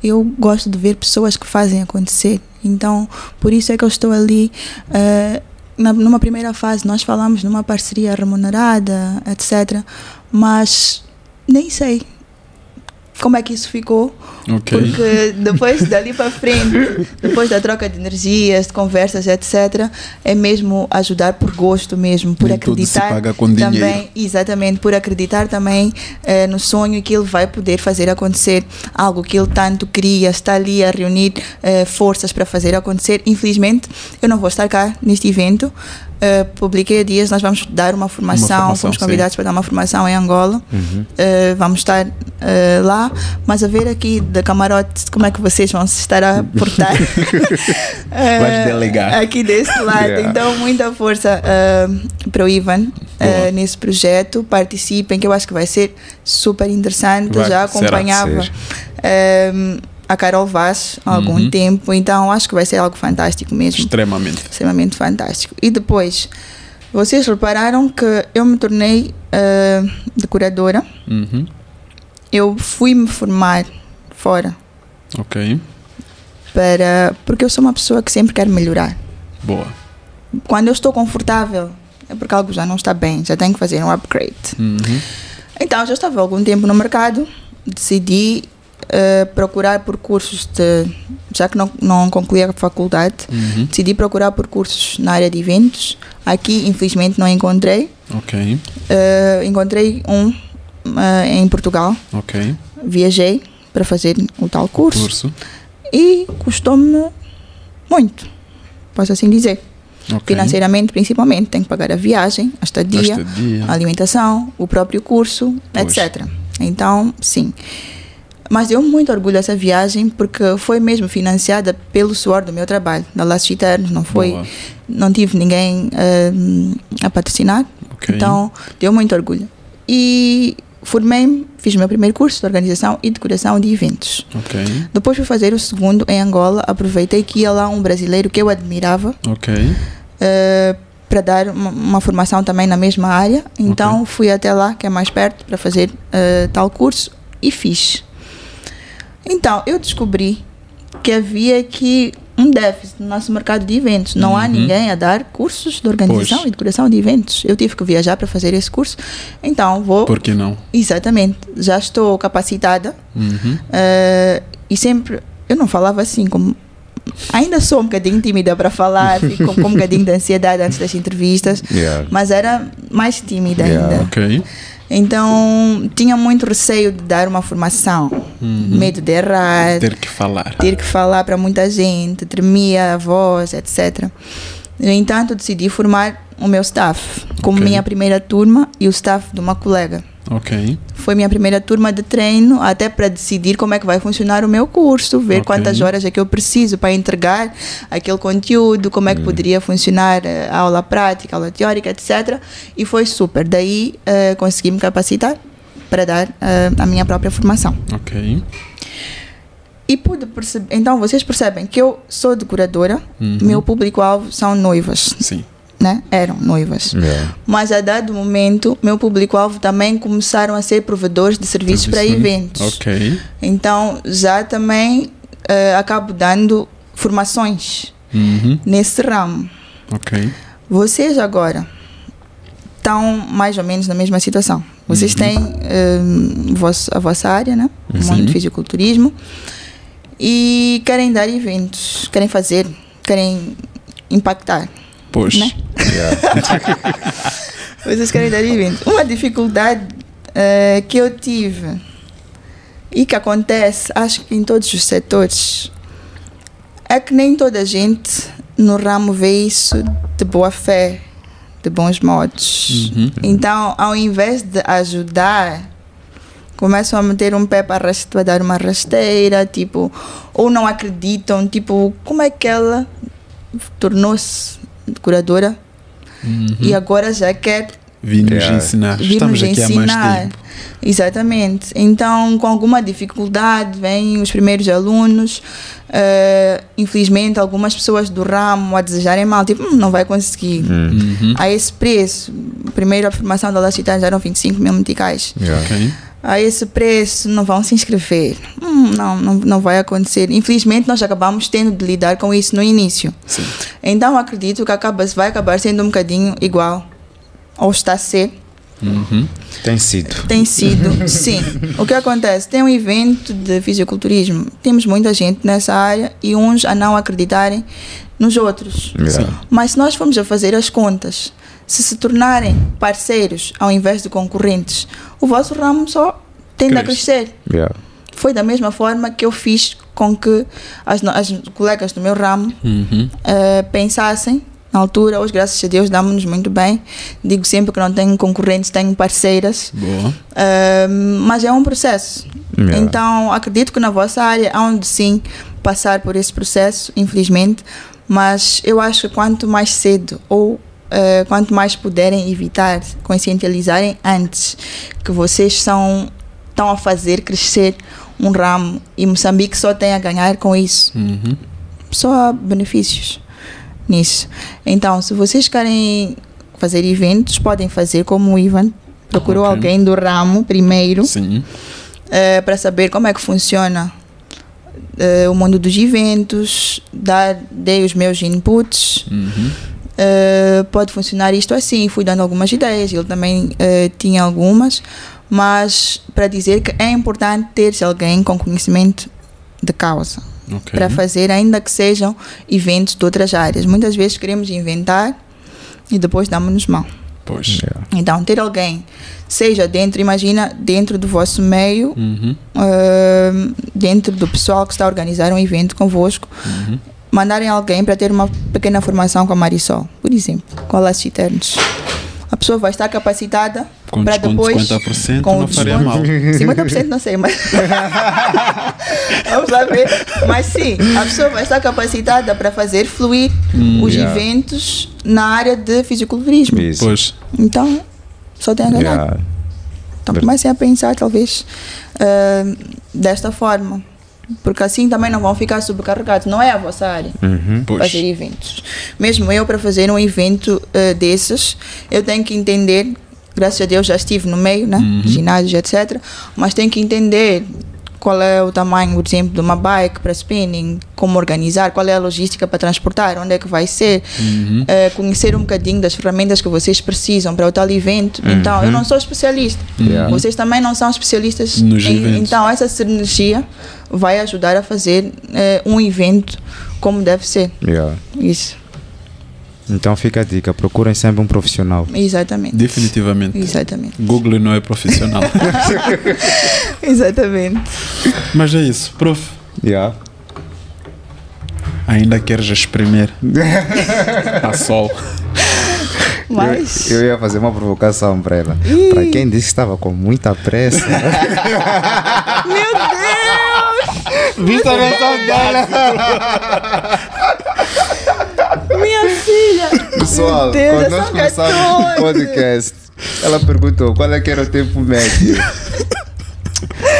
Speaker 3: Eu gosto de ver pessoas que fazem acontecer. Então, por isso é que eu estou ali. eh, na, numa primeira fase, nós falamos numa parceria remunerada, etc. Mas nem sei como é que isso ficou.
Speaker 1: Ok
Speaker 3: Porque depois dali para frente, (laughs) depois da troca de energias, de conversas, etc., é mesmo ajudar por gosto mesmo, por
Speaker 1: Nem
Speaker 3: acreditar
Speaker 1: paga com dinheiro.
Speaker 3: também, exatamente, por acreditar também eh, no sonho que ele vai poder fazer acontecer, algo que ele tanto queria, está ali a reunir eh, forças para fazer acontecer. Infelizmente, eu não vou estar cá neste evento. Eh, publiquei dias, nós vamos dar uma formação,
Speaker 1: formação,
Speaker 3: fomos
Speaker 1: sim.
Speaker 3: convidados para dar uma formação em Angola. Eh, vamos estar eh, lá, mas a ver aqui da camarote como é que vocês vão se estar a portar. (laughs)
Speaker 1: Vais delegar.
Speaker 3: Aqui desse lado. (laughs)
Speaker 2: Yeah.
Speaker 3: Então, muita força eh, para o Ivan
Speaker 1: Boa.
Speaker 3: nesse projeto. Participem, que eu acho que vai ser super interessante.
Speaker 1: Vai,
Speaker 3: Já acompanhava a Carol Vaz há algum
Speaker 1: Uhum.
Speaker 3: tempo, então acho que vai ser algo fantástico mesmo
Speaker 1: extremamente
Speaker 3: extremamente fantástico. E depois, vocês repararam que eu me tornei eh, decoradora.
Speaker 1: Uhum.
Speaker 3: Eu fui me formar fora
Speaker 1: ok
Speaker 3: para porque eu sou uma pessoa que sempre quer melhorar.
Speaker 1: boa
Speaker 3: Quando eu estou confortável, é porque algo já não está bem, já tenho que fazer um upgrade.
Speaker 1: Uhum.
Speaker 3: Então, já estava algum tempo no mercado, decidi eh, procurar por cursos de. Já que não, não concluí a faculdade,
Speaker 1: Uhum.
Speaker 3: decidi procurar por cursos na área de eventos. Aqui, infelizmente, não encontrei.
Speaker 1: ok
Speaker 3: Eh, encontrei um eh, em Portugal.
Speaker 1: ok
Speaker 3: Viajei para fazer o tal curso,
Speaker 1: curso
Speaker 3: e custou-me muito, posso assim dizer.
Speaker 1: ok
Speaker 3: Financeiramente, principalmente, tenho que pagar a viagem, a estadia,
Speaker 1: Estadia.
Speaker 3: a alimentação, o próprio curso,
Speaker 1: Pois.
Speaker 3: etc. Então, sim. Mas deu muito orgulho essa viagem porque foi mesmo financiada pelo suor do meu trabalho, da Laços Eternos, não foi,
Speaker 1: Boa.
Speaker 3: não tive ninguém eh, a patrocinar,
Speaker 1: ok
Speaker 3: então deu muito orgulho. E formei-me, fiz o meu primeiro curso de organização e decoração de eventos.
Speaker 1: ok
Speaker 3: Depois fui fazer o segundo em Angola, aproveitei que ia lá um brasileiro que eu admirava
Speaker 1: ok
Speaker 3: eh, para dar uma, uma formação também na mesma área. Então fui até lá, que é mais perto, para fazer eh, tal curso e fiz. Então eu descobri que havia aqui um déficit no nosso mercado de eventos. Não há
Speaker 1: Uhum.
Speaker 3: ninguém a dar cursos de organização
Speaker 1: Pois.
Speaker 3: e decoração de eventos. Eu tive que viajar para fazer esse curso. Então vou.
Speaker 1: por que não
Speaker 3: Exatamente. Já estou capacitada
Speaker 1: Uhum.
Speaker 3: eh, e sempre. Eu não falava assim como. Ainda sou um bocadinho tímida para falar, fico com um bocadinho de ansiedade antes das entrevistas, (laughs)
Speaker 2: Yeah.
Speaker 3: mas era mais tímida
Speaker 2: Yeah.
Speaker 3: ainda.
Speaker 1: ok
Speaker 3: Então tinha muito receio de dar uma formação, medo de errar,
Speaker 1: ter que falar
Speaker 3: ter que falar para muita gente, tremia a voz, etc. No entanto, decidi formar o meu staff como
Speaker 1: Ok.
Speaker 3: minha primeira turma e o staff de uma colega.
Speaker 1: Ok
Speaker 3: Foi minha primeira turma de treino, até para decidir como é que vai funcionar o meu curso, ver
Speaker 1: Ok.
Speaker 3: quantas horas é que eu preciso para entregar aquele conteúdo, como é que poderia funcionar eh, a aula prática, a aula teórica, etc. E foi super. Daí eh, consegui me capacitar para dar eh, a minha própria formação.
Speaker 1: ok
Speaker 3: E pude perceber. Então vocês percebem que eu sou decoradora,
Speaker 1: Uhum.
Speaker 3: meu público-alvo são noivas,
Speaker 1: sim
Speaker 3: né? Eram noivas.
Speaker 2: Yeah.
Speaker 3: Mas a dado momento, meu público-alvo também começaram a ser provedores de serviços para
Speaker 1: Serviço.
Speaker 3: eventos.
Speaker 1: ok
Speaker 3: Então já também eh, acabo dando formações
Speaker 1: Uhum.
Speaker 3: nesse ramo.
Speaker 1: ok
Speaker 3: Vocês agora estão mais ou menos na mesma situação. Vocês
Speaker 1: Uhum.
Speaker 3: têm vosso- a vossa área, né? O mundo de fisiculturismo. E querem dar eventos, querem fazer, querem impactar.
Speaker 1: Pois.
Speaker 3: Né?
Speaker 2: Yeah.
Speaker 3: Vocês querem dar evento. Uma dificuldade eh, que eu tive e que acontece, acho que em todos os setores, é que nem toda a gente no ramo vê isso de boa fé, de bons modos.
Speaker 1: Uhum.
Speaker 3: Então, ao invés de ajudar, começam a meter um pé para para dar uma rasteira, tipo, ou não acreditam, tipo, como é que ela tornou-se curadora e agora já quer
Speaker 1: Vim-nos
Speaker 2: Yeah.
Speaker 1: ensinar.
Speaker 3: vir
Speaker 1: Estamos
Speaker 3: nos
Speaker 1: aqui há
Speaker 3: ensinar.
Speaker 1: mais tempo.
Speaker 3: Exatamente. Então, com alguma dificuldade, vêm os primeiros alunos. eh, infelizmente, algumas pessoas do ramo a desejarem mal, tipo, "Hum, não vai conseguir.
Speaker 1: Uhum.
Speaker 3: A esse preço, a primeira formação da já eram 25 mil meticais.
Speaker 2: Yeah.
Speaker 1: Ok.
Speaker 3: A esse preço não vão se inscrever. Hum, não, não, não vai acontecer. Infelizmente, nós acabamos tendo de lidar com isso no início.
Speaker 1: Sim.
Speaker 3: Então, acredito que acaba, vai acabar sendo um bocadinho igual, ou está a ser,
Speaker 1: Uhum.
Speaker 2: Tem sido.
Speaker 3: tem sido, (laughs) sim. O que acontece? Tem um evento de fisiculturismo, temos muita gente nessa área e uns a não acreditarem nos outros.
Speaker 2: Yeah.
Speaker 3: Mas se nós formos a fazer as contas, se se tornarem parceiros ao invés de concorrentes, o vosso ramo só tende a
Speaker 1: Cresce.
Speaker 3: crescer.
Speaker 2: Yeah.
Speaker 3: Foi da mesma forma que eu fiz com que as, no- as colegas do meu ramo
Speaker 1: Uhum.
Speaker 3: eh, pensassem na altura, hoje graças a Deus damos-nos muito bem. Digo sempre que não tenho concorrentes, tenho parceiras.
Speaker 1: Boa.
Speaker 3: Uh, mas é um processo.
Speaker 2: Yeah.
Speaker 3: Então, acredito que na vossa área há onde sim passar por esse processo, infelizmente, mas eu acho que quanto mais cedo ou uh, quanto mais puderem evitar, conscientizarem antes que vocês são estão a fazer crescer um ramo e Moçambique só tem a ganhar com isso
Speaker 1: Uhum.
Speaker 3: só há benefícios nisso. Então, se vocês querem fazer eventos, podem fazer como o Ivan. Procurou
Speaker 1: Ok.
Speaker 3: alguém do ramo primeiro eh, para saber como é que funciona eh, o mundo dos eventos, dar, dei os meus inputs.
Speaker 1: Uhum.
Speaker 3: Eh, pode funcionar isto assim, fui dando algumas ideias, ele também eh, tinha algumas, mas para dizer que é importante ter-se alguém com conhecimento de causa
Speaker 1: Ok.
Speaker 3: para fazer, ainda que sejam eventos de outras áreas. Muitas vezes queremos inventar e depois damos-nos mal.
Speaker 1: Pois.
Speaker 2: Yeah.
Speaker 3: Então, ter alguém, seja dentro, imagina, dentro do vosso meio,
Speaker 1: Uhum.
Speaker 3: ah, dentro do pessoal que está a organizar um evento convosco,
Speaker 1: Uhum.
Speaker 3: Mandarem alguém para ter uma pequena formação com a Marisol, por exemplo, com a Laços Eternos. A pessoa vai estar capacitada para depois.
Speaker 1: de 50%
Speaker 3: com o
Speaker 1: não faria mal.
Speaker 3: 50% não sei, mas. (laughs) Vamos lá ver. Mas sim, a pessoa vai estar capacitada para fazer fluir os
Speaker 2: Yeah.
Speaker 3: eventos na área de fisiculturismo.
Speaker 2: Isso.
Speaker 1: Pois.
Speaker 3: Então, só tem a ganhar.
Speaker 2: Yeah.
Speaker 3: Então comecem a pensar, talvez, ah, desta forma. Porque assim também não vão ficar sobrecarregados. Não é a vossa área
Speaker 2: Uhum.
Speaker 3: Fazer eventos. Mesmo eu, para fazer um evento ah, desses, eu tenho que entender. Graças a Deus já estive no meio, né?
Speaker 1: Uhum.
Speaker 3: Ginásios, etc. Mas tenho que entender qual é o tamanho, por exemplo, de uma bike para spinning, como organizar, qual é a logística para transportar, onde é que vai ser,
Speaker 1: Uhum.
Speaker 3: eh, conhecer um bocadinho das ferramentas que vocês precisam para o tal evento. Então, eu não sou especialista.
Speaker 2: Yeah.
Speaker 3: Vocês também não são especialistas.
Speaker 1: Nos
Speaker 3: em-
Speaker 1: eventos.
Speaker 3: então, essa sinergia vai ajudar a fazer eh, um evento como deve ser.
Speaker 2: Yeah.
Speaker 3: Isso,
Speaker 2: Então fica a dica, procurem sempre um profissional.
Speaker 3: exatamente.
Speaker 1: Definitivamente.
Speaker 3: Exatamente.
Speaker 1: Google não é profissional. (laughs)
Speaker 3: Exatamente.
Speaker 1: Mas é isso. Prof,
Speaker 2: Yeah.
Speaker 1: ainda queres exprimir (laughs) a sol.
Speaker 3: Mas.
Speaker 2: Eu, eu ia fazer uma provocação para ela. Para quem disse que estava com muita pressa. (laughs)
Speaker 3: Meu Deus!
Speaker 2: Vista a versão dela.
Speaker 3: Filha!
Speaker 2: Pessoal,
Speaker 3: Deus,
Speaker 2: quando nós começamos o
Speaker 3: 14.
Speaker 2: podcast, ela perguntou qual é que era o tempo médio.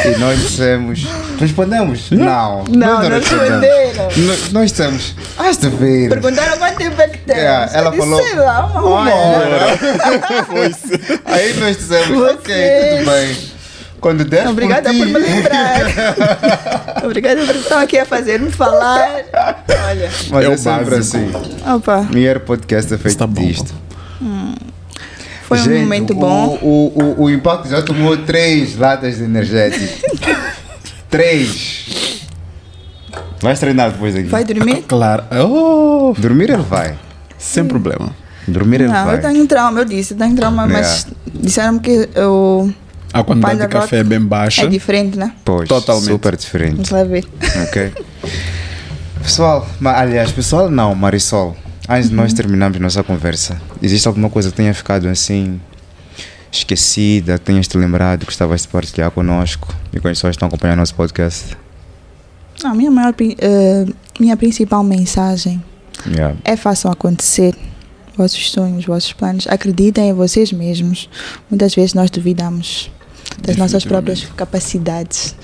Speaker 2: E nós dissemos. Respondemos? Não.
Speaker 3: Não,
Speaker 2: nós
Speaker 3: não
Speaker 2: respondemos.
Speaker 3: responderam.
Speaker 2: Nós- Nós dissemos. Has de ver.
Speaker 3: Perguntaram quanto tempo é que temos.
Speaker 2: É, ela
Speaker 3: disse,
Speaker 2: falou,
Speaker 3: Sei lá, uma,
Speaker 2: Uma
Speaker 3: hora.
Speaker 2: hora. (laughs) Aí nós dissemos, ok,
Speaker 3: Vocês-
Speaker 2: tudo bem. Quando der
Speaker 3: Obrigada
Speaker 2: por,
Speaker 3: me lembrar. (laughs) Obrigada por estar aqui a fazer-me falar. Olha,
Speaker 2: Mas
Speaker 1: É
Speaker 2: é,
Speaker 1: o
Speaker 2: sempre assim.
Speaker 3: opa,
Speaker 2: Mulher podcast é feito
Speaker 1: Está bom.
Speaker 2: disto.
Speaker 3: foi um
Speaker 2: Gente,
Speaker 3: momento
Speaker 2: o,
Speaker 3: bom.
Speaker 2: O, o, o Impacto já tomou três latas de energético. (laughs) três. Vais treinar depois daqui?
Speaker 3: Vai dormir?
Speaker 1: Claro. Oh,
Speaker 2: Dormir ele vai.
Speaker 1: sem problema.
Speaker 2: Dormir ele
Speaker 3: Não,
Speaker 2: vai.
Speaker 3: eu tenho trauma, eu disse, eu tenho trauma, mas disseram que o
Speaker 1: A quantidade de café é bem baixa.
Speaker 3: é diferente, né?
Speaker 2: Pois,
Speaker 1: Totalmente.
Speaker 2: super diferente.
Speaker 3: Vamos lá ver.
Speaker 2: Ok. (laughs) Pessoal, aliás, pessoal não, Marisol. Antes de nós terminarmos nossa conversa, existe alguma coisa que tenha ficado assim esquecida, que tenhas te lembrado, que estavas de partilhar connosco e com as pessoas que estão acompanhando nosso podcast?
Speaker 3: Não, minha maior, eh, minha principal mensagem
Speaker 2: Yeah.
Speaker 3: é façam acontecer vossos sonhos, vossos planos. Acreditem em vocês mesmos. Muitas vezes nós duvidamos das nossas próprias capacidades.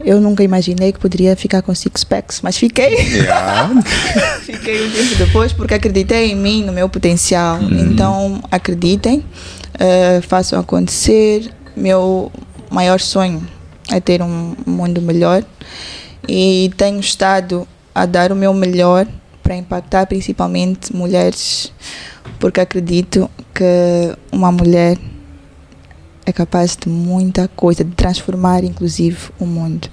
Speaker 3: Eu nunca imaginei que poderia ficar com six packs, mas fiquei.
Speaker 2: Yeah. (laughs)
Speaker 3: Fiquei um tempo depois porque acreditei em mim, no meu potencial. Então, acreditem, eh, façam acontecer. Meu maior sonho é ter um mundo melhor e tenho estado a dar o meu melhor para impactar principalmente mulheres, porque acredito que uma mulher é capaz de muita coisa, de transformar inclusive o mundo.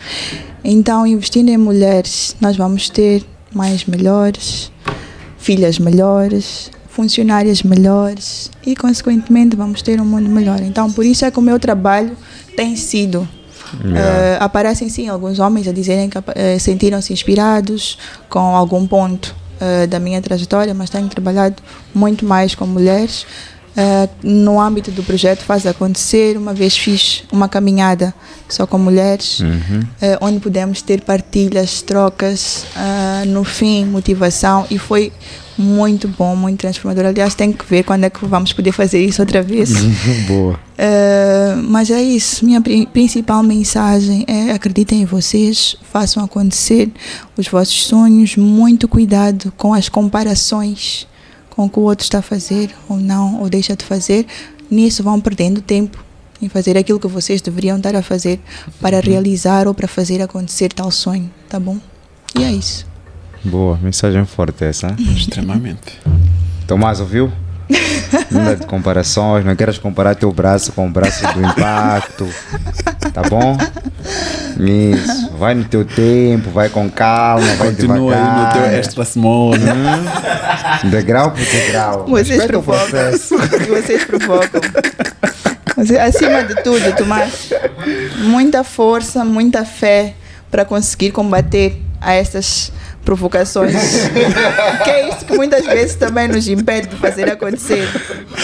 Speaker 3: Então, investindo em mulheres, nós vamos ter mães melhores, filhas melhores, funcionárias melhores e, consequentemente, vamos ter um mundo melhor. Então, por isso é que o meu trabalho tem sido.
Speaker 2: Yeah.
Speaker 3: eh, aparecem sim alguns homens a dizerem que eh, sentiram-se inspirados com algum ponto eh, da minha trajetória, mas tenho trabalhado muito mais com mulheres. Eh, no âmbito do projeto Faz Acontecer, uma vez fiz uma caminhada só com mulheres,
Speaker 2: Uhum.
Speaker 3: eh, onde pudemos ter partilhas, trocas, ah, no fim, motivação, e foi muito bom, muito transformador. Aliás, tenho que ver quando é que vamos poder fazer isso outra vez. (laughs)
Speaker 2: Boa.
Speaker 3: Mas é isso, minha pri- principal mensagem é acreditem em vocês, façam acontecer os vossos sonhos, muito cuidado com as comparações com o que o outro está a fazer ou não, ou deixa de fazer. Nisso vão perdendo tempo em fazer aquilo que vocês deveriam estar a fazer para realizar ou para fazer acontecer tal sonho, tá bom? E é isso.
Speaker 2: Boa. Mensagem forte essa.
Speaker 1: Extremamente.
Speaker 2: Tomás, ouviu? Nada de comparações, não queres comparar teu braço com o braço do impacto. Tá bom? Isso. Vai no teu tempo, vai com calma, vai
Speaker 1: Continua aí no
Speaker 2: devagar.
Speaker 1: teu extra small. né? (laughs)
Speaker 2: Degrau por degrau.
Speaker 3: Vocês
Speaker 2: Respeita
Speaker 3: provocam. (laughs) Vocês provocam. Acima de tudo, Tomás, muita força, muita fé para conseguir combater a essas provocações. (laughs) que é isso que muitas vezes também nos impede de fazer acontecer.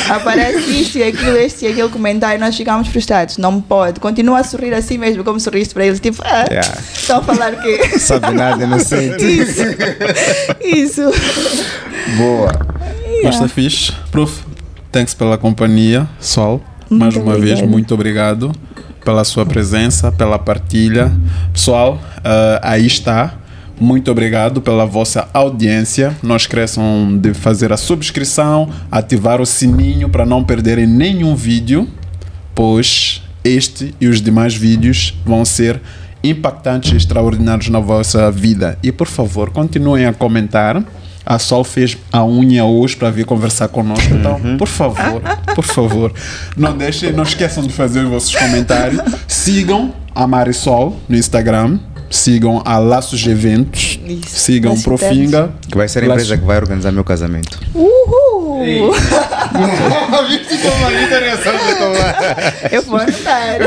Speaker 3: Aparece isto e aquilo, este e aquele comentário, nós ficamos frustrados. Não pode. Continua a sorrir assim mesmo, como sorriste para eles. Tipo, ah,
Speaker 2: Yeah.
Speaker 3: estão a falar o quê?
Speaker 2: Sabe nada, inocente.
Speaker 3: Isso. Isso.
Speaker 2: Boa.
Speaker 1: Mas está fixe. Prof, thanks pela companhia, Sol. Mais
Speaker 3: Muito
Speaker 1: uma vez,
Speaker 3: obrigada.
Speaker 1: muito obrigado pela sua presença, pela partilha. Pessoal, ah, aí está. Muito obrigado pela vossa audiência. Não esqueçam de fazer a subscrição, ativar o sininho para não perderem nenhum vídeo, pois este e os demais vídeos vão ser impactantes e extraordinários na vossa vida. E por favor, continuem a comentar. A Sol fez a unha hoje para vir conversar conosco. Então, por favor, por favor, não deixem, não esqueçam de fazer os vossos comentários. Sigam a Marisol no Instagram. Sigam a Laços Eventos.
Speaker 3: Isso.
Speaker 1: Sigam
Speaker 3: Laços
Speaker 1: Profinga.
Speaker 2: Que vai ser a empresa que vai organizar meu casamento.
Speaker 3: Uhul! (laughs) Eu vou anotar.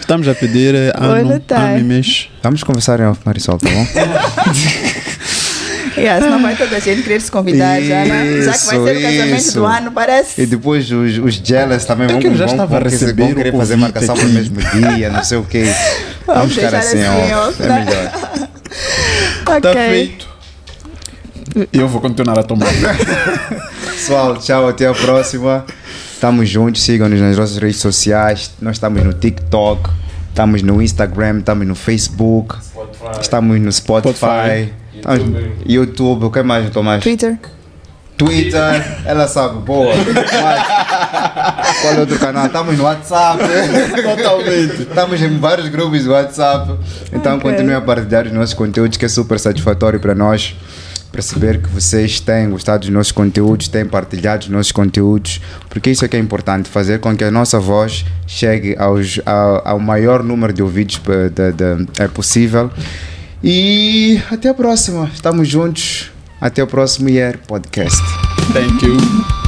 Speaker 1: Estamos a pedir ano, e mês.
Speaker 2: Vamos conversar em off, Marisol, tá bom? (laughs)
Speaker 3: Yeah, senão vai toda a gente querer se convidar já, né? Já que vai ser o
Speaker 2: Isso,
Speaker 3: casamento
Speaker 2: isso.
Speaker 3: do ano, parece.
Speaker 2: E depois os, os jealous também vão,
Speaker 1: que eu já
Speaker 2: vão,
Speaker 1: estava a
Speaker 2: vão, querer-
Speaker 1: receber
Speaker 2: vão
Speaker 1: o
Speaker 2: querer fazer
Speaker 1: convite
Speaker 2: marcação
Speaker 1: aqui.
Speaker 2: no mesmo dia, não sei o quê. (laughs) Vamos,
Speaker 3: Vamos
Speaker 2: ficar assim,
Speaker 3: assim, ó.
Speaker 2: É melhor.
Speaker 1: Está (laughs)
Speaker 3: Ok.
Speaker 1: Tá feito. Eu vou continuar a tomar. (laughs)
Speaker 2: Pessoal, tchau, até a próxima. Estamos juntos, sigam-nos nas nossas redes sociais. Nós estamos no TikTok, estamos no Instagram, estamos no Facebook, estamos no Spotify,
Speaker 1: Spotify.
Speaker 2: Estamos no YouTube, o que mais, Tomás?
Speaker 3: Twitter.
Speaker 2: Twitter, ela sabe, boa. (laughs) Mas, qual é outro canal? Estamos no WhatsApp.
Speaker 1: Totalmente.
Speaker 2: Estamos em vários grupos do WhatsApp. Então
Speaker 3: Ok.
Speaker 2: continuem a partilhar os nossos conteúdos, que é super satisfatório para nós perceber que vocês têm gostado dos nossos conteúdos, têm partilhado os nossos conteúdos, porque isso é que é importante, fazer com que a nossa voz chegue aos, ao, ao maior número de ouvidos eh, da- da- é possível E até a próxima. Estamos juntos. Até o próximo Year Podcast.
Speaker 1: Thank you.